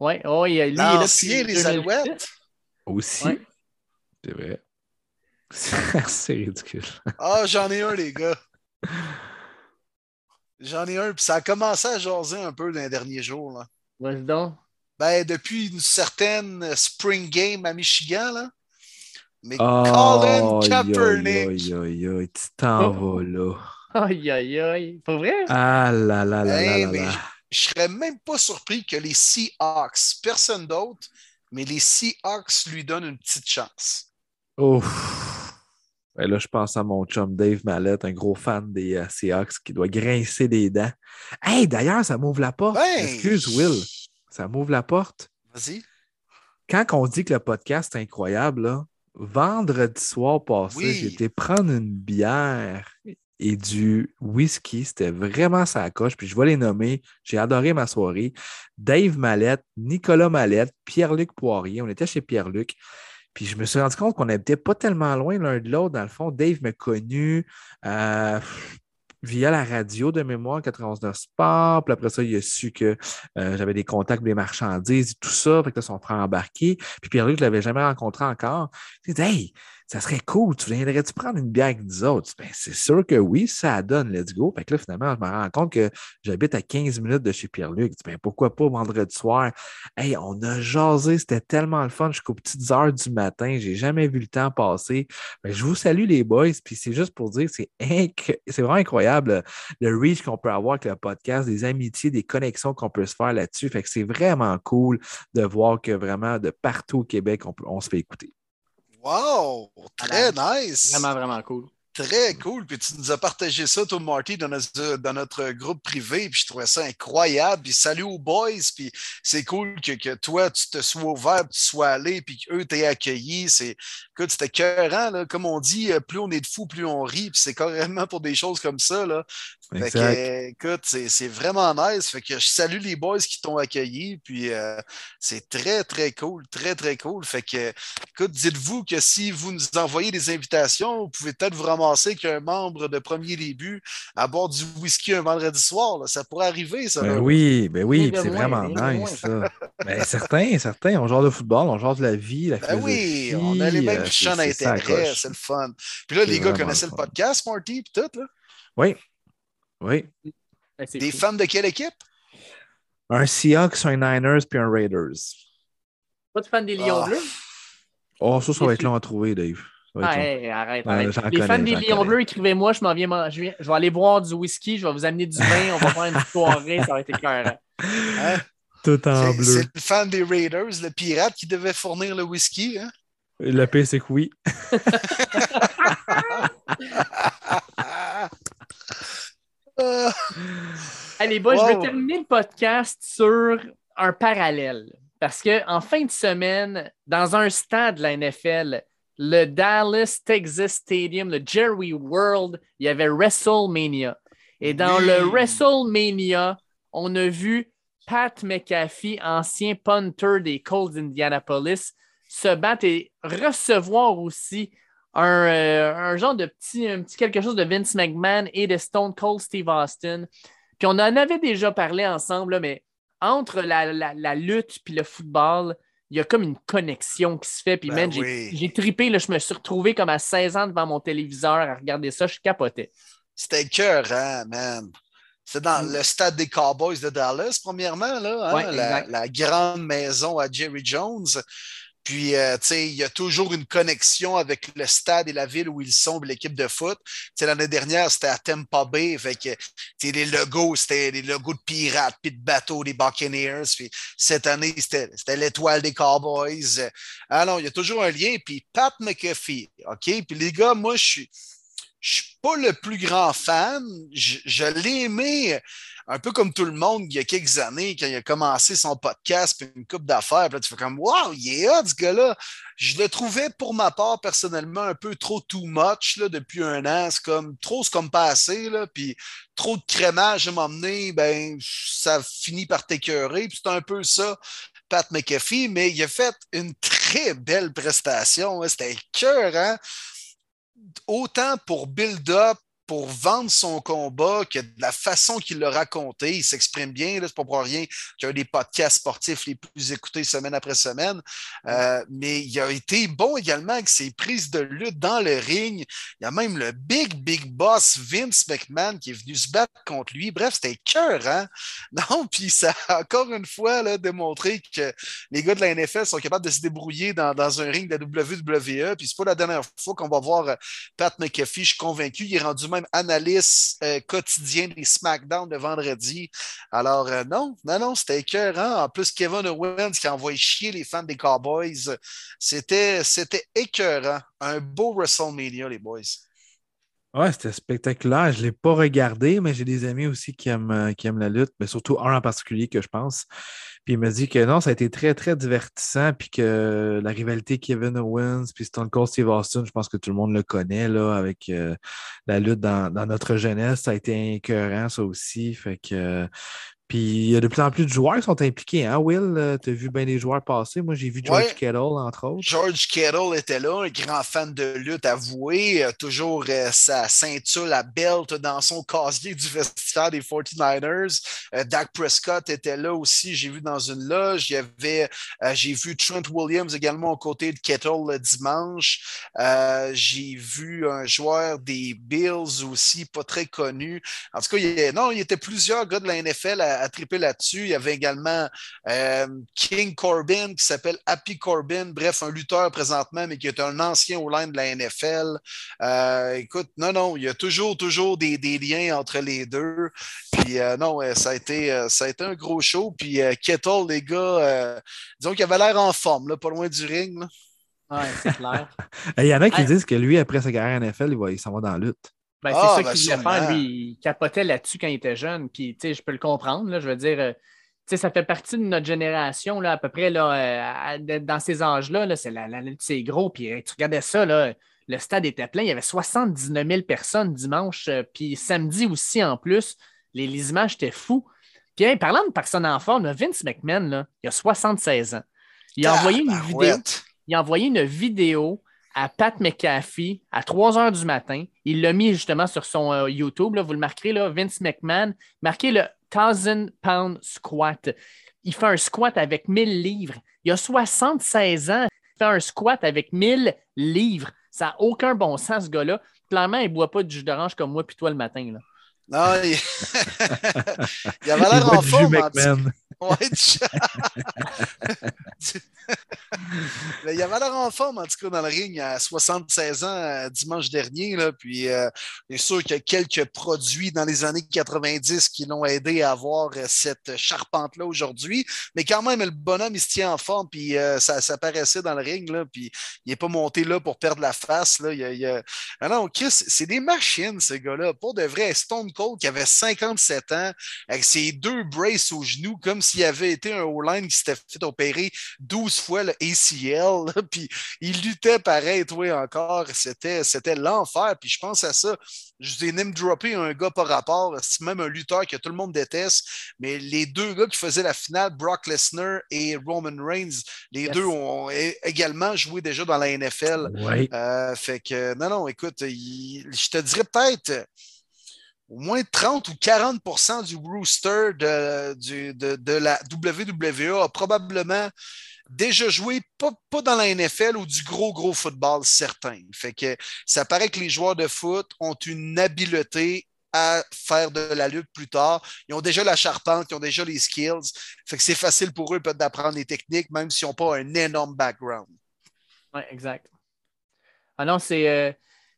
Ouais, oh, il, lui, il est là les 2006. Alouettes. Aussi. Ouais. C'est vrai. C'est ridicule. Ah, j'en ai un, les gars. J'en ai un, puis ça a commencé à jaser un peu dans les derniers jours. Là. Vas-y donc. Ben, depuis une certaine Spring Game à Michigan, là. Mais Oh, Colin Kaepernick. aïe, aïe, aïe, tu t'en Oh. vas là. Aïe, aïe, aïe. Pas vrai? Ah là là là Hey, là mais là. je serais même pas surpris que les Seahawks, personne d'autre, mais les Seahawks lui donnent une petite chance. Ouf. Ben là, je pense à mon chum Dave Mallette, un gros fan des euh, Seahawks qui doit grincer des dents. Hey, d'ailleurs, ça m'ouvre la porte. Ben, Excuse, Will. Ça m'ouvre la porte. Vas-y. Quand on dit que le podcast est incroyable, là, vendredi soir passé, Oui. j'ai été prendre une bière et du whisky. C'était vraiment sa coche. Puis je vais les nommer. J'ai adoré ma soirée. Dave Mallette, Nicolas Mallette, Pierre-Luc Poirier. On était chez Pierre-Luc. Puis je me suis rendu compte qu'on n'était pas tellement loin l'un de l'autre. Dans le fond, Dave m'a connu euh, via la radio de mémoire 91 Sport. Puis après ça, il a su que euh, j'avais des contacts des marchandises et tout ça. Fait que là, son frère embarqué. Puis Pierre-Luc, je ne l'avais jamais rencontré encore. Il dit Hey, ça serait cool, tu viendrais-tu prendre une bière avec nous autres? Ben, c'est sûr que oui, ça donne, let's go. Fait que là, finalement, je me rends compte que j'habite à 15 minutes de chez Pierre-Luc. Ben, pourquoi pas vendredi soir? Hey, on a jasé, c'était tellement le fun jusqu'aux petites heures du matin. J'ai jamais vu le temps passer. Ben, je vous salue, les boys. Puis c'est juste pour dire, c'est inc- vraiment incroyable le reach qu'on peut avoir avec le podcast, des amitiés, des connexions qu'on peut se faire là-dessus. Fait que c'est vraiment cool de voir que vraiment de partout au Québec, on, peut- on se fait écouter. Wow! Très nice! Vraiment, vraiment cool. Très cool. Puis tu nous as partagé ça, toi, Marty, dans notre, dans notre groupe privé. Puis je trouvais ça incroyable. Puis salut aux boys. Puis c'est cool que, que toi, tu te sois ouvert, tu sois allé, puis qu'eux t'aient accueilli. C'est, écoute, c'était cœurant, là. Comme on dit, euh, plus on est de fous, plus on rit. Puis c'est carrément pour des choses comme ça, là. Fait que, écoute, c'est, c'est vraiment nice. Fait que je salue les boys qui t'ont accueilli. Puis euh, c'est très, très cool. Très, très cool. Fait que, écoute, dites-vous que si vous nous envoyez des invitations, vous pouvez peut-être vous ramasser qu'un membre de premier début à boire du whisky un vendredi soir. là. Ça pourrait arriver, ça. Ben oui, ben oui, c'est vraiment nice, ça. Ben, certains, certains, on genre de football, on genre de la vie, la Ben oui, on a les mêmes euh, champs d'intérêt, c'est le fun. Puis là, les gars connaissaient le podcast, Marty, puis tout, là? Oui, oui. Ben, Des cool. fans de quelle équipe? Un Seahawks, un Niners, puis un Raiders. Pas de fan des Lions Ah. Bleus? Oh, ça, ça va être long à trouver, Dave. Hey, arrête, Ouais, arrête. Les fans des Lions. Bleus, écrivez-moi, je m'en viens manger. Je vais aller boire du whisky, je vais vous amener du vin, on va faire une soirée, ça va être écœurant. Hein? Tout en bleu. C'est le fan des Raiders, le pirate qui devait fournir le whisky. Hein? Le pire, c'est que oui. Allez, boys, je vais terminer le podcast sur un parallèle. Parce qu'en fin de semaine, dans un stade de la NFL, le Dallas Texas Stadium, le Jerry World, il y avait WrestleMania. Et dans Oui. le WrestleMania, on a vu Pat McAfee, ancien punter des Colts d'Indianapolis, se battre et recevoir aussi un, euh, un genre de petit, un petit quelque chose de Vince McMahon et de Stone Cold Steve Austin. Puis on en avait déjà parlé ensemble, là, mais entre la, la- la lutte puis le football, il y a comme une connexion qui se fait. Puis Ben man, j'ai oui. j'ai trippé, là, je me suis retrouvé comme à 16 ans devant mon téléviseur à regarder ça, je capotais. C'était cœur, man. C'est dans Mm. le stade des Cowboys de Dallas, premièrement, là, hein, Ouais, la, exact. la grande maison à Jerry Jones. Puis, euh, tu sais, il y a toujours une connexion avec le stade et la ville où ils sont, l'équipe de foot. Tu sais, l'année dernière, c'était à Tampa Bay. Fait que, les logos, c'était les logos de pirates, puis de bateaux des Buccaneers. Puis cette année, c'était l'étoile des Cowboys. Non, il y a toujours un lien. Puis Pat McAfee, OK? Puis les gars, moi, je suis. Je suis pas le plus grand fan. Je, l'ai aimé un peu comme tout le monde il y a quelques années, quand il a commencé son podcast, puis une coupe d'affaires, puis là, tu fais comme Wow, il est hot, ce gars-là. Je le trouvais pour ma part personnellement un peu trop too much là, depuis un an. C'est comme trop, c'est comme pas assez, là, puis trop de crémage à m'emmener, ben, ça finit par t'écœurer. Puis c'est un peu ça. Pat McAfee, mais il a fait une très belle prestation. Hein. C'était cœur, hein? Autant pour build-up pour vendre son combat, que de la façon qu'il l'a raconté, il s'exprime bien, c'est pas pour rien qu'il a un des podcasts sportifs les plus écoutés semaine après semaine. Euh, mais il a été bon également avec ses prises de lutte dans le ring. Il y a même le big, big boss Vince McMahon qui est venu se battre contre lui. Bref, c'était cœur, hein? Non, puis ça a encore une fois là, démontré que les gars de la NFL sont capables de se débrouiller dans, dans un ring de la WWE. Puis c'est pas la dernière fois qu'on va voir Pat McAfee, je suis convaincu, il est rendu même analyste euh, quotidien des SmackDown de vendredi. Alors, euh, non, non, non, c'était écœurant. En plus, Kevin Owens qui a envoyé chier les fans des Cowboys. C'était, c'était écœurant. Un beau WrestleMania, les boys. Ouais, c'était spectaculaire. Je ne l'ai pas regardé, mais j'ai des amis aussi qui aiment, euh, qui aiment la lutte, mais surtout un en particulier que je pense. Puis il m'a dit que non, ça a été très, très divertissant, puis que la rivalité Kevin Owens, puis Stone Cold Steve Austin, je pense que tout le monde le connaît, là, avec euh, la lutte dans, notre jeunesse, ça a été incohérent, ça aussi. Fait que puis il y a de plus en plus de joueurs qui sont impliqués. Hein, Will? Euh, tu as vu bien des joueurs passer. Moi, j'ai vu George Kettle, entre autres. George Kettle était là, un grand fan de lutte avoué. toujours euh, sa ceinture, la belt dans son casier du vestiaire des 49ers. Euh, Dak Prescott était là aussi, j'ai vu dans une loge. Il y avait, j'ai vu Trent Williams également aux côtés de Kettle le dimanche. j'ai vu un joueur des Bills aussi, pas très connu. En tout cas, il non, il y était plusieurs gars de la NFL à à, triper là-dessus. Il y avait également euh, King Corbin qui s'appelle Happy Corbin, bref, un lutteur présentement, mais qui est un ancien au line de la NFL. Euh, écoute, non, non, il y a toujours, toujours des, liens entre les deux. Puis euh, non, ça a, été, ça a été un gros show. Puis Kettle, les gars, disons qu'il avait l'air en forme, là, pas loin du ring. Oui, c'est clair. il y en a qui disent que lui, après sa carrière NFL, il, il s'en va dans la lutte. Ben, c'est ah, ça ben, qu'il voulait faire. Lui, il capotait là-dessus quand il était jeune. Puis, tu sais, je peux le comprendre. Là, je veux dire, euh, tu sais, ça fait partie de notre génération, là, à peu près, là, euh, dans ces âges-là. Là, c'est, la, c'est gros. Puis, tu regardais ça, là, le stade était plein. Il y avait 79 000 personnes dimanche. Euh, puis, samedi aussi, en plus. Les, les images étaient fous. Puis, parlant de personnes en forme, Vince McMahon, là, il a 76 ans. Il a envoyé une vidéo. Il a envoyé une vidéo à Pat McAfee à 3 heures du matin. Il l'a mis justement sur son euh, YouTube. Là, vous le marquerez, là, Vince McMahon. Marquez le 1000 pound squat. Il fait un squat avec 1000 livres. Il a 76 ans. Il fait un squat avec 1000 livres. Ça n'a aucun bon sens, ce gars-là. Clairement, il ne boit pas du jus d'orange comme moi puis toi le matin. Là. Non, il, il avait l'air en forme. Il avait l'air en forme, en tout cas, dans le ring à 76 ans euh, dimanche dernier. Là, puis, euh, sûr qu'il y a quelques produits dans les années 90 qui l'ont aidé à avoir euh, cette charpente-là aujourd'hui. Mais quand même, le bonhomme, il se tient en forme, puis ça, ça paraissait dans le ring. Là, puis il n'est pas monté là pour perdre la face. Là. Il, Ah non, Chris, c'est des machines, ces gars-là. Pour de vrai, Stone Cold qui avait 57 ans, avec ses deux braces aux genoux, comme s'il avait été un O-line qui s'était fait opérer 12 fois le ACL, puis il luttait pareil, toi encore. C'était, c'était l'enfer. Puis je pense à ça. Je vous ai même droppé un gars par rapport. C'est même un lutteur que tout le monde déteste. Mais les deux gars qui faisaient la finale, Brock Lesnar et Roman Reigns, les deux ont également joué déjà dans la NFL. Euh, fait que, non, non, écoute, je te dirais peut-être au moins 30 ou 40% du rooster de, de, la WWE a probablement déjà joué, pas, dans la NFL ou du gros, gros football certain. Fait que ça paraît que les joueurs de foot ont une habileté à faire de la lutte plus tard. Ils ont déjà la charpente, ils ont déjà les skills. Fait que c'est facile pour eux d'apprendre les techniques, même s'ils n'ont pas un énorme background. Oui, exact. Ah non, c'est. Euh,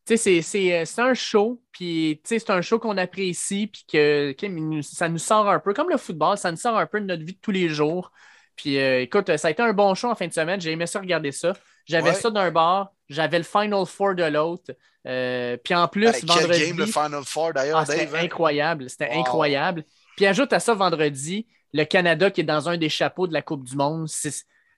c'est un show, puis c'est un show qu'on apprécie, puis que ça nous sort un peu, comme le football, ça nous sort un peu de notre vie de tous les jours. Puis euh, écoute, ça a été un bon show en fin de semaine, j'ai aimé ça regarder ça. J'avais Ouais. ça d'un bord, j'avais le Final Four de l'autre. Euh, puis en plus, Hey, quel vendredi. game, le Final Four, d'ailleurs, Ah, c'était Dave. hein? incroyable. C'était Wow. incroyable. Puis ajoute à ça vendredi, le Canada qui est dans un des chapeaux de la Coupe du Monde.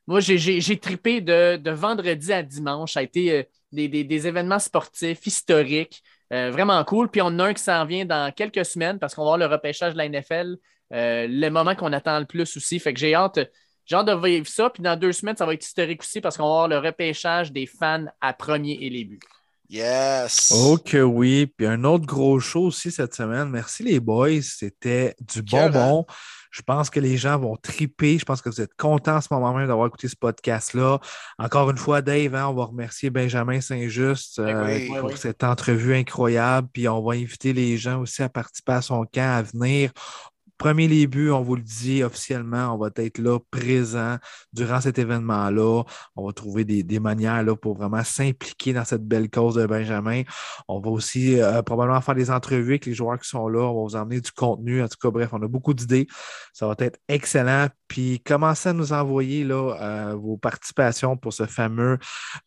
Moi, j'ai- trippé de, de vendredi à dimanche. Ça a été euh, des, des- des événements sportifs historiques. euh, vraiment cool. Puis on en a un qui s'en vient dans quelques semaines parce qu'on va avoir le repêchage de la NFL. euh, le moment qu'on attend le plus aussi. Fait que j'ai hâte, j'ai hâte de vivre ça. Puis dans deux semaines, ça va être historique aussi parce qu'on va avoir le repêchage des fans à premier et les buts. Yes. Oh que oui. Puis un autre gros show aussi cette semaine. Merci les boys. C'était du bonbon. Je pense que les gens vont triper. Je pense que vous êtes contents en ce moment même d'avoir écouté ce podcast-là. Encore une fois, Dave, hein, on va remercier Benjamin Saint-Just euh, oui. pour Oui, cette entrevue incroyable. Puis on va inviter les gens aussi à participer à son camp à venir. Premier buts, on vous le dit officiellement, on va être là présent durant cet événement-là. On va trouver des, des manières là, pour vraiment s'impliquer dans cette belle cause de Benjamin. On va aussi euh, probablement faire des entrevues avec les joueurs qui sont là. On va vous emmener du contenu. En tout cas, bref, on a beaucoup d'idées. Ça va être excellent. Puis commencez à nous envoyer là, euh, vos participations pour ce fameux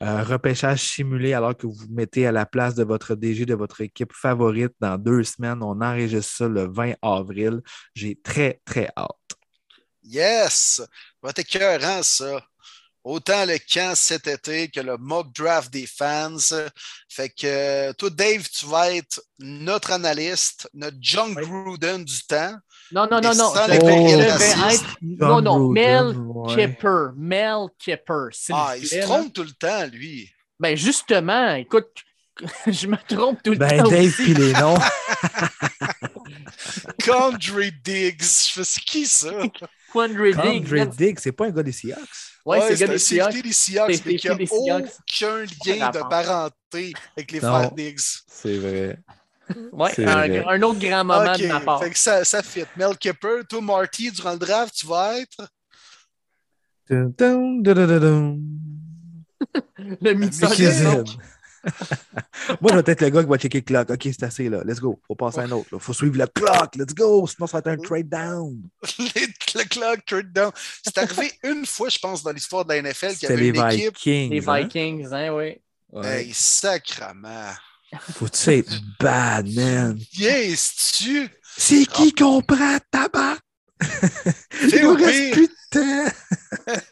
euh, repêchage simulé alors que vous vous mettez à la place de votre DG, de votre équipe favorite dans deux semaines. On enregistre ça le 20 avril. J'ai très, très hâte. Yes! Va être écœurant, ça. Autant le camp cet été que le mock draft des fans. Fait que toi, Dave, tu vas être notre analyste, notre John Oui. Gruden du temps. Non, non, non, non. sans Je, les je périodes vais racistes. être. Non, non. Mel. Kipper. Mel Kipper. Ah, il se trompe tout le temps, lui. Ben, justement, écoute, je me trompe tout le Ben, temps. Dave, aussi. puis les noms. Condre Diggs. Je fais c'est qui ça? Quandre Diggs. Andre Diggs, c'est pas un gars des Seahawks? Ouais, c'est un des Seahawks. safety des Seahawks, C'est mais qui safety a des Seahawks. aucun lien de parenté avec les Non. frères Diggs. C'est vrai. Ouais, un, vrai. un autre grand moment de ma part. fait que ça, ça fit. Mel Kipper, toi, Marty, durant le draft, tu vas être? Dun, dun, dun, dun, dun, dun. Le. Moi, je vais être le gars qui va checker le clock. OK, c'est assez, là. Let's go. Faut passer à un autre. Il faut suivre le clock. Let's go. Sinon, ça va être un trade down. le clock trade down. C'est arrivé une fois, je pense, dans l'histoire de la NFL qu'il y C'était avait les une équipe. Vikings. Les hein? Vikings, hein, oui. Ouais. Hey, sacrement. Faut-tu être bad, man? Yes, tu C'est qui comprend tabac? Fais Il nous reste pire. plus de temps.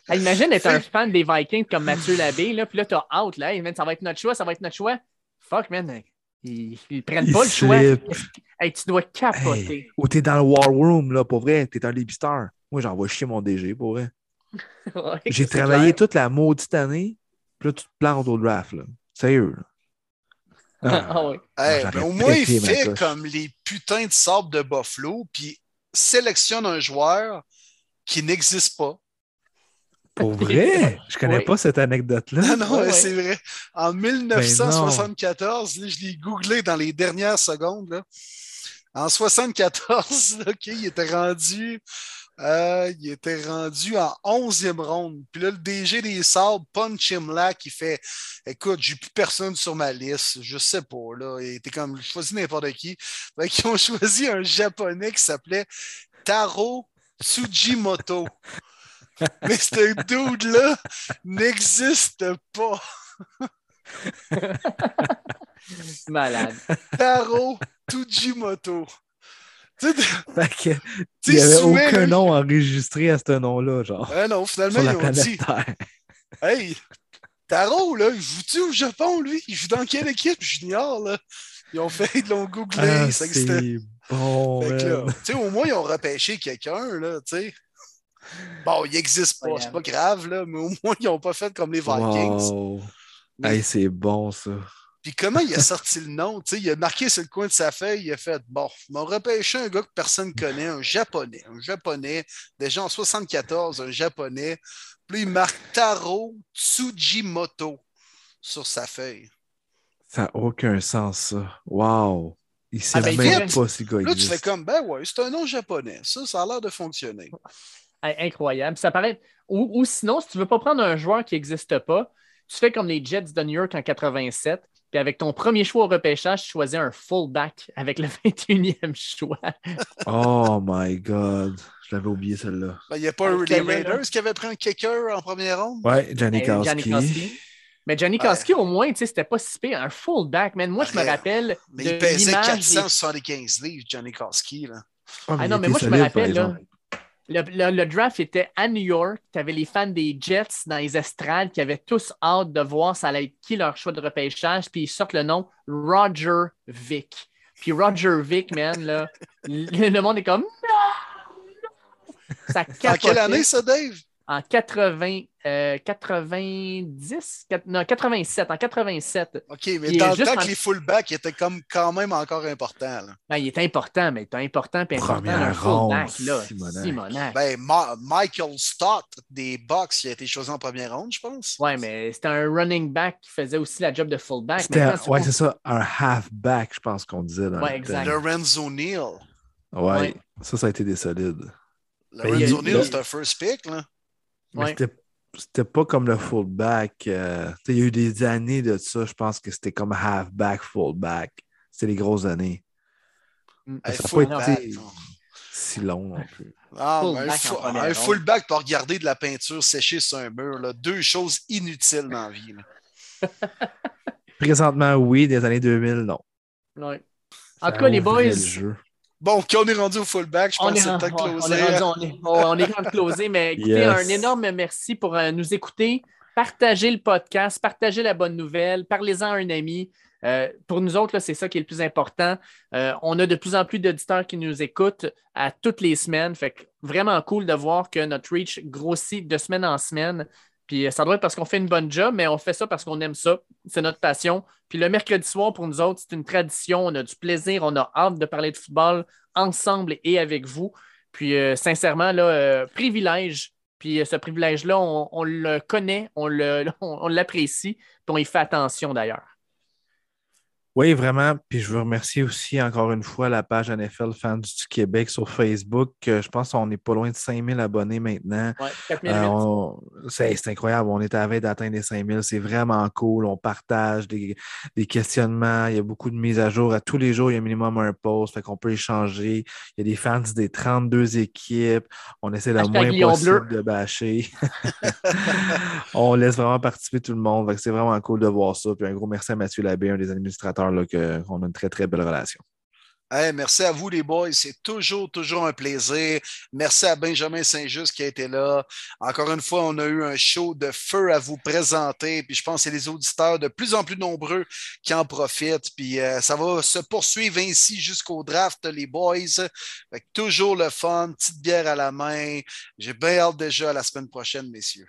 Hey, imagine être un fan des Vikings comme Mathieu Labbé, là, puis là, t'as out, là. Hey, man, ça va être notre choix, ça va être notre choix. Fuck, man. Ils, ils prennent Ils pas le choix. Hey, tu dois capoter. Hey, ou t'es dans le War Room, là, pour vrai. T'es un Libstar. Moi, j'envoie chier mon DG, pour vrai. Ouais, J'ai travaillé clair. toute la maudite année, puis là, tu te plantes au draft, là. Sérieux, là. Ah. Ah, ouais. Hey, j'aurais mais au moins, il fait comme les putains de sables de Buffalo, puis sélectionne un joueur qui n'existe pas. Pour vrai? Je connais Oui. pas cette anecdote-là. Non, non, Ouais, ouais. c'est vrai. En 1974, là, je l'ai googlé dans les dernières secondes. là. En 74, là, OK, il était rendu. euh, il était rendu en 11e ronde. Puis là, le DG des Sables, Punch qui fait Écoute, j'ai plus personne sur ma liste. Je sais pas. Là. Il était comme choisi n'importe qui. Fait qu'ils ont choisi un japonais qui s'appelait Taro Tsujimoto. Mais ce dude-là n'existe pas. Malade. Taro Tsujimoto. Tu sais, Fait que, tu il n'y avait aucun nom enregistré à ce nom-là, genre, Ah non, finalement, ils ont dit Terre. Hey, Taro, là, il joue-tu au Japon, lui? Il joue dans quelle équipe? Junior, là Ils ont fait, ils l'ont googlé, Ah, ça existait. c'est bon, tu sais, au moins, ils ont repêché quelqu'un, là, tu sais. Bon, il n'existe pas, c'est pas grave, là, mais au moins, ils n'ont pas fait comme les Vikings. Wow. Mais- Hey, c'est bon, ça. Puis comment il a sorti le nom? Tu sais, il a marqué sur le coin de sa feuille, il a fait Bon, ils m'ont repêché un gars que personne ne connaît, un japonais. Un japonais, déjà en 74, un japonais. Puis il marque Taro Tsujimoto sur sa feuille. Ça n'a aucun sens, ça. Wow. Il sait Ah, ben, même vite. pas si Là, tu fais comme Ben ouais, c'est un nom japonais. Ça, ça a l'air de fonctionner. Incroyable. Ça paraît... ou, ou sinon, si tu veux pas prendre un joueur qui n'existe pas, tu fais comme les Jets de New York en 87, puis avec ton premier choix au repêchage, tu choisis un fullback avec le 21e choix. Oh my God. Je l'avais oublié, celle-là. Ben, Il n'y a pas un, les. Raiders qui avaient pris un kicker en première ronde? Ouais, Johnny Gianni Kowski. Kowski. Mais Johnny Koski, au moins, tu sais, c'était pas si pire. Un fullback, man. Moi, je me Ouais. rappelle. Mais de il pesait l'image des- 475 livres, Johnny Koski. Là. Ah, Ah non, mais moi, je me rappelle, là. Le, le- le draft était à New York. Tu avais les fans des Jets dans les estrades qui avaient tous hâte de voir ça allait être qui leur choix de repêchage. Puis ils sortent le nom Roger Vick. Puis Roger Vick, man, là, le, le monde est comme non! Ça En capotait. quelle année, ça, Dave? En 80, euh, 90, quat- non, 87, en 87. OK, mais dans le temps en- que les fullbacks étaient comme quand même encore importants. là. Ben, il est important, mais il est important puis important Première un fullback, ronde, là. Simonac. Simonac. Ben, Ma- Michael Stott des Bucks, il a été choisi en première ronde, je pense. Ouais, mais c'était un running back qui faisait aussi la job de fullback. Maintenant, c'est ouais, pas- c'est ça, un halfback, je pense qu'on disait. Dans Ouais, le exact. Lorenzo Neal. Ouais, Ouais. ça, ça a été des solides. Lorenzo a- Neal, c'est un first pick. Là. Mais Ouais. c'était, c'était pas comme le fullback. euh, il y a eu des années de ça, je pense que c'était comme halfback, fullback. C'était les grosses années. Mm. Hey, ça a pas été non. si long non plus. Ah, un, Fullback fu- un pour regarder de la peinture séchée sur un mur. Là. Deux choses inutiles dans la vie. là. Présentement, oui, des années 2000, non. Ouais. En tout cas, les boys. Bon, on est rendu au fullback. Je on pense est, que c'est on, closé. est rendu, on est, on- on est rendu closé, mais écoutez, Yes. un énorme merci pour euh, nous écouter. Partagez le podcast, partagez la bonne nouvelle, parlez-en à un ami. Euh, pour nous autres, c'est ça qui est le plus important. Euh, on a de plus en plus d'auditeurs qui nous écoutent à toutes les semaines. Fait que vraiment cool de voir que notre reach grossit de semaine en semaine. Puis euh, ça doit être parce qu'on fait une bonne job, mais on fait ça parce qu'on aime ça. C'est notre passion. Puis le mercredi soir, pour nous autres, c'est une tradition. On a du plaisir. On a hâte de parler de football ensemble et avec vous. Puis euh, sincèrement, là, euh, privilège. Puis ce privilège-là, on, on le connaît, on le- on- on l'apprécie, puis on y fait attention d'ailleurs. Oui, vraiment. Puis je veux remercier aussi encore une fois la page NFL Fans du Québec sur Facebook. Euh, Je pense qu'on n'est pas loin de 5000 abonnés maintenant. Ouais, 4000 Euh, c'est incroyable. On est à la veille d'atteindre les 5000. C'est vraiment cool. On partage des, des questionnements. Il y a beaucoup de mises à jour. À tous les jours, il y a minimum un post. Fait qu'on peut échanger. Il y a des fans des 32 équipes. On essaie le moins possible bleu. de bâcher. on laisse vraiment participer tout le monde. C'est vraiment cool de voir ça. Puis un gros merci à Mathieu Labbé, un des administrateurs, que- qu'on a une très, très belle relation. Hey, merci à vous, les boys. C'est toujours, toujours un plaisir. Merci à Benjamin Saint-Just qui a été là. Encore une fois, on a eu un show de feu à vous présenter. Puis je pense que c'est les auditeurs de plus en plus nombreux qui en profitent. Puis euh, ça va se poursuivre ainsi jusqu'au draft, les boys. Fait que toujours le fun, petite bière à la main. J'ai bien hâte déjà à la semaine prochaine, messieurs.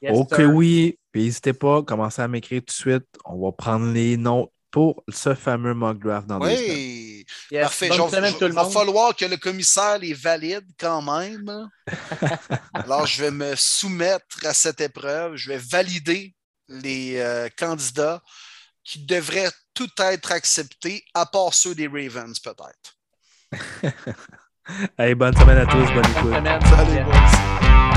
Yes, ok, sir. oui. Puis n'hésitez pas, commencez à m'écrire tout de suite. On va prendre les notes pour ce fameux mock draft dans deux. Oui, Yes. parfait. Bonne Genre, semaine, je- tout le il va falloir que le commissaire les valide quand même. Alors, je vais me soumettre à cette épreuve. Je vais valider les euh, candidats qui devraient tout être acceptés, à part ceux des Ravens, peut-être. Allez, bonne semaine à tous, bonne écoute. Salut, boys.